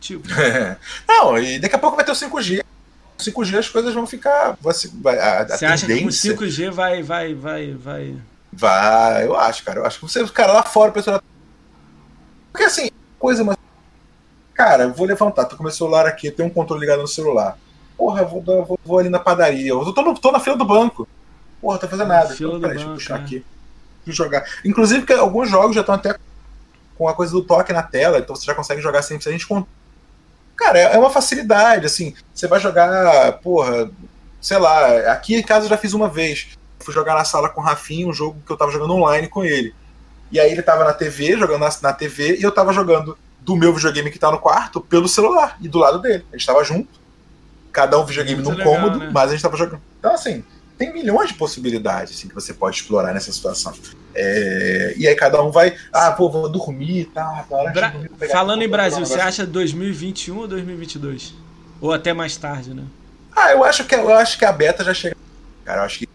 Tipo. não, e daqui a pouco vai ter o 5G. 5G as coisas vão ficar. Você, vai, a, você acha que o 5G vai, vai, vai, vai. Vai, eu acho, cara. Eu acho que você, cara, lá fora, o pessoal. Porque assim, coisa, mas. Cara, eu vou levantar, tô com meu celular aqui, tem um controle ligado no celular. Porra, vou, vou, vou ali na padaria. Eu tô, no, tô na fila do banco. Porra, tá fazendo nada. Fila então, do peraí, banco, deixa eu puxar é. aqui. Jogar. Inclusive, que alguns jogos já estão até com a coisa do toque na tela, então você já consegue jogar sem precisar de Cara, é, é uma facilidade, assim. Você vai jogar, porra, sei lá, aqui em casa eu já fiz uma vez. Fui jogar na sala com o Rafinha, um jogo que eu tava jogando online com ele. E aí ele tava na TV, jogando na, na TV, e eu tava jogando do meu videogame que tá no quarto pelo celular, e do lado dele. A gente tava junto, cada um videogame Muito num legal, cômodo, né? mas a gente tava jogando. Então, assim, tem milhões de possibilidades assim, que você pode explorar nessa situação. É, e aí cada um vai, ah, pô, vou dormir, tá, Bra dormir, Falando em Brasil, você acha 2021 ou 2022? Ou até mais tarde, né? Ah, eu acho que, eu acho que a beta já chega. Cara, eu acho que,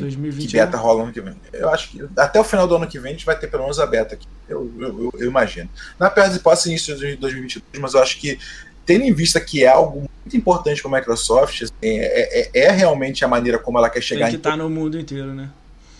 que, que beta rola ano que vem. Eu acho que até o final do ano que vem a gente vai ter pelo menos a beta aqui. Eu, eu, eu, imagino. Na pior das hipóteses, início de 2022, mas eu acho que, tendo em vista que é algo muito importante para a Microsoft, assim, é, é, é, realmente a maneira como ela quer chegar Tem que estar tá no mundo inteiro, né?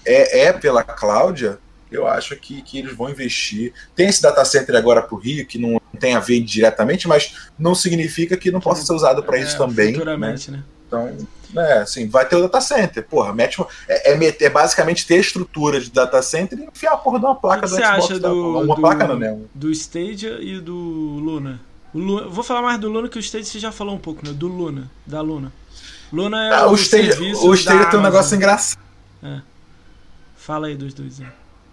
É, é pela Cláudia, eu acho que, que eles vão investir. Tem esse data center agora para o Rio, que não tem a ver diretamente, mas não significa que não possa ser usado para é, isso também. Futuramente, né? né? Então, é, assim, vai ter o data center. Porra, mete uma, é, é, é, basicamente ter a estrutura de data center e enfiar a porra de uma placa do Xbox. Acha do, uma do, placa não, né? Do Stadia e do Luna. Luna. Vou falar mais do Luna que o Stadia você já falou um pouco, né? Do Luna, da Luna. Luna é ah, o, o Stadia, o Stadia tem um negócio engraçado. É. Fala aí dos dois. Né?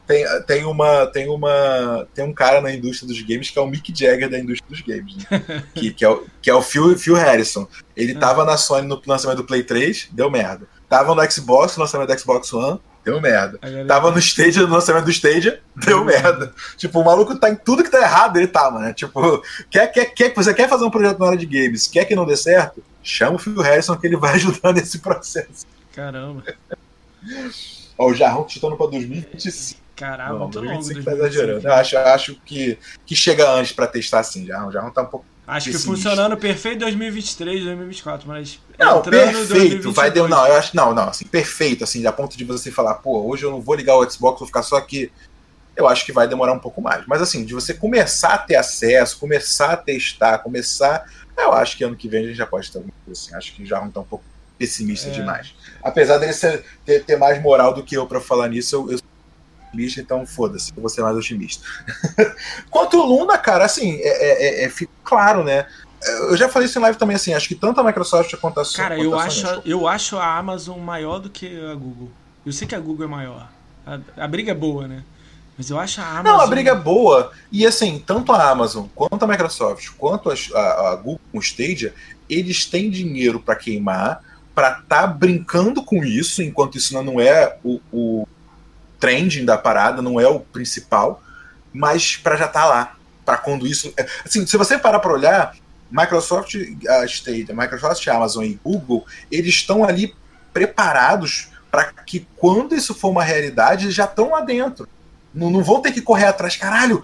Tem, tem, uma, tem, uma, tem um cara na indústria dos games que é o Mick Jagger da indústria dos games, né? que, que, é o, que é o Phil, Phil Harrison. Ele ah. tava na Sony no lançamento do Play 3, deu merda. Tava no Xbox, no lançamento do Xbox One, deu merda. Tava no Stadia, no lançamento do Stadia, deu merda. Tipo, o maluco tá em tudo que tá errado, ele tá, mano. Tipo, quer, quer, quer, você quer fazer um projeto na área de games, quer que não dê certo? Chama o Phil Harrison que ele vai ajudar nesse processo. Caramba. Ó, o Jarrão chutando pra 2025. Caralho, não, muito 2025 longo. Tá exagerando. Eu acho, acho que, que chega antes para testar assim, já, já não tá um pouco. Acho que funcionando perfeito 2023, 2024, mas. Não, perfeito. Vai deu, não, eu acho. Não, não, assim, perfeito, assim, a ponto de você falar, pô, hoje eu não vou ligar o Xbox, vou ficar só aqui. Eu acho que vai demorar um pouco mais. Mas assim, de você começar a ter acesso, começar a testar, começar. Eu acho que ano que vem a gente já pode ter alguma coisa assim. Acho que já não tá um pouco pessimista é. demais. Apesar dele ser, ter, ter, mais moral do que eu para falar nisso, eu, eu otimista, então foda-se, eu vou ser mais otimista. Quanto o Luna, cara, assim, é, é, é, é fica claro, né? Eu já falei isso em live também, assim, acho que tanto a Microsoft quanto a Sony. Cara, eu, acho, a, eu acho a Amazon maior do que a Google. Eu sei que a Google é maior. A, a briga é boa, né? Mas eu acho a Amazon. Não, a briga é boa. E assim, tanto a Amazon quanto a Microsoft, quanto a, a, a Google com o Stadia, eles têm dinheiro para queimar, para estar tá brincando com isso, enquanto isso não é o, o trending da parada, não é o principal, mas para já estar tá lá, para quando isso. É, assim, se você parar para olhar, Microsoft, a State, Microsoft, Amazon e Google, eles estão ali preparados para que quando isso for uma realidade, eles já estão lá dentro. Não, não vão ter que correr atrás, caralho.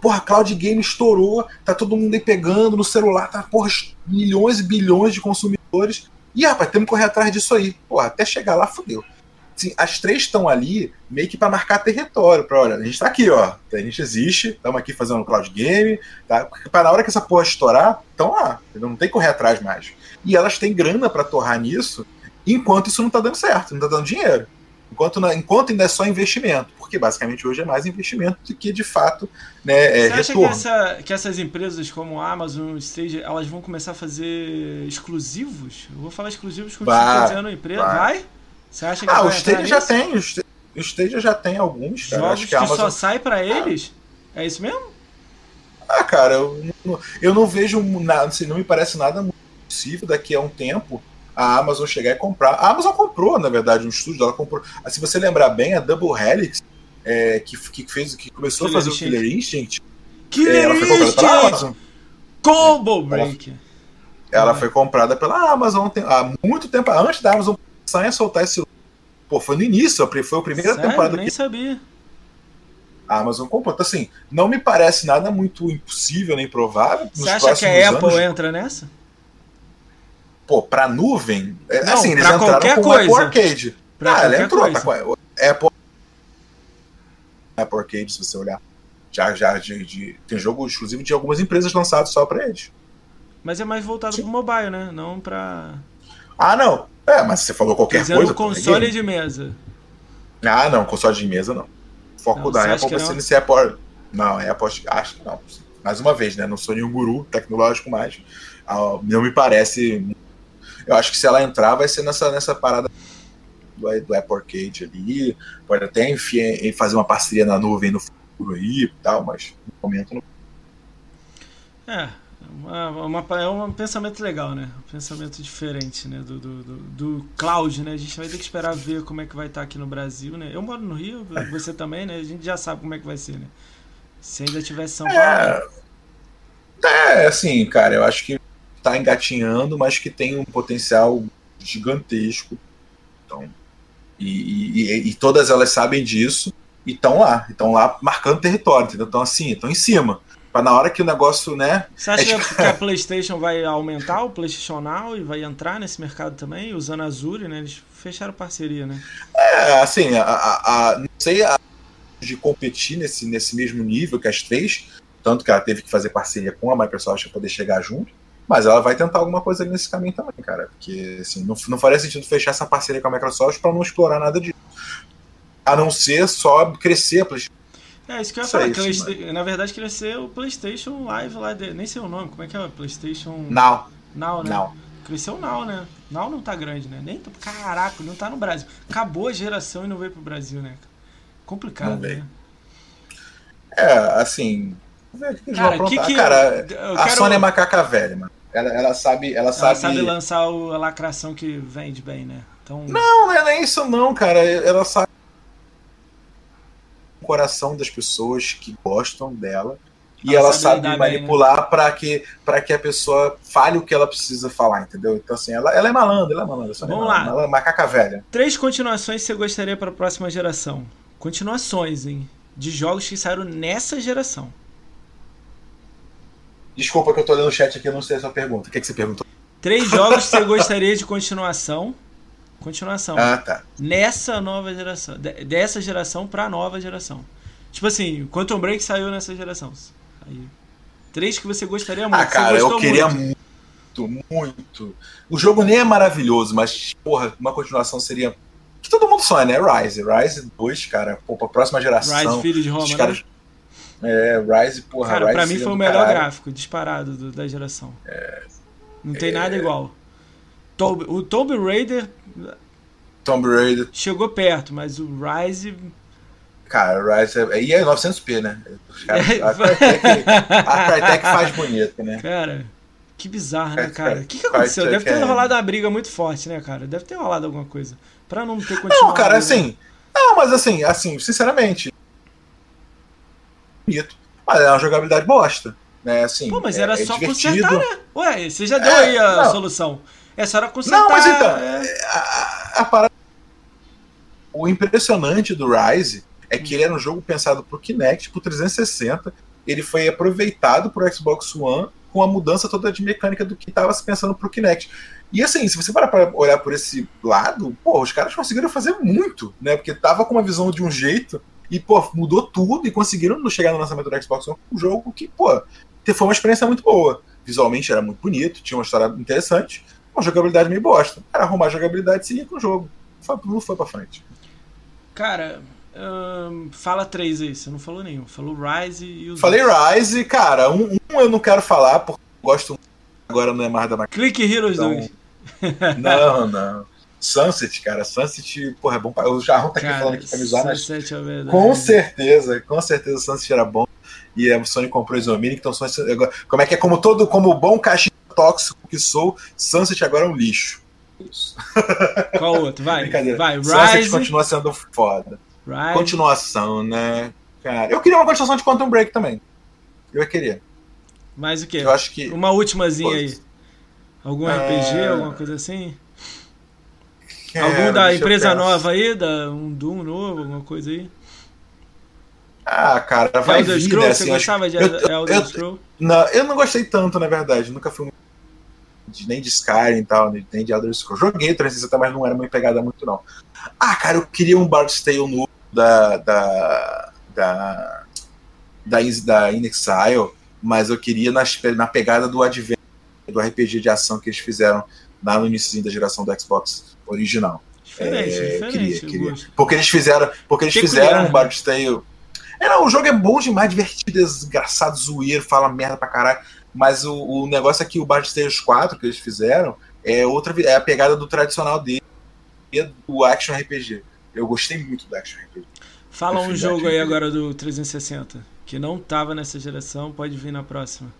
Porra, Cloud Game estourou, tá todo mundo aí pegando no celular, tá porra, milhões e bilhões de consumidores. E rapaz, temos que correr atrás disso aí. Porra, até chegar lá, fodeu assim, as três estão ali meio que para marcar território. Pra, olha, a gente está aqui, ó. A gente existe, estamos aqui fazendo um cloud game, tá? Para na hora que essa porra estourar, estão lá. Não tem que correr atrás mais. E elas têm grana para torrar nisso, enquanto isso não está dando certo, não está dando dinheiro. Enquanto, enquanto ainda é só investimento, porque basicamente hoje é mais investimento do que de fato né, é, Você acha que, essa, que, essas empresas como a Amazon, Stage, elas vão começar a fazer exclusivos? Eu vou falar exclusivos com vai, empresa. Vai? vai? Você acha que Ah, o Stadia já tem. O Stadia já tem alguns. Jogos cara. Acho que, que Amazon... só sai para eles? Ah. É isso mesmo? Ah, cara, eu não, eu não vejo nada, assim, não me parece nada muito possível daqui a um tempo a Amazon chegar e comprar. A Amazon comprou, na verdade, um estúdio, ela comprou. Ah, se você lembrar bem, a Double Helix, é, que, que, fez, que começou Killer a fazer Instinct. o Killer Instinct, Killer é, ela foi comprada pela Amazon. Combo Break. Ela, ela foi comprada pela Amazon há muito tempo, antes da Amazon começar a soltar esse. Pô, foi no início, foi a primeira Sério? temporada Nem que. sabia. A Amazon comprou. Então, assim, não me parece nada muito impossível nem provável. Você acha que a Apple anos. entra nessa? Pô, pra nuvem. É, não, assim, eles pra entraram qualquer com coisa. Apple Arcade. Pra ah, ela entrou. Coisa. Tá, Apple, Apple Arcade, se você olhar. Já, já de, de, tem jogo exclusivo de algumas empresas lançados só pra eles. Mas é mais voltado Sim. pro mobile, né? Não pra. Ah, não. É, mas você falou qualquer Dizendo coisa. console de mesa. Ah, não, console de mesa não. O foco não, da Apple vai ser nesse Apple. Não, é Apple, acho que não. Mais uma vez, né? Não sou nenhum guru tecnológico mais. Ah, não me parece. Eu acho que se ela entrar, vai ser nessa, nessa parada do, do Apple Arcade ali. Pode até enfim, fazer uma parceria na nuvem no futuro aí e tal, mas no momento não. É, uma, uma, é um pensamento legal, né? Um pensamento diferente, né? Do, do, do, do, cloud, né? A gente vai ter que esperar ver como é que vai estar aqui no Brasil, né? Eu moro no Rio, você também, né? A gente já sabe como é que vai ser, né? Se ainda tivesse São Paulo. É, é assim, cara, eu acho que está engatinhando, mas que tem um potencial gigantesco. Então, e, e, e todas elas sabem disso e estão lá, estão lá marcando território, entendeu? Então, assim, estão em cima. Para na hora que o negócio, né? Você acha é... que a PlayStation vai aumentar o PlayStation Now e vai entrar nesse mercado também, usando a Azure, né? Eles fecharam parceria, né? É, assim, a, a, a não sei a, de competir nesse, nesse mesmo nível que as três, tanto que ela teve que fazer parceria com a Microsoft para poder chegar junto. Mas ela vai tentar alguma coisa nesse caminho também, cara. Porque assim, não, não faria sentido fechar essa parceria com a Microsoft para não explorar nada disso. A não ser só crescer a PlayStation. É, isso que eu ia falar. Isso, que na verdade, queria ser o PlayStation Live lá. De... Nem sei o nome. Como é que é? PlayStation. Now. Now, né? Now. Cresceu o Now, né? Now não tá grande, né? Nem. Caraca, não tá no Brasil. Acabou a geração e não veio pro Brasil, né? Complicado, né? É, assim. Cara, que que cara, a quero... Sony é macaca velha, mano. Ela, ela sabe. Ela, ela sabe... sabe lançar o, a lacração que vende bem, né? Então... Não, não é isso não, cara. Ela sabe coração das pessoas que gostam dela. E ela, ela sabe, sabe manipular né? para que, pra que a pessoa fale o que ela precisa falar, entendeu? Então, assim, ela, ela é malandra, ela é malandra. Vamos é malandra, lá. É macaca velha. Três continuações você gostaria para a próxima geração. Continuações, hein? De jogos que saíram nessa geração. Desculpa que eu tô lendo o chat aqui, eu não sei a sua pergunta. O que, é que você perguntou? Três jogos que você gostaria de continuação. Continuação. Ah, tá. Nessa nova geração. Dessa geração pra nova geração. Tipo assim, Quantum Break saiu nessa geração. Aí, três que você gostaria muito. Ah, cara, eu queria muito. muito, muito. O jogo nem é maravilhoso, mas, porra, uma continuação seria. Que todo mundo sonha, né? Rise. Rise 2, cara, pô, pra próxima geração. Rise, filho de Roma, né? caras... É, Rise, porra, Cara, Rise pra mim foi o melhor caralho. gráfico, disparado do, da geração. É, Não tem é... nada igual. Tomb, o Tomb Raider. Tomb Raider. Chegou perto, mas o Rise. Cara, o Rise é. E é 900p, né? A, Crytek, a Crytek faz bonito, né? Cara, que bizarro, né, cara? O que, que aconteceu? Deve ter é... rolado uma briga muito forte, né, cara? Deve ter rolado alguma coisa. Pra não ter continuado. Não, cara, assim. Não, mas assim, assim, sinceramente, bonito. Mas é uma jogabilidade bosta. Né? Assim, Pô, mas é, era é só divertido. consertar, né? Ué, você já deu é, aí a não. solução. É só era consertar. Não, mas então, é... a, a parada... O impressionante do Rise é que ele era um jogo pensado pro Kinect, pro 360. Ele foi aproveitado pro Xbox One com a mudança toda de mecânica do que estava se pensando pro Kinect. E assim, se você parar para olhar por esse lado, pô, os caras conseguiram fazer muito, né? Porque tava com uma visão de um jeito e, pô, mudou tudo e conseguiram chegar no lançamento do Xbox One um jogo que, pô, foi uma experiência muito boa. Visualmente era muito bonito, tinha uma história interessante, uma jogabilidade meio bosta. Era arrumar jogabilidade e seguir com o jogo. Não foi pra frente. Cara, hum, fala três aí, você não falou nenhum. Falou Rise e os. Falei Rise, cara. Um, um, eu não quero falar, porque gosto agora não é mais da máquina. Clique Heroes então... 2. não, não. Sunset, cara, Sunset, porra, é bom. O Jarrão tá aqui cara, falando aqui pra me zoar, mas. É com certeza, com certeza o Sunset era bom. E a Sony comprou o Isominic, então Sunset. Como é que é? Como todo, como bom caixa tóxico que sou, Sunset agora é um lixo. Isso. Qual outro? Vai. Vai, Sunset Rise. continua sendo foda. Rise. Continuação, né? Cara, eu queria uma continuação de Quantum Break também. Eu queria. Mais o quê? Eu acho que. Uma últimazinha aí. Algum é... RPG, alguma coisa assim? É, Algum da empresa nova aí, da, um Doom novo, alguma coisa aí? Ah, cara, vai Elder vir, Scroll, né? Assim, você gostava de Elder eu, Scroll? Não, eu não gostei tanto, na verdade. Nunca fui de, nem de Skyrim e tal, nem de Elder Scrolls. Joguei 360, mas não era uma pegada muito, não. Ah, cara, eu queria um Bard's Tale novo da... da... da... da, da In Exile, mas eu queria nas, na pegada do Advent, do RPG de ação que eles fizeram lá no início da geração do Xbox original. Diferente, é, diferente. Queria, queria. Porque eles fizeram, porque eles fizeram um Bard's Tale. É, não, o jogo é bom demais, divertido, desgraçado, zoeiro, fala merda pra caralho. Mas o, o negócio é que o Bard's Tale 4 que eles fizeram é outra é a pegada do tradicional dele, do action RPG. Eu gostei muito do action RPG. Fala um jogo aí agora do 360 que não tava nessa geração, pode vir na próxima.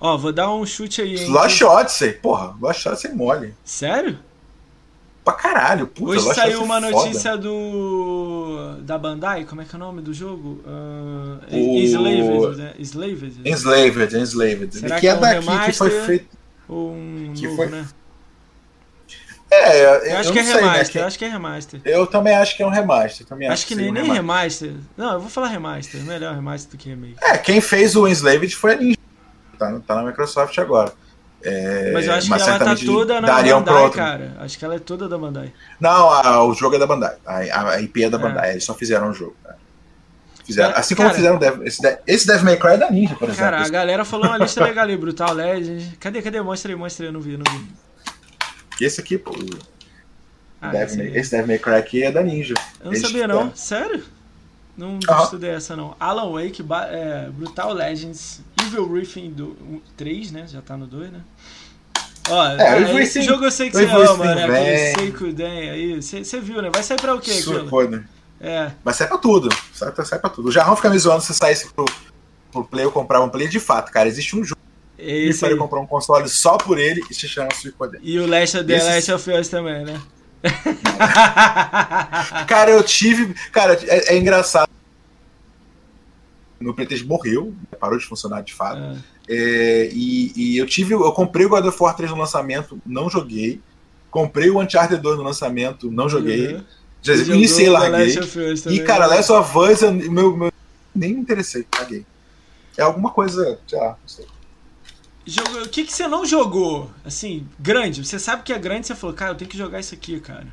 Ó, vou dar um chute aí, hein? Lost Odyssey, porra, Lost Odyssey mole. Sério? Pra caralho. Puta, Hoje saiu uma notícia do. da Bandai, como é que é o nome do jogo? Uh, o... Enslaved, né? Enslaved. Enslaved, Enslaved. Será que, que é, é daqui que foi feito. Um Que novo, foi- né? É, eu, Eu acho eu que é sei, né, remaster, que- eu acho que é remaster. Eu também acho que é um remaster. Também Acho que nem, seria um nem remaster. remaster. Não, eu vou falar remaster. Melhor remaster do que remake. É, quem fez o Enslaved foi a Ninja. Tá, tá na Microsoft agora. É, mas eu acho que ela tá toda na Bandai, cara. Acho que ela é toda da Bandai. Não, a- o jogo é da Bandai. A, a IP é da É. Bandai. Eles só fizeram o jogo. né? Fizeram, Cara, assim como cara- fizeram o Dev- esse, esse May Cry é da Ninja, por exemplo. Cara, a esse, galera falou uma lista legal ali, Brutal Legend. Cadê, cadê? Mostra aí, mostra aí, eu não vi, não vi. esse aqui, pô, Ah, esse May- esse Devil May Cry aqui é da Ninja. Eu não Eles sabia não, sério? Não Aham. estudei essa não. Alan Wake, é, Brutal Legends, Evil Within do, 3, né? Já tá no 2, né? Ó, É, é, esse jogo eu sei que você ama, né? vem. Aquele Seikuden aí. Você viu, né? Vai sair pra o quê aquilo? Suicune. É, Mas sai pra tudo. Sai, sai pra tudo. O Jarrão fica me zoando se saísse pro, pro Play eu comprar um Play de fato, cara. Existe um jogo é que esse faria aí. comprar um console só por ele e se chama Suicune. E o Last of, The Last of Us também, né? Cara, eu tive. Cara, é, é engraçado. Meu PlayStation morreu, parou de funcionar de fato. Ah, É, e, e eu tive. Eu comprei o God of War 3 no lançamento, não joguei. Comprei o Uncharted 2 no lançamento, não joguei. uhum. Já iniciei, larguei. E, cara? Last of Us, eu, meu, meu, nem me interessei, caguei. É alguma coisa, lá, não sei. Jogo- O que, que você não jogou? Assim, grande. Você sabe que é grande, você falou, cara, eu tenho que jogar isso aqui, cara.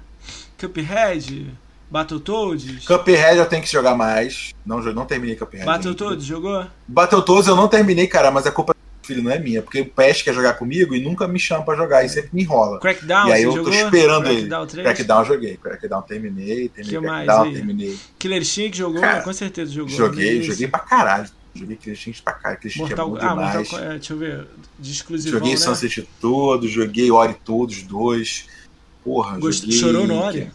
Cuphead, Battletoads. Cuphead eu tenho que jogar mais. Não, não terminei Cuphead. Battletoads, jogou? Battletoads eu não terminei, cara, mas a culpa do filho não é minha. Porque o Pest quer jogar comigo e nunca me chama pra jogar, e sempre me enrola. Crackdown, e aí eu tô jogou? esperando ele. Crackdown 3? Crackdown eu joguei. Crackdown terminei, terminei Que mais Crackdown, aí? terminei. Killer Instinct jogou? Cara, Com certeza jogou. Joguei, joguei pra caralho. Joguei Instinct pra caralho. Killer Instinct é Mortal, bom ah, Mortal demais. É, deixa eu ver. De exclusivão, Joguei né? Sunset todos, joguei Ori todos, dois. Porra, Gost- joguei... Chorou no Ori?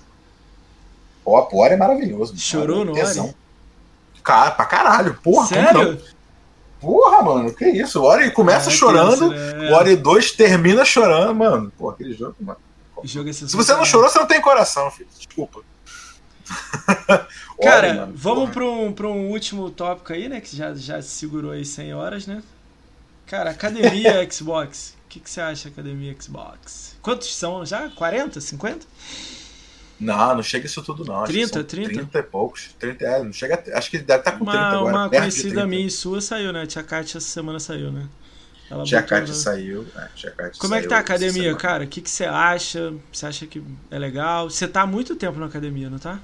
Ó, o Ori é maravilhoso. Chorou no Ori? Tesão. Cara, pra caralho. Porra, como não? Sério? Porra, mano, que isso? O Ori começa Ah, chorando, isso, né? o Ori 2 termina chorando, mano. Pô, aquele jogo, mano. Jogo é Se você não chorou, você não tem coração, filho. Desculpa. Cara, mano, vamos para um, pra um último tópico aí, né? Que já, já segurou aí 100 horas, né? Cara, academia Xbox. O que, que você acha, academia Xbox? Quantos são já? 40? 50? Não, não chega isso tudo, não. Acho que 30, são 30? 30 e poucos. 30, é, não chega. Acho que deve estar com 30 Uma, agora. uma conhecida 30. minha e sua saiu, né? Tia Kátia essa semana saiu, né? Ela Tia Kátia saiu. É, Tia Kátia Como é que tá a academia, cara? O que, que você acha? Você acha que é legal? Você tá há muito tempo na academia, não tá?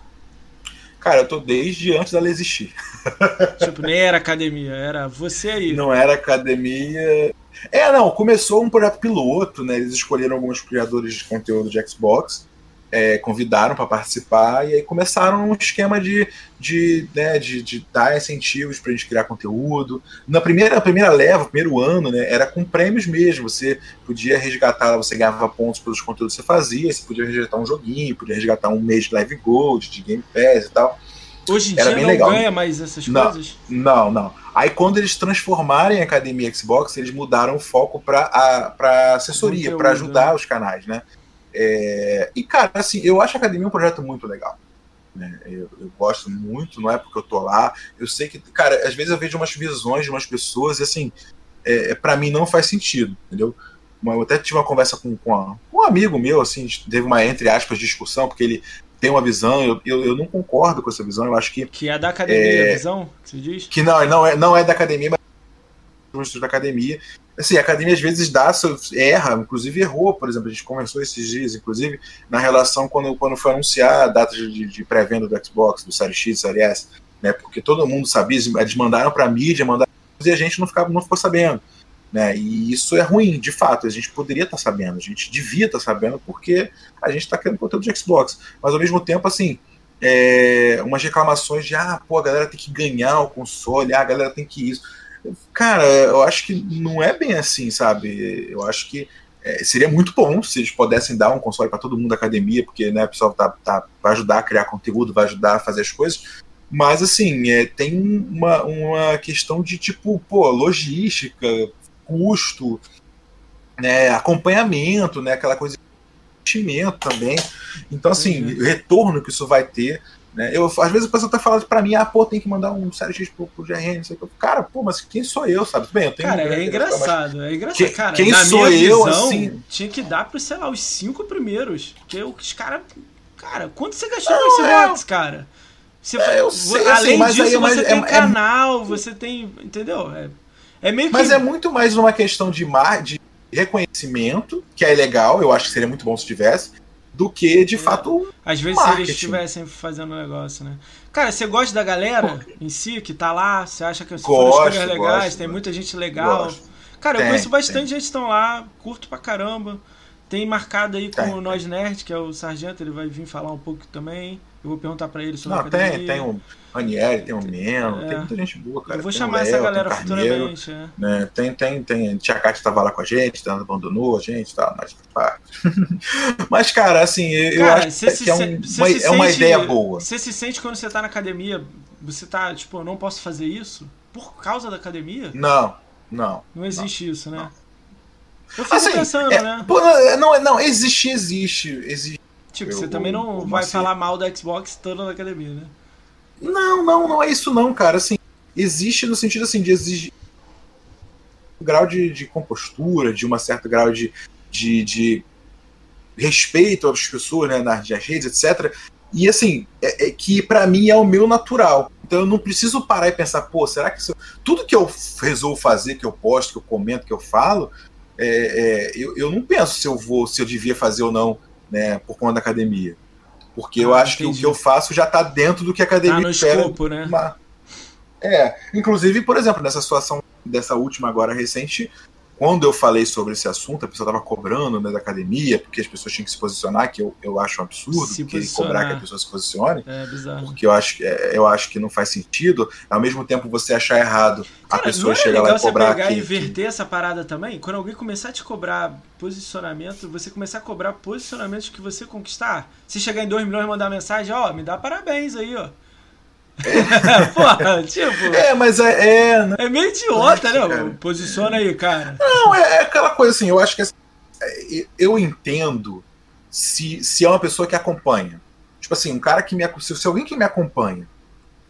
Cara, eu tô desde antes dela existir. tipo, nem era academia, era você aí. Não era academia. É, não, começou um projeto piloto, né? Eles escolheram alguns criadores de conteúdo de Xbox, é, convidaram para participar, e aí começaram um esquema de, de, né, de, de dar incentivos pra gente criar conteúdo. Na primeira, primeira leva, primeiro ano, né, era com prêmios mesmo. Você podia resgatar, você ganhava pontos pelos conteúdos que você fazia, você podia resgatar um joguinho, podia resgatar um mês de Live Gold, de Game Pass e tal. Hoje em era dia bem não legal. ganha mais essas Não. coisas? Não, não. Aí quando eles transformarem a Academia Xbox, eles mudaram o foco para assessoria, para ajudar né? os canais, né? É, E, cara, assim, eu acho a Academia um projeto muito legal. né? Eu, eu gosto muito, não é porque eu tô lá. Eu sei que, cara, às vezes eu vejo umas visões de umas pessoas e, assim, é, para mim não faz sentido, entendeu? Eu até tive uma conversa com, com, a- com um amigo meu, assim, teve uma, entre aspas, discussão, porque ele tem uma visão, eu, eu, eu não concordo com essa visão, eu acho que Que é da academia, É. a visão, que diz? que não, não é, não é da academia, mas é da academia. Assim, a academia às vezes dá, erra, inclusive errou, por exemplo, a gente conversou esses dias, inclusive, na relação quando, quando foi anunciar a data de, de pré-venda do Xbox, do Série X, Série S, né? Porque todo mundo sabia, eles mandaram para mídia, mandaram e a gente não, ficava, não ficou sabendo. Né? E isso é ruim, de fato. A gente poderia estar sabendo, a gente devia estar sabendo, porque a gente está criando conteúdo de Xbox. Mas ao mesmo tempo, assim, é, umas reclamações de ah, pô, a galera tem que ganhar o console, ah, a galera tem que isso. Cara, eu acho que não é bem assim, sabe? Eu acho que é, seria muito bom se eles pudessem dar um console para todo mundo da academia, porque né, o pessoal tá, tá, vai ajudar a criar conteúdo, vai ajudar a fazer as coisas. Mas assim, é, tem uma, uma questão de tipo, pô, logística, custo, né, acompanhamento, né, aquela coisa de investimento também. Então, assim, Uhum. o retorno que isso vai ter Né? Eu, às vezes o pessoal tá falando pra mim, ah, pô, tem que mandar um série X pro, pro GRN, não sei o que. Cara, pô, mas quem sou eu, sabe? Bem, eu tenho Cara, um é engraçado, mas... é engraçado. Quem, cara, quem na sou minha eu, visão, assim? Tinha que dar pros, sei lá, os cinco primeiros. Porque os caras. Cara, quanto você gastou não, com esse é... box, cara? Você, é, eu sei, além assim, disso, aí, você é, tem é, canal, você tem. Entendeu? É, é meio que. Mas é muito mais uma questão de, mar, de reconhecimento, que é legal, eu acho que seria muito bom se tivesse, do que de É. fato. Às vezes se eles estivessem fazendo um negócio, né? Cara, você gosta da galera em si que tá lá? Você acha que Gosto, escolhas legais? gosto, tem gosto. muita gente legal. Gosto. Cara, eu Tem, conheço bastante tem. gente que estão lá, curto pra caramba. Tem marcado aí com Tem, o Nós Nerd, que é o Sargento, ele vai vir falar um pouco também. Eu vou perguntar pra ele sobre a Não, tem, tem o Ranieri, tem o Meno, É. tem muita gente boa, cara. Eu vou Tem chamar o essa Léo, galera tem futuramente. é. né? Tem, tem, tem. Tia Cátia tava lá com a gente, tá, abandonou a gente, tá, mas pá. Mas, cara, assim, eu Cara, acho que se é, um- uma, é uma sente- ideia boa. Você se sente quando você tá na academia, você tá, tipo, eu não posso fazer isso? Por causa da academia? Não, não. Não existe isso, né? Eu fico Assim, pensando, é, né? pô, não, não, não, existe, existe, existe. Tipo, eu- você também não eu- vai assim- falar mal da Xbox toda na academia, né? Não, não, não é isso não, cara. Assim, existe no sentido assim de exigir um grau de, de compostura, de um certo grau de, de, de respeito às pessoas, né, nas, nas redes, etc. E assim, é, é que pra mim é o meu natural. Então eu não preciso parar e pensar, pô, será que isso... tudo que eu resolvo fazer, que eu posto, que eu comento, que eu falo, é, é, eu, eu não penso se eu vou, se eu devia fazer ou não, né, por conta da academia. Porque eu Ah, acho que o entendi. que eu faço já tá dentro do que a academia Tá no espera escopo, né? uma- É, inclusive, por exemplo, nessa situação dessa última agora recente, quando eu falei sobre esse assunto, a pessoa estava cobrando né, da academia, porque as pessoas tinham que se posicionar, que eu, eu acho um absurdo, Se porque cobrar que a pessoa se posicione, É bizarro. porque eu acho, que- é, eu acho que não faz sentido, ao mesmo tempo você achar errado a Cara, pessoa não é chegar lá e você cobrar pegar que, e inverter essa parada também? Quando alguém começar a te cobrar posicionamento, você começar a cobrar posicionamentos que você conquistar. Se chegar em 2 milhões e mandar mensagem, ó, me dá parabéns aí, ó. Porra, tipo, É, mas é, é, é meio idiota, né? cara. Posiciona aí, cara. Não, é, é aquela coisa assim, eu acho que assim, é, eu entendo se, se é uma pessoa que acompanha. Tipo assim, um cara que me se, se alguém que me acompanha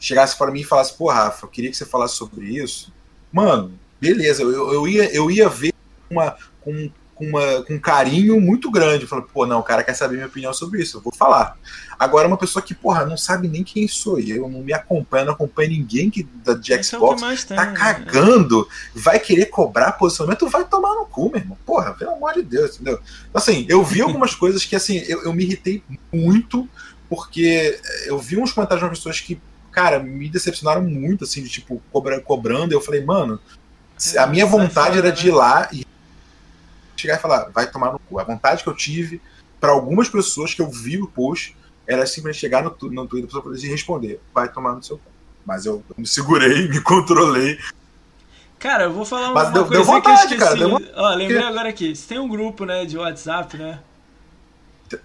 chegasse para mim e falasse, pô, Rafa, eu queria que você falasse sobre isso, mano, beleza, eu, eu, ia, eu ia ver uma, com, com, uma, com um carinho muito grande. Falei, pô, não, o cara quer saber minha opinião sobre isso, eu vou falar. Agora, uma pessoa que, porra, não sabe nem quem sou eu, não me acompanha, não acompanha ninguém que, da, de Esse é o que Xbox, tem. tá né? cagando, vai querer cobrar posicionamento, vai tomar no cu, meu irmão. Porra, pelo amor de Deus, entendeu? Assim, eu vi algumas coisas que, assim, eu, eu me irritei muito, porque eu vi uns comentários de umas pessoas que, cara, me decepcionaram muito, assim, de tipo, cobra, cobrando. Eu falei, mano, se- a minha É, vontade era né? de ir lá e chegar e falar, vai tomar no cu. A vontade que eu tive, para algumas pessoas que eu vi o post, era simplesmente chegar no, no Twitter pra poder responder, vai tomar no seu cu. Mas eu, eu me segurei, me controlei. Cara, eu vou falar uma, Mas uma deu- deu coisa que eu vontade, esqueci. cara, uma- Ó, lembrei agora aqui. Você tem um grupo, né, de WhatsApp, né?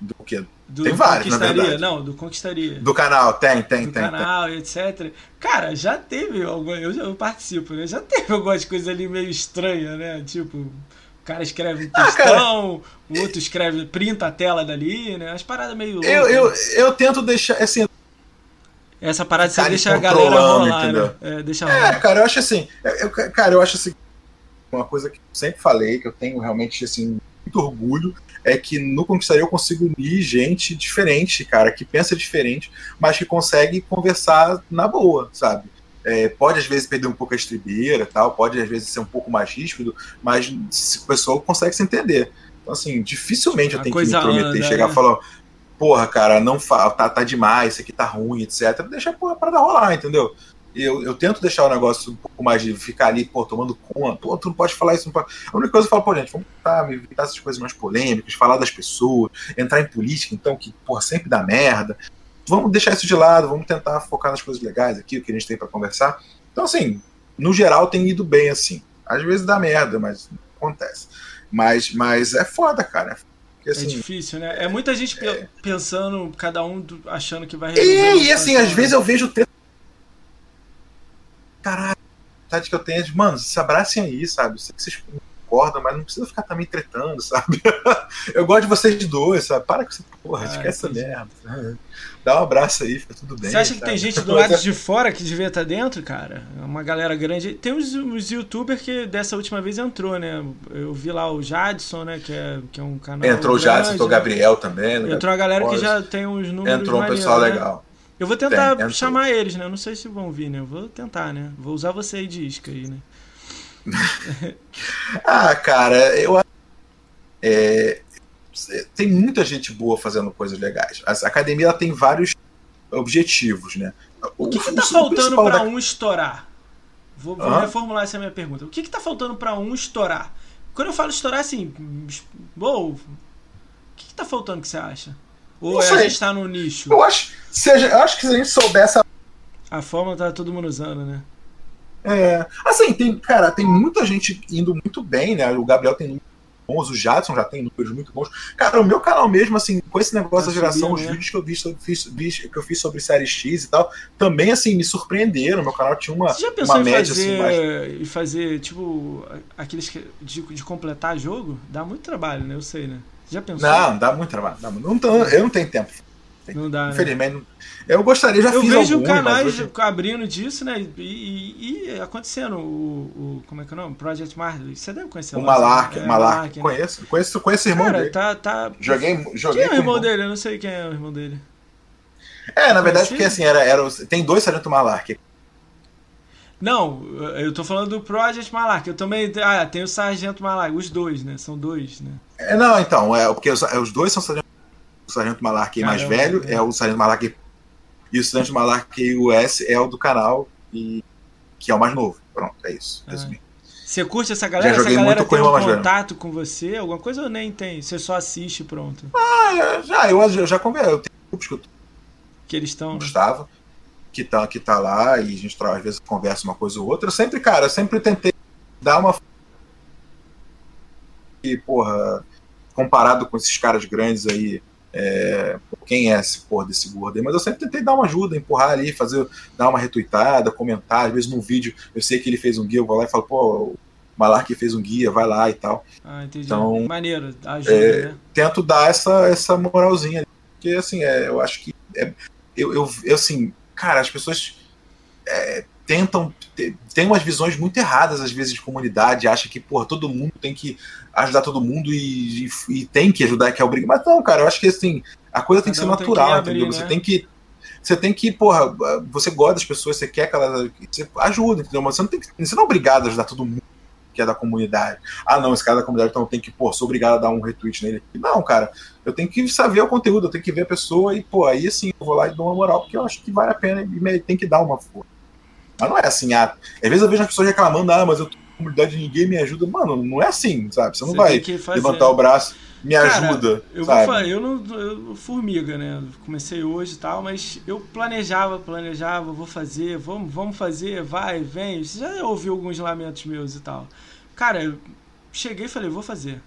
Do quê? Do Tem vários, na verdade. Não, do Conquistaria. Do canal, tem, tem, do tem. tem. canal, etc. Cara, já teve alguma. Eu, eu participo, né? Já teve algumas coisas ali meio estranhas, né? Tipo, cara escreve um Ah, textão, o outro escreve, printa a tela dali, né? As paradas meio loucas. Eu, eu, eu tento deixar, assim, Essa parada você Ficar deixa a galera rolar, entendeu? né? É, deixa É, rolar. cara, eu acho assim. eu- cara, eu acho assim. Uma coisa que eu sempre falei, que eu tenho realmente assim, muito orgulho, é que no Conquistaria eu consigo unir gente diferente, cara, que pensa diferente, mas que consegue conversar na boa, sabe? É, pode às vezes perder um pouco a estribeira tal, pode às vezes ser um pouco mais ríspido, mas se- o pessoal consegue se entender. Então, assim, dificilmente eu tenho que me prometer anda, e chegar né? e falar, porra, cara, não fa tá, tá demais, isso aqui tá ruim, etc. Deixa a porra para rolar, entendeu? Eu, eu tento deixar o negócio um pouco mais de ficar ali, pô, tomando conta, pô, tu não pode falar isso, não pode. A única coisa que eu falo, pô, gente, vamos tentar evitar essas coisas mais polêmicas, falar das pessoas, entrar em política, então, que, porra, sempre dá merda. Vamos deixar isso de lado, vamos tentar focar nas coisas legais aqui, o que a gente tem para conversar. Então, assim, no geral tem ido bem, assim. Às vezes dá merda, mas acontece. Mas, mas é foda, cara. Porque, É assim, difícil, né? É muita gente pe- pensando, cada um do- achando que vai E, e assim, às vezes né? eu vejo o texto. Caralho, a vontade que eu tenho é de, mano, se abracem aí, sabe? Eu sei que vocês concorda, mas não precisa ficar também tretando, sabe? eu gosto de vocês dois, sabe? Para com essa porra, ah, esquece essa merda. Dá um abraço aí, fica tudo bem. Você acha que tem gente do lado de fora que devia estar dentro, cara? Uma galera grande. Tem uns, uns youtubers que dessa última vez entrou, né? Eu vi lá o Jadson, né? Que é, que é um canal. Entrou o Jadson, entrou o Gabriel também. Né? Entrou a galera que já tem uns números. Entrou um pessoal né? legal. Eu vou tentar tem, chamar eles, né? Eu não sei se vão vir, né? Eu vou tentar, né? Vou usar você aí de isca aí, né? ah, cara, eu é, tem muita gente boa fazendo coisas legais. A academia tem vários objetivos, né? O que, que tá faltando para da... um estourar? Vou, vou reformular essa minha pergunta. O que, que tá faltando para um estourar? Quando eu falo estourar, assim, bom, o que, que tá faltando que você acha? Ou é a gente tá no nicho? Eu acho, seja, eu acho que se a gente soubesse. A, a fórmula tá todo mundo usando, né? É. Assim, tem, cara, tem muita gente indo muito bem, né? O Gabriel tem números bons, o Jadson já tem números muito bons. Cara, o meu canal mesmo, assim, com esse negócio tá da geração, os né? vídeos que eu vi, fiz, que eu fiz sobre série X e tal, também, assim, me surpreenderam. Meu canal tinha uma, Você já pensou uma em média, fazer, assim, mais... fazer, tipo, aqueles que, de, de completar jogo? Dá muito trabalho, né? Eu sei, né? Já pensou? Não, dá muito trabalho. Não, não, eu não tenho tempo. Não dá. Né? Infelizmente, né? eu gostaria, já eu fiz vejo alguns, canais hoje... abrindo disso, né? E, e, e acontecendo o, o, Como é que é o nome? Project Marley. Você deve conhecer o Malark. É, Malark. Né? Conheço, conheço, conheço o irmão Cara, dele. Tá, tá... Joguei, joguei quem é o irmão, dele? Eu não sei quem é o irmão dele. É, na verdade, porque assim, era, era, tem dois Sargento Malark. Não, eu tô falando do Project Malark. Eu também. Ah, tem o Sargento Malark. Os dois, né? São dois, né? É, não, então, é, porque os, os dois são Sargento o Sargento Malarkey mais velho é. é o Sargento Malarkey e o Sargento Malarkey US é o do canal e que é o mais novo. Pronto, é isso. Ah. Você curte essa galera? Já joguei essa galera muito tem um contato com você? Alguma coisa ou nem tem? Você só assiste pronto? Ah, já, eu, eu já conversei. Eu tenho grupos que eu que eles estão. Gustavo, né? que tá, que tá lá e a gente às vezes conversa uma coisa ou outra. Eu sempre, cara, eu sempre tentei dar uma. E, porra, comparado com esses caras grandes aí, é, quem é esse porra desse gordo aí, mas eu sempre tentei dar uma ajuda, empurrar ali, fazer, dar uma retuitada, comentar, às vezes num vídeo eu sei que ele fez um guia, eu vou lá e falo, pô, o Malark fez um guia, vai lá e tal. Ah, entendi. Então, Maneiro, ajuda, é, né? Tento dar essa, essa moralzinha, porque assim, é, eu acho que é, eu, eu, eu, assim, cara, as pessoas é, tentam tem umas visões muito erradas às vezes de comunidade, acha que porra, todo mundo tem que ajudar todo mundo e, e, e tem que ajudar, que é obrigação. Mas não, cara, eu acho que assim, a coisa tem que ser natural, que abrir, entendeu? Né? Você tem que você tem que, porra, você gosta das pessoas, você quer que elas você ajuda, entendeu? Mas você não tem que, você não é obrigado a ajudar todo mundo que é da comunidade. Ah, não, esse cara é da comunidade, então tem que, pô, sou obrigado a dar um retweet nele. Não, cara, eu tenho que saber o conteúdo, eu tenho que ver a pessoa e, pô, aí assim, eu vou lá e dou uma moral, porque eu acho que vale a pena e tem que dar uma força. Mas não é assim, ah, às vezes eu vejo as pessoas reclamando, ah, mas eu tô com comunidade e ninguém me ajuda. Mano, não é assim, sabe? Você não você vai levantar o braço, me Cara, ajuda. Eu sabe? vou falar, eu não. Eu, formiga, né? Comecei hoje e tal, mas eu planejava, planejava, vou fazer, vamos, vamos fazer, vai, vem. Você já ouviu alguns lamentos meus e tal. Cara, eu cheguei e falei, vou fazer.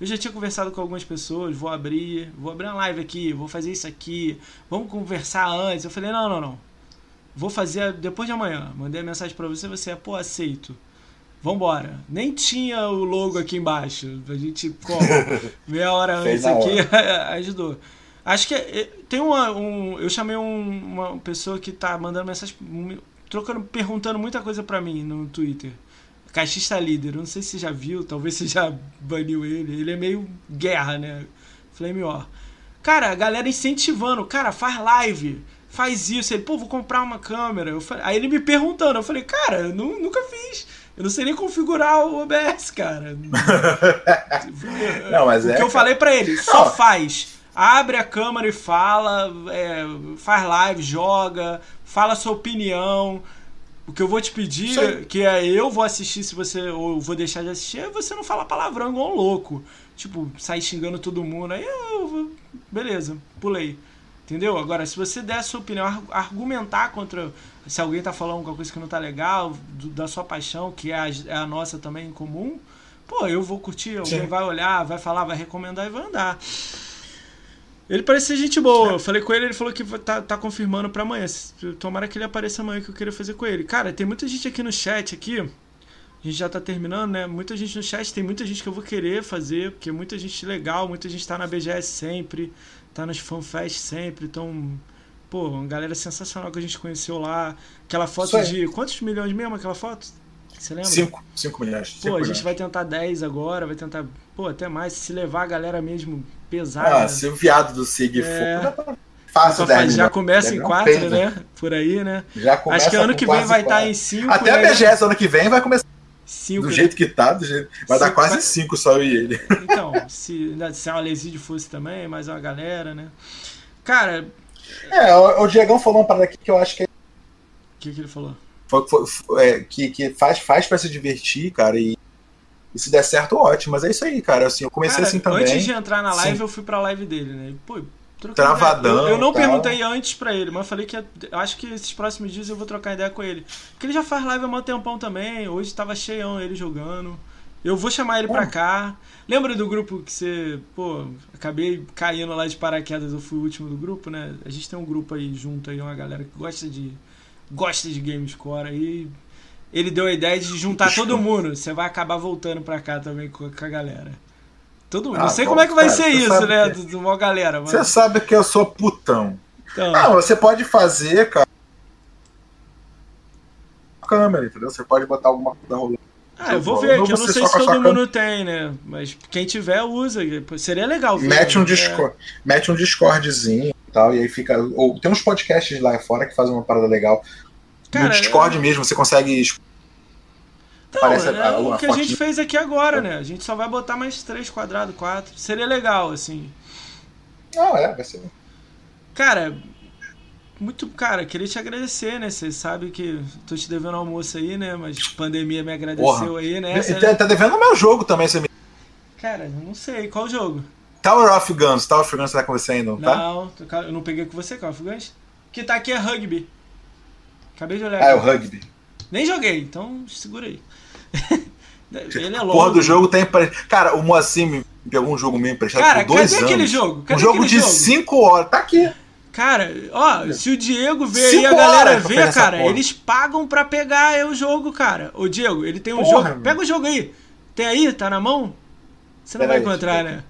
Eu já tinha conversado com algumas pessoas, vou abrir, vou abrir uma live aqui, vou fazer isso aqui, vamos conversar antes. Eu falei, não, não, não. Vou fazer depois de amanhã. Mandei a mensagem para você, você é, pô, aceito. Vambora. Nem tinha o logo aqui embaixo. A gente, como, meia hora antes aqui, ajudou. Acho que é, tem uma, um. Eu chamei um, uma pessoa que tá mandando mensagem, trocando, perguntando muita coisa para mim no Twitter. Caixista líder, não sei se você já viu, talvez você já baniu ele. Ele é meio guerra, né? Flame War. Cara, a galera incentivando, cara, faz live faz isso. Ele, pô, vou comprar uma câmera. Falei, aí ele me perguntando, eu falei, cara, eu nunca fiz. Eu não sei nem configurar o OBS, cara. não, mas o é, que eu falei para ele, só faz. Abre a câmera e fala, é, faz live, joga, fala sua opinião. O que eu vou te pedir, que é eu vou assistir se você, ou vou deixar de assistir, é você não falar palavrão igual um louco. Tipo, sair xingando todo mundo. Aí eu, beleza, pulei. Entendeu? Agora, se você der a sua opinião, argumentar contra se alguém tá falando alguma coisa que não tá legal, do, da sua paixão, que é a, é a, nossa também em comum, pô, eu vou curtir, alguém Sim. vai olhar, vai falar, vai recomendar e vai andar. Ele parece ser gente boa. Eu falei com ele, ele falou que tá, tá confirmando para amanhã. Tomara que ele apareça amanhã que eu queria fazer com ele. Cara, tem muita gente aqui no chat aqui. a gente já tá terminando, né? Muita gente no chat, tem muita gente que eu vou querer fazer, porque muita gente legal, muita gente tá na BGS sempre, tá nas FanFest sempre, então, pô, uma galera sensacional que a gente conheceu lá. Aquela foto de. Quantos milhões mesmo aquela foto? Você lembra? 5, 5 milhões. Pô, cinco a gente milhões. vai tentar 10 agora, vai tentar, pô, até mais, se levar a galera mesmo pesada. Ah, se o viado do Sig É. for, dá pra- fácil Só 10 faz- já milhões. começa em dar um 4, peso. né? Por aí, né? Já começa Acho que ano que vem vai estar quatro. em 5. Até a BGS ano que vem vai começar Cinco, do né? jeito que tá, do jeito... vai dar Cinco, quase vai- 5 só eu e ele. Então, se, se a Leside fosse também, mais uma galera, né? Cara, É, o, o Diegão falou uma parada aqui que eu acho que, o que, que ele falou? foi- foi- foi- é, que, que faz, faz pra se divertir, cara, e, e se der certo, ótimo. Mas é isso aí, cara. Assim, eu comecei Cara, assim também. Antes de entrar na live, Sim. eu fui pra live dele, né? Pô, troquei Travadão, ideia. Eu, eu não tal. perguntei antes pra ele, mas eu falei que acho que esses próximos dias eu vou trocar ideia com ele. Porque ele já faz live há um tempão também. Hoje tava cheião ele jogando. Eu vou chamar ele pra Hum. cá. Lembra do grupo que você, pô, acabei caindo lá de paraquedas, eu fui o último do grupo, né? A gente tem um grupo aí junto aí, uma galera que gosta de gosta de Gamescore aí. Ele deu a ideia de juntar todo mundo. Você vai acabar voltando pra cá também com a galera. Todo mundo. Ah, não sei bom, como é que vai cara, ser isso, né? que- Do, do uma galera. Mas... Você sabe que eu sou putão. Então, Não, você pode fazer, cara. Câmera, entendeu? Você pode botar alguma coisa rolando. ah, eu vou Não ver, que eu não sei se todo mundo tem, né? Mas quem tiver, usa. Seria legal. ver, Mete um né? Discord, mete um Discordzinho e tal, e aí fica. Ou tem uns podcasts lá fora que fazem uma parada legal. Cara, no Discord mesmo, você consegue. Então, é o que a gente fez aqui agora, né? A gente só vai botar mais três quadrados, quatro. Seria legal, assim. Não, é, vai ser. Cara, muito, cara, queria te agradecer, né? Você sabe que tô te devendo almoço aí, né? Mas pandemia me agradeceu Porra. aí, né? E tá, tá devendo o meu jogo também, você me. Cara, eu não sei. Qual jogo? Tower of Guns, Tower of Guns tá com você ainda, não tá? Não, eu não peguei com você, Call of Guns. O que tá aqui é rugby. Acabei de olhar. Ah, é o rugby. Nem joguei, então segura aí. Ele é. Porra do jogo tem. empre- Cara, o Moacir me pegou um jogo meio emprestado Cara, por dois cadê anos. aquele jogo? Cadê um jogo de jogo? 5 horas. Tá aqui. Cara, ó, se o Diego vê aí, a galera essa cara, eles pagam pra pegar é o jogo, cara. Ô, Diego, ele tem um Porra, jogo. Pega o jogo aí. Tem aí? Tá na mão? Você não Pera vai aí, encontrar, né?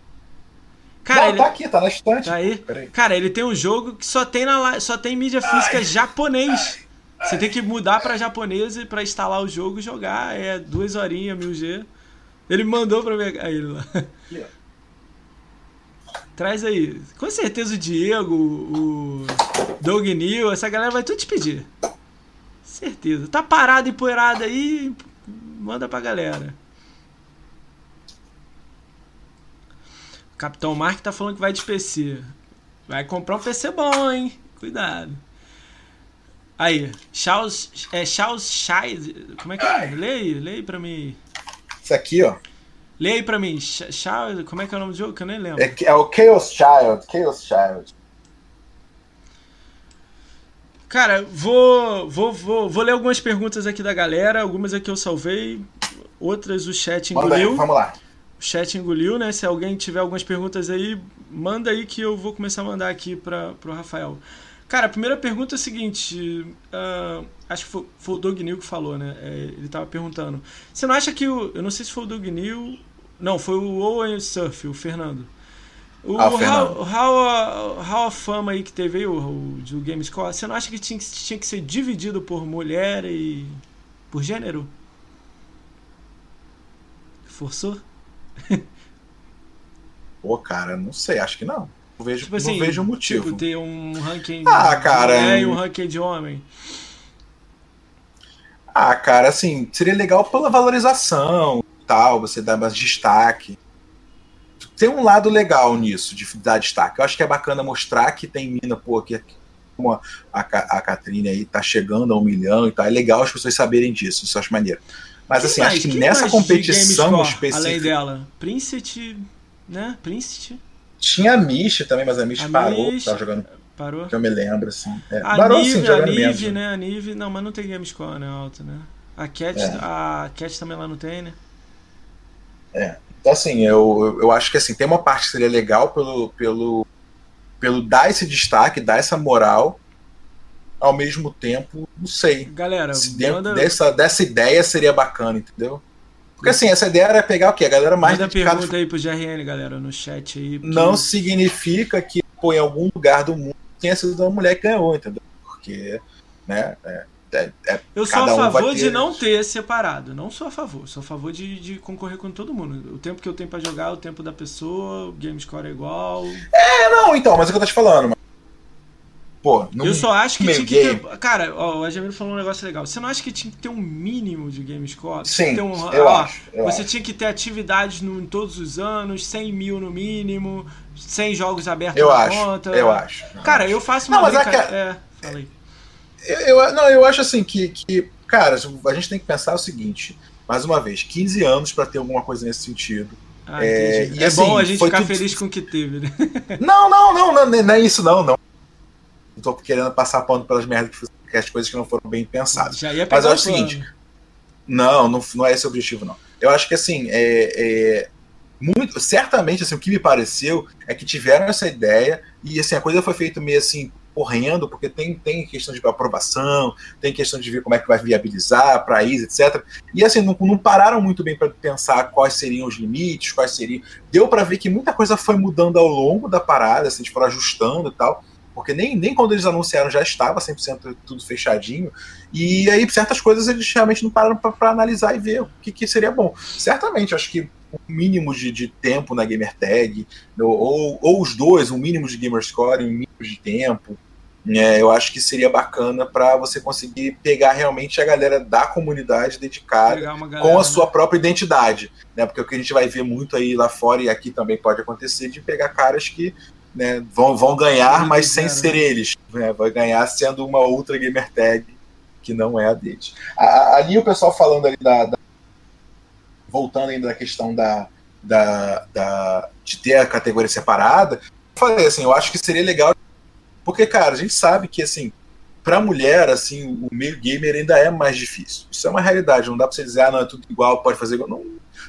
Cara, não, ele... tá aqui, tá na estante. Tá aí? Cara, ele tem um jogo que só tem, na só tem mídia física japonês. Você tem que mudar pra japonês e pra instalar o jogo e jogar. É duas horinhas, 1000G. Ele mandou pra pegar ele lá. Traz aí. Com certeza o Diego, o Doug Neil, essa galera vai tudo te pedir. Certeza. Tá parado, empoeirado aí, manda pra galera. O Capitão Mark tá falando que vai de PC. Vai comprar um PC bom, hein? Cuidado. Aí, Charles, é Charles Shide. Como é que é? Lê aí, lê aí pra mim. Isso aqui, ó. Lê aí pra mim. Ch- Charles, como é que é o nome do jogo? Que eu nem lembro. É, é o Chaos Child. Chaos Child. Cara, vou, vou, vou, vou ler algumas perguntas aqui da galera. Algumas aqui eu salvei, outras o chat Manda aí, engoliu. vamos lá. O chat engoliu, né? Se alguém tiver algumas perguntas aí, manda aí que eu vou começar a mandar aqui para pro Rafael. Cara, a primeira pergunta é a seguinte: ah, acho que foi, foi o Doug que falou, né? É, ele tava perguntando. Você não acha que o. Eu não sei se foi o Doug Neil. Não, foi o Owen Surf, o Fernando. O, Ah, o Fernando. Hall of Fama aí que teve aí, o, o do Gamescore, você não acha que tinha, que tinha que ser dividido por mulher e. por gênero? Forçou? Pô, cara, não sei, acho que não. Não vejo, Tipo assim, não vejo motivo. Tipo, ter um ranking Ah, de cara, mulher e um ranking de homem. Ah, cara, assim, seria legal pela valorização e tal, você dar mais destaque. Tem um lado legal nisso, de dar destaque. Eu acho que é bacana mostrar que tem mina, pô, que como a, a, Ca- a Catrine aí tá chegando a um milhão e tal. É legal as pessoas saberem disso, isso eu acho maneiro. Mas Quem assim, mais? acho que Quem nessa de competição específica. Além dela. Princet, né? Princet Tinha a Mish também, mas a Mish A parou, Mish- tava jogando, parou. que eu me lembro, assim. É, A parou, Nive, sim, a jogando Nive, menos. né? A Nive, não, mas não tem Gamescore, né? Alto, né? A Cat, É. a Cat também lá não tem, né? Então, assim, eu, eu acho que assim, tem uma parte que seria legal pelo, pelo, pelo dar esse destaque, dar essa moral ao mesmo tempo, não sei. Galera, se dentro manda... dessa, dessa ideia seria bacana, entendeu? Porque assim, essa ideia era pegar o quê? A galera mais. Manda dedicada... pergunta aí pro GRN, galera, no chat aí. Porque... Não significa que, pô, em algum lugar do mundo tenha sido uma mulher que ganhou, entendeu? Porque, né? É, é, é, eu sou a favor um de não ter separado. Não sou a favor. Sou a favor de, de concorrer com todo mundo. O tempo que eu tenho para jogar, o tempo da pessoa, o game score é igual. É, não, então, mas é o que eu tô te falando. Pô, eu só acho que tinha que ter. Cara, ó, o Ademir falou um negócio legal. Você não acha que tinha que ter um mínimo de game score? Sim. Um, eu ó, acho. Eu você acho. tinha que ter atividades no, em todos os anos, 100 mil no mínimo, 100 jogos abertos eu na acho, conta. Eu acho. Eu cara, acho. eu faço uma. Não, mas brinca... é, é, falei. Eu, eu, não, eu acho assim que, que, cara, a gente tem que pensar o seguinte: mais uma vez, 15 anos para ter alguma coisa nesse sentido. Ah, é, e, é assim, bom a gente ficar tudo... feliz com o que teve, né? Não, não, não, não, não é isso, não, não. Tô querendo passar pano pelas merdas que as coisas que não foram bem pensadas. Mas eu acho o seguinte: não, não, não é esse o objetivo, não. Eu acho que assim, é, é, muito, certamente assim, o que me pareceu é que tiveram essa ideia e assim, a coisa foi feita meio assim correndo, porque tem, tem questão de aprovação, tem questão de ver como é que vai viabilizar para isso, etc. E assim, não, não pararam muito bem para pensar quais seriam os limites, quais seriam. Deu para ver que muita coisa foi mudando ao longo da parada, assim, eles foram ajustando e tal porque nem, nem quando eles anunciaram já estava 100% tudo fechadinho. E aí, certas coisas eles realmente não pararam para analisar e ver o que, que seria bom. Certamente, acho que um mínimo de, de tempo na Gamer Tag, ou, ou os dois, um mínimo de Gamer Score e um mínimo de tempo, é, eu acho que seria bacana para você conseguir pegar realmente a galera da comunidade dedicada galera, com a né? sua própria identidade. Né? Porque o que a gente vai ver muito aí lá fora e aqui também pode acontecer de pegar caras que né, vão, vão ganhar, mas sem ser eles. Né, vai ganhar sendo uma outra gamer tag que não é a deles. A, ali o pessoal falando ali da, da, voltando ainda da questão da, da, da, de ter a categoria separada, eu falei assim, eu acho que seria legal porque cara, a gente sabe que assim para mulher, assim, o meio gamer ainda é mais difícil. Isso é uma realidade. Não dá para você dizer, ah, não, é tudo igual, pode fazer igual. Não,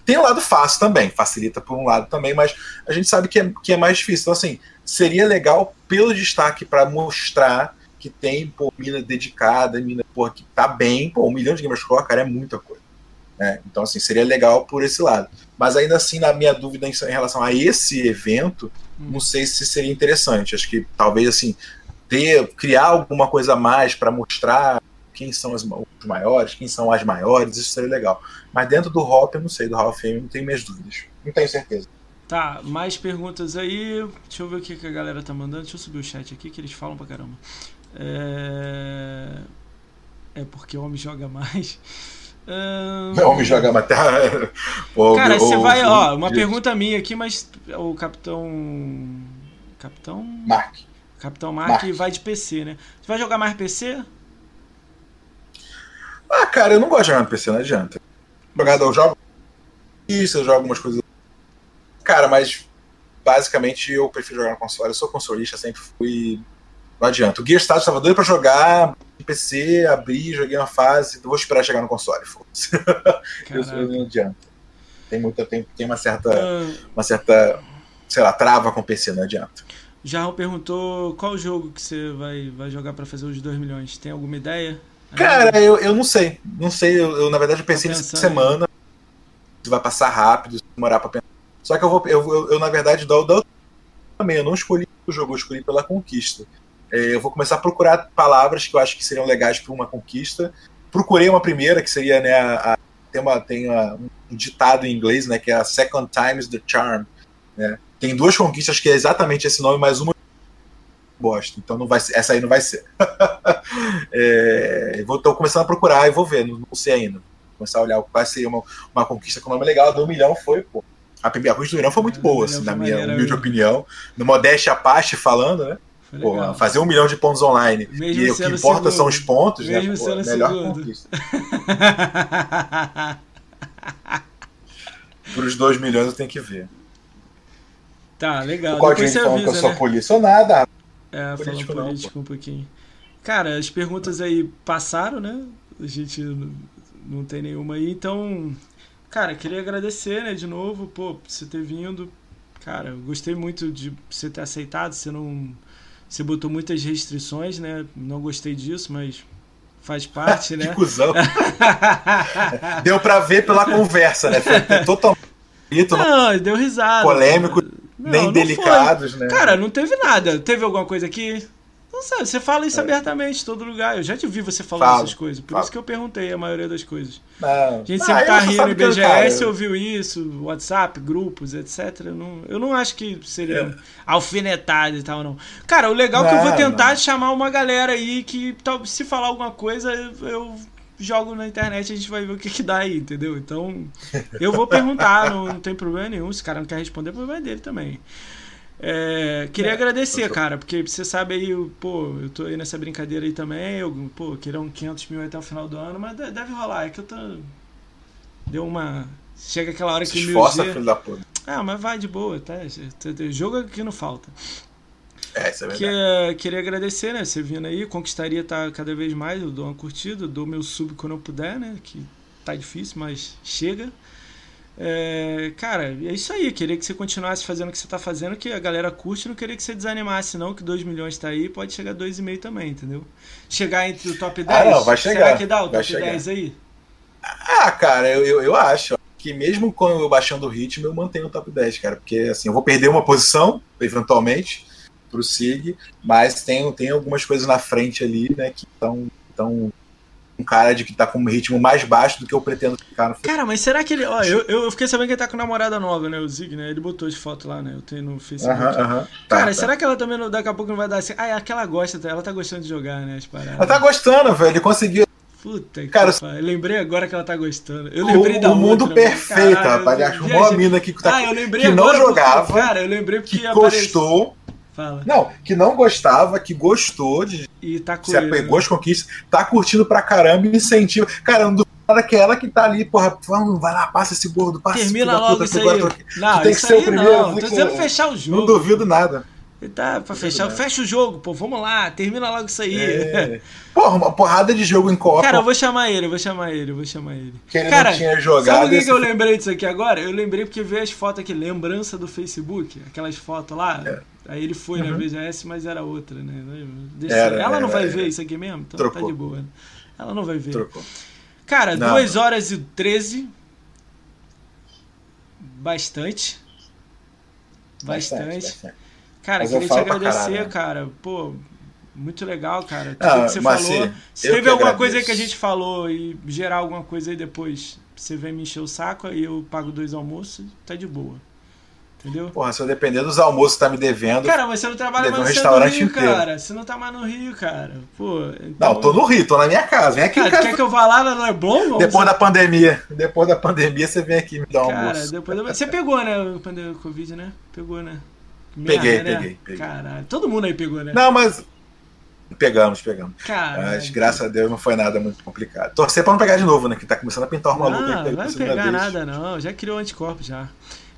tem um lado fácil também, facilita por um lado também, mas a gente sabe que é, que é mais difícil. Então, assim, seria legal pelo destaque para mostrar que tem, pô, mina dedicada, mina, pô, que tá bem, pô, um milhão de gamers score, cara, é muita coisa. Né? Então, assim, seria legal por esse lado. Mas ainda assim, na minha dúvida em, em relação a esse evento, hum. não sei se seria interessante. Acho que talvez, assim, ter, criar alguma coisa a mais para mostrar quem são os maiores, quem são as maiores, isso seria legal. Mas dentro do Hop, eu não sei, do Hall of Fame, não tenho minhas dúvidas. Não tenho certeza. Tá, mais perguntas aí. Deixa eu ver o que, que a galera tá mandando. Deixa eu subir o chat aqui que eles falam pra caramba. É, é porque o homem joga mais. Não, homem joga mais. Cara, você vai, ó, uma pergunta minha aqui, mas o capitão. Capitão. Mark. Capitão Mark, Mark. vai de PC, né? Você vai jogar mais PC? Ah, cara, eu não gosto de jogar no PC, não adianta. Jogador, eu jogo isso, eu jogo algumas coisas Cara, mas basicamente eu prefiro jogar no console. Eu sou consolista, sempre fui. Não adianta. O Gear Status estava doido pra jogar PC, abri, joguei uma fase, vou esperar chegar no console. não adianta. Tem, muita, tem, tem uma certa. Uh... Uma certa. Sei lá, trava com o PC, não adianta. Jarro perguntou qual jogo que você vai, vai jogar para fazer os 2 milhões. Tem alguma ideia? Cara, eu, eu não sei. Não sei. Eu, eu na verdade eu pensei nessa semana. Se vai passar rápido, se demorar pra pensar só que eu vou, eu, eu, eu na verdade, dou, dou também. Eu não escolhi o jogo, eu escolhi pela conquista. É, eu vou começar a procurar palavras que eu acho que seriam legais para uma conquista. Procurei uma primeira, que seria, né, a, a, tem, uma, tem uma, um ditado em inglês, né, que é a Second Times the Charm. Né? Tem duas conquistas que é exatamente esse nome, mas uma bosta. Então não vai ser, essa aí não vai ser. é, vou, tô começando a procurar e vou ver, não, não sei ainda. Vou começar a olhar qual seria uma, uma conquista com nome legal. Do um milhão foi, pô, a primeira coisa do Irã foi muito boa, assim, na minha humilde opinião. No Modéstia Apache falando, né? Pô, fazer um milhão de pontos online Mesmo e o que importa segundo. são os pontos, né? Mesmo né? Pô, melhor conquista. Por os dois milhões eu tenho que ver. Tá, legal. O Claudinho falando avisa, que eu sou né? polícia ou nada. É, político, falando político um pouquinho. Cara, as perguntas aí passaram, né? A gente não tem nenhuma aí, então Cara, queria agradecer, né, de novo, pô, por você ter vindo. Cara, eu gostei muito de você ter aceitado, você não você botou muitas restrições, né? Não gostei disso, mas faz parte, né? que cuzão. Deu pra ver pela conversa, né? Foi totalmente. Não, deu risada. Polêmico, não, nem não delicados, foi. né? Cara, não teve nada. Teve alguma coisa aqui? Não sabe, você fala isso é. abertamente em todo lugar. Eu já te vi você falando falo, essas coisas. Por falo. isso que eu perguntei a maioria das coisas. Não. A gente sempre ah, tá rindo em BGS, eu... ouviu isso, WhatsApp, grupos, etc. Eu não, eu não acho que seria é. alfinetado e tal, não. Cara, o legal não, é que eu vou tentar não. chamar uma galera aí que se falar alguma coisa, eu jogo na internet a gente vai ver o que, que dá aí, entendeu? Então, eu vou perguntar, não, não tem problema nenhum. Se o cara não quer responder, o problema é dele também. É, queria é, agradecer, cara, porque você sabe aí, pô, eu tô aí nessa brincadeira aí também, eu, pô, queriam 500 mil até o final do ano, mas deve rolar, é que eu tô... Deu uma... Chega aquela hora que o esforça, filho da puta. Ah, mas vai de boa, tá? Jogo que não falta. É, isso é verdade. Que, queria agradecer, né? Você vindo aí, conquistaria tá cada vez mais, eu dou uma curtida, dou meu sub quando eu puder, né? Que tá difícil, mas chega. É, cara, é isso aí. Queria que você continuasse fazendo o que você tá fazendo, que a galera curte. Não queria que você desanimasse, não, que 2 milhões tá aí. Pode chegar a 2,5 também, entendeu? Chegar entre o top 10. Ah, não, vai chegar. Será que dá o top chegar. 10 aí? Ah, cara, eu, eu, eu acho que mesmo com eu baixando o ritmo, eu mantenho o top 10, cara. Porque assim, eu vou perder uma posição, eventualmente, pro SIG, mas tem, tem algumas coisas na frente ali, né, que estão um cara de que tá com um ritmo mais baixo do que eu pretendo ficar no Cara, mas será que ele. Ó, eu, eu fiquei sabendo que ele tá com namorada nova, né? O Zig, né? Ele botou de foto lá, né? Eu tenho no Facebook. Uh -huh, uh -huh. Cara, tá, será tá. que ela também daqui a pouco não vai dar assim? Ah, é aquela gosta, ela tá gostando de jogar, né? As paradas. Ela tá gostando, velho. Ele conseguiu. Puta cara, que eu lembrei agora que ela tá gostando. Eu lembrei o, da O mundo outra, perfeito, rapaz. Ele achou uma mina que, tá, ah, que não jogava. Porque, cara, eu lembrei porque que gostou. Fala. Não, que não gostava, que gostou de. E tá Se apegou às conquistas, tá curtindo pra caramba e incentiva. Cara, não nada que ela que tá ali, porra, vamos, vai lá, passa esse gordo, passa Termina esse logo puta, isso aí. Não, tem que ser o primeiro. Não, tô dizendo fechar o jogo. Não duvido nada. Tá, pra fechar, fecha o jogo, pô, vamos lá, termina logo isso aí. É. Porra, uma porrada de jogo em Copa. Cara, eu vou chamar ele, eu vou chamar ele, eu vou chamar ele. Que ele Cara, não tinha jogado. Sabe o que, que eu lembrei disso aqui agora? Eu lembrei porque veio as fotos aqui, lembrança do Facebook, aquelas fotos lá. É. Aí ele foi uhum. na VGS, mas era outra, né? Deixa, era, ela não vai ver isso aqui mesmo? Então Trocou. tá de boa. Né? Ela não vai ver. Trocou. Cara, 2 horas e 13. Bastante. Bastante. bastante. Cara, Mas queria te agradecer, cara. Pô, muito legal, cara. Tudo ah, que você falou. Se teve alguma agradeço. coisa aí que a gente falou e gerar alguma coisa aí depois, você vem me encher o saco, aí eu pago dois almoços, tá de boa. Entendeu? Porra, se eu depender dos almoços que tá me devendo. Cara, mas você não trabalha mais um restaurante no Rio, inteiro. cara. Você não tá mais no Rio, cara. Pô, então... Não, tô no Rio, tô na minha casa. Vem aqui cara, em casa. Quer que eu vá lá na Leblon? Depois da pandemia. Depois da pandemia, você vem aqui me dar um cara, almoço. Depois da... Você pegou, né? O Covid, né? Pegou, né? Merda, peguei, né? peguei, peguei. Caralho, todo mundo aí pegou, né? Não, mas. Pegamos, pegamos. Caralho. Mas graças a Deus não foi nada muito complicado. Torcer pra não pegar de novo, né? Que tá começando a pintar uma maluco. Não, não vai pegar vez. nada, não. Já criou anticorpo já.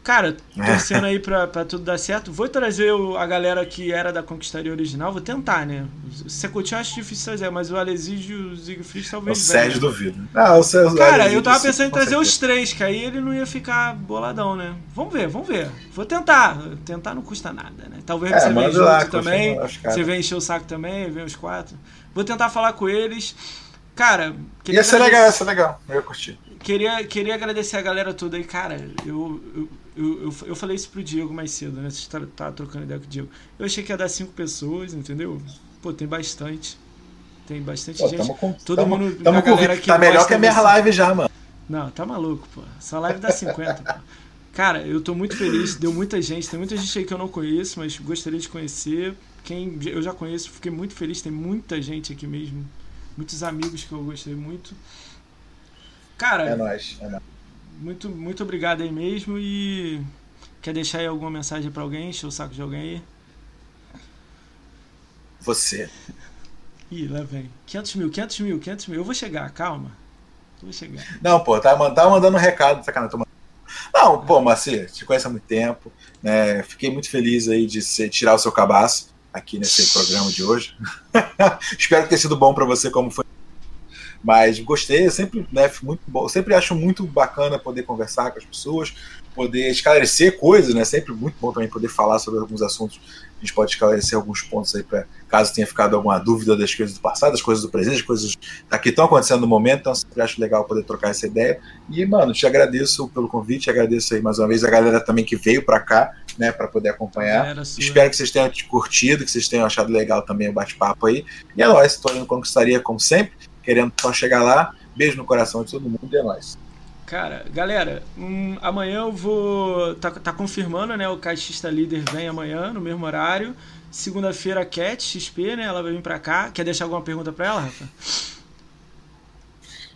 Cara, torcendo aí pra, pra tudo dar certo. Vou trazer o, a galera que era da Conquistaria original, vou tentar, né? Secoutinho eu acho difícil trazer, mas o Alesídio e o Siegfried talvez. O Sérgio duvido. Ah, o Sérgio, Cara, eu tava pensando em trazer os três, que aí ele não ia ficar boladão, né? Vamos ver, vamos ver. Vou tentar. Tentar não custa nada, né? Talvez é, você venha junto lá, também. Você venha encher o saco também, vem os quatro. Vou tentar falar com eles. Cara, ia ser legal, ia ser legal. Eu ia curtir. Queria, queria agradecer a galera toda aí, cara. eu, eu eu, eu, eu, falei isso pro Diego mais cedo, né? Você tá, tá, trocando ideia com o Diego. Eu achei que ia dar cinco pessoas, entendeu? Pô, tem bastante. Tem bastante pô, gente. Com, Todo tamo, mundo. Tamo com, que tá melhor que a minha live já, mano. Não, tá maluco, pô. Essa live dá 50, pô. Cara, eu tô muito feliz. Deu muita gente. Tem muita gente aí que eu não conheço, mas gostaria de conhecer. Quem eu já conheço, fiquei muito feliz. Tem muita gente aqui mesmo. Muitos amigos que eu gostei muito. Cara. É nóis, é nóis muito, muito obrigado aí mesmo e quer deixar aí alguma mensagem para alguém, encher o saco de alguém aí? Você. Ih, lá vem. 500 mil, 500 mil, 500 mil. Eu vou chegar, calma. Eu vou chegar. Não, pô, tá, tá mandando um recado, sacanagem. Não, pô, Marcia, te conheço há muito tempo. Né? Fiquei muito feliz aí de ser, tirar o seu cabaço aqui nesse programa de hoje. Espero que tenha sido bom para você como foi Mas gostei, eu sempre, né, muito bom, sempre acho muito bacana poder conversar com as pessoas, poder esclarecer coisas, né? Sempre muito bom também poder falar sobre alguns assuntos. A gente pode esclarecer alguns pontos aí para caso tenha ficado alguma dúvida das coisas do passado, das coisas do presente, das coisas que estão acontecendo no momento. Então, sempre acho legal poder trocar essa ideia. E, mano, te agradeço pelo convite, agradeço aí mais uma vez a galera também que veio para cá, né, para poder acompanhar. Espero que vocês tenham curtido, que vocês tenham achado legal também o bate-papo aí. E é nóis, estou indo conquistaria como sempre, querendo só chegar lá. Beijo no coração de todo mundo e é nóis. Cara, galera, hum, amanhã eu vou. Tá, tá confirmando, né? O caixista líder vem amanhã, no mesmo horário. Segunda-feira, a Cat XP, né? Ela vai vir pra cá. Quer deixar alguma pergunta pra ela, Rafa?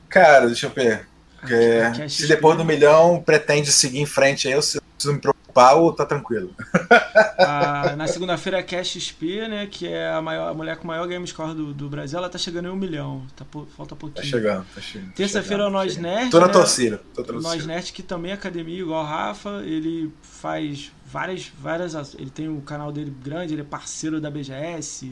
Cara, deixa eu ver. A, a se depois do milhão pretende seguir em frente aí, eu preciso me preocupar pau, tá tranquilo. Ah, na segunda-feira a Cash XP, né, que é a, maior, a mulher com o maior game score do, do Brasil, ela tá chegando em um milhão. Tá, falta pouquinho. Tá chegando, tá chegando. Tá Terça-feira é o Nós Nerd. Tô na né? torcida. Tô o Nós Nerd, que também é academia, igual o Rafa. Ele faz várias, várias. Ele tem o um canal dele grande, ele é parceiro da BGS.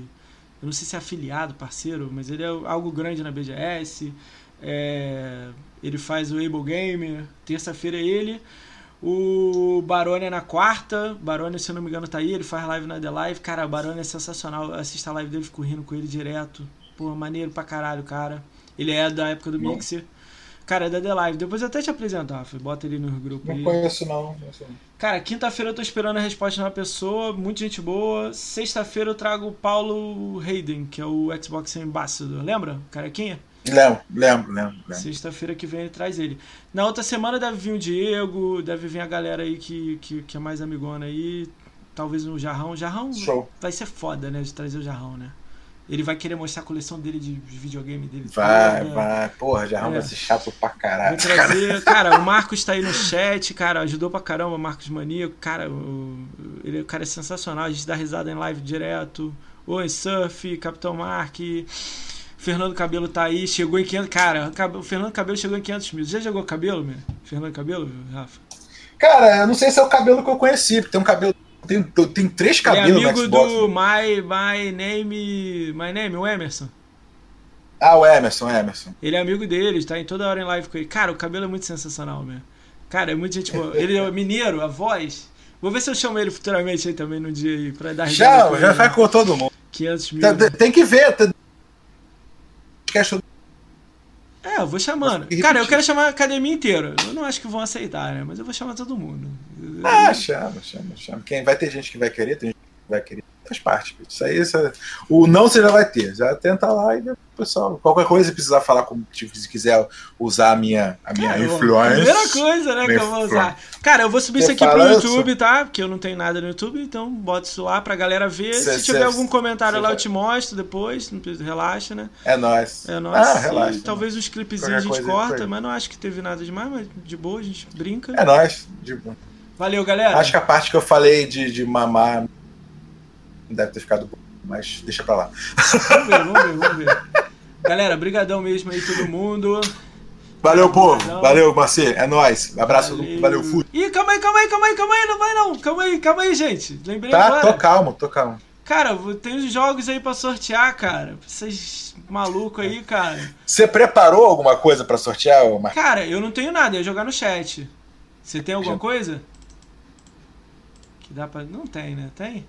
Eu não sei se é afiliado, parceiro, mas ele é algo grande na BGS. É, ele faz o Able Gamer. Terça-feira é ele. O Barone é na quarta. Barone, se eu não me engano, tá aí. Ele faz live na The Live. Cara, o Barone é sensacional. Assista a live dele, fico rindo com ele direto. Pô, maneiro pra caralho, cara. Ele é da época do Bom. Mixer. Cara, é da The Live. Depois eu até te apresento, Rafa. Bota ele no grupo não aí. Conheço, não Cara, quinta-feira eu tô esperando a resposta de uma pessoa. Muita gente boa. Sexta-feira eu trago o Paulo Hayden, que é o Xbox Ambassador. Lembra? Carequinha? Lembro, lembro, lembro. lembro. Sexta-feira que vem ele traz ele. Na outra semana deve vir o Diego, deve vir a galera aí que, que, que é mais amigona aí. Talvez o Jarrão. Jarrão Show. vai ser foda, né? De trazer o Jarrão, né? Ele vai querer mostrar a coleção dele de videogame dele. Vai, toda. vai. Porra, Jarrão é. vai ser chato pra caralho. Vai trazer. Cara, o Marcos tá aí no chat, cara. Ajudou pra caramba, o Marcos Maníaco. Cara, o, ele, o cara é sensacional. A gente dá risada em live direto. Oi, Surf, Capitão Mark. Fernando Cabelo tá aí, chegou em 500. Cara, o Fernando Cabelo chegou em 500 mil. Já jogou cabelo, meu? Fernando Cabelo, Rafa? Cara, eu não sei se é o cabelo que eu conheci, porque tem um cabelo. Tem, tem três cabelos Ele é amigo do My, My Name. My Name, o Emerson. Ah, o Emerson, o Emerson. Ele é amigo dele, tá em toda hora em live com ele. Cara, o cabelo é muito sensacional, meu. Cara, é muito gente boa. Ele é mineiro, a voz. Vou ver se eu chamo ele futuramente aí também no dia aí, pra dar Já, já vai com todo mundo. 500 mil. Tem, né? tem que ver, podcast É, eu vou chamando. Cara, eu quero chamar a academia inteira. Eu não acho que vão aceitar, né? Mas eu vou chamar todo mundo. Ah, chama, chama, chama. Quem vai ter gente que vai querer, tem gente que vai querer faz parte. Isso aí, isso é... o não você já vai ter. Já tenta lá e pessoal, qualquer coisa precisar falar com tipo, se quiser usar a minha, a minha Cara, influência. Primeira coisa, né, que eu vou usar. Cara, eu vou subir você isso aqui pro YouTube, tá? Porque eu não tenho nada no YouTube, então bota isso lá pra galera ver. Cê, se tiver cê, algum comentário lá, eu te mostro depois. Relaxa, né? É nóis. É nóis. Ah, relaxa. talvez uns clipezinhos a gente corta, mas não acho que teve nada demais, mas de boa, a gente brinca. É nóis. De boa. Valeu, galera. Acho que a parte que eu falei de, de mamar deve ter ficado bom, mas deixa pra lá. Vamos ver, vamos ver, vamos ver. Galera, brigadão mesmo aí todo mundo. Valeu, povo. Valeu, Marcê. É nóis. Abraço. Valeu, valeu fui. Ih, calma aí, calma aí, calma aí, calma aí. Não vai não. Calma aí, calma aí, gente. Lembrei tá, agora. tô calmo, tô calmo. Cara, tem uns jogos aí pra sortear, cara. Vocês malucos aí, cara. Você preparou alguma coisa pra sortear, Marcos? Cara, eu não tenho nada. Eu ia jogar no chat. Você tem alguma coisa? Que dá pra... Não tem, né? Tem?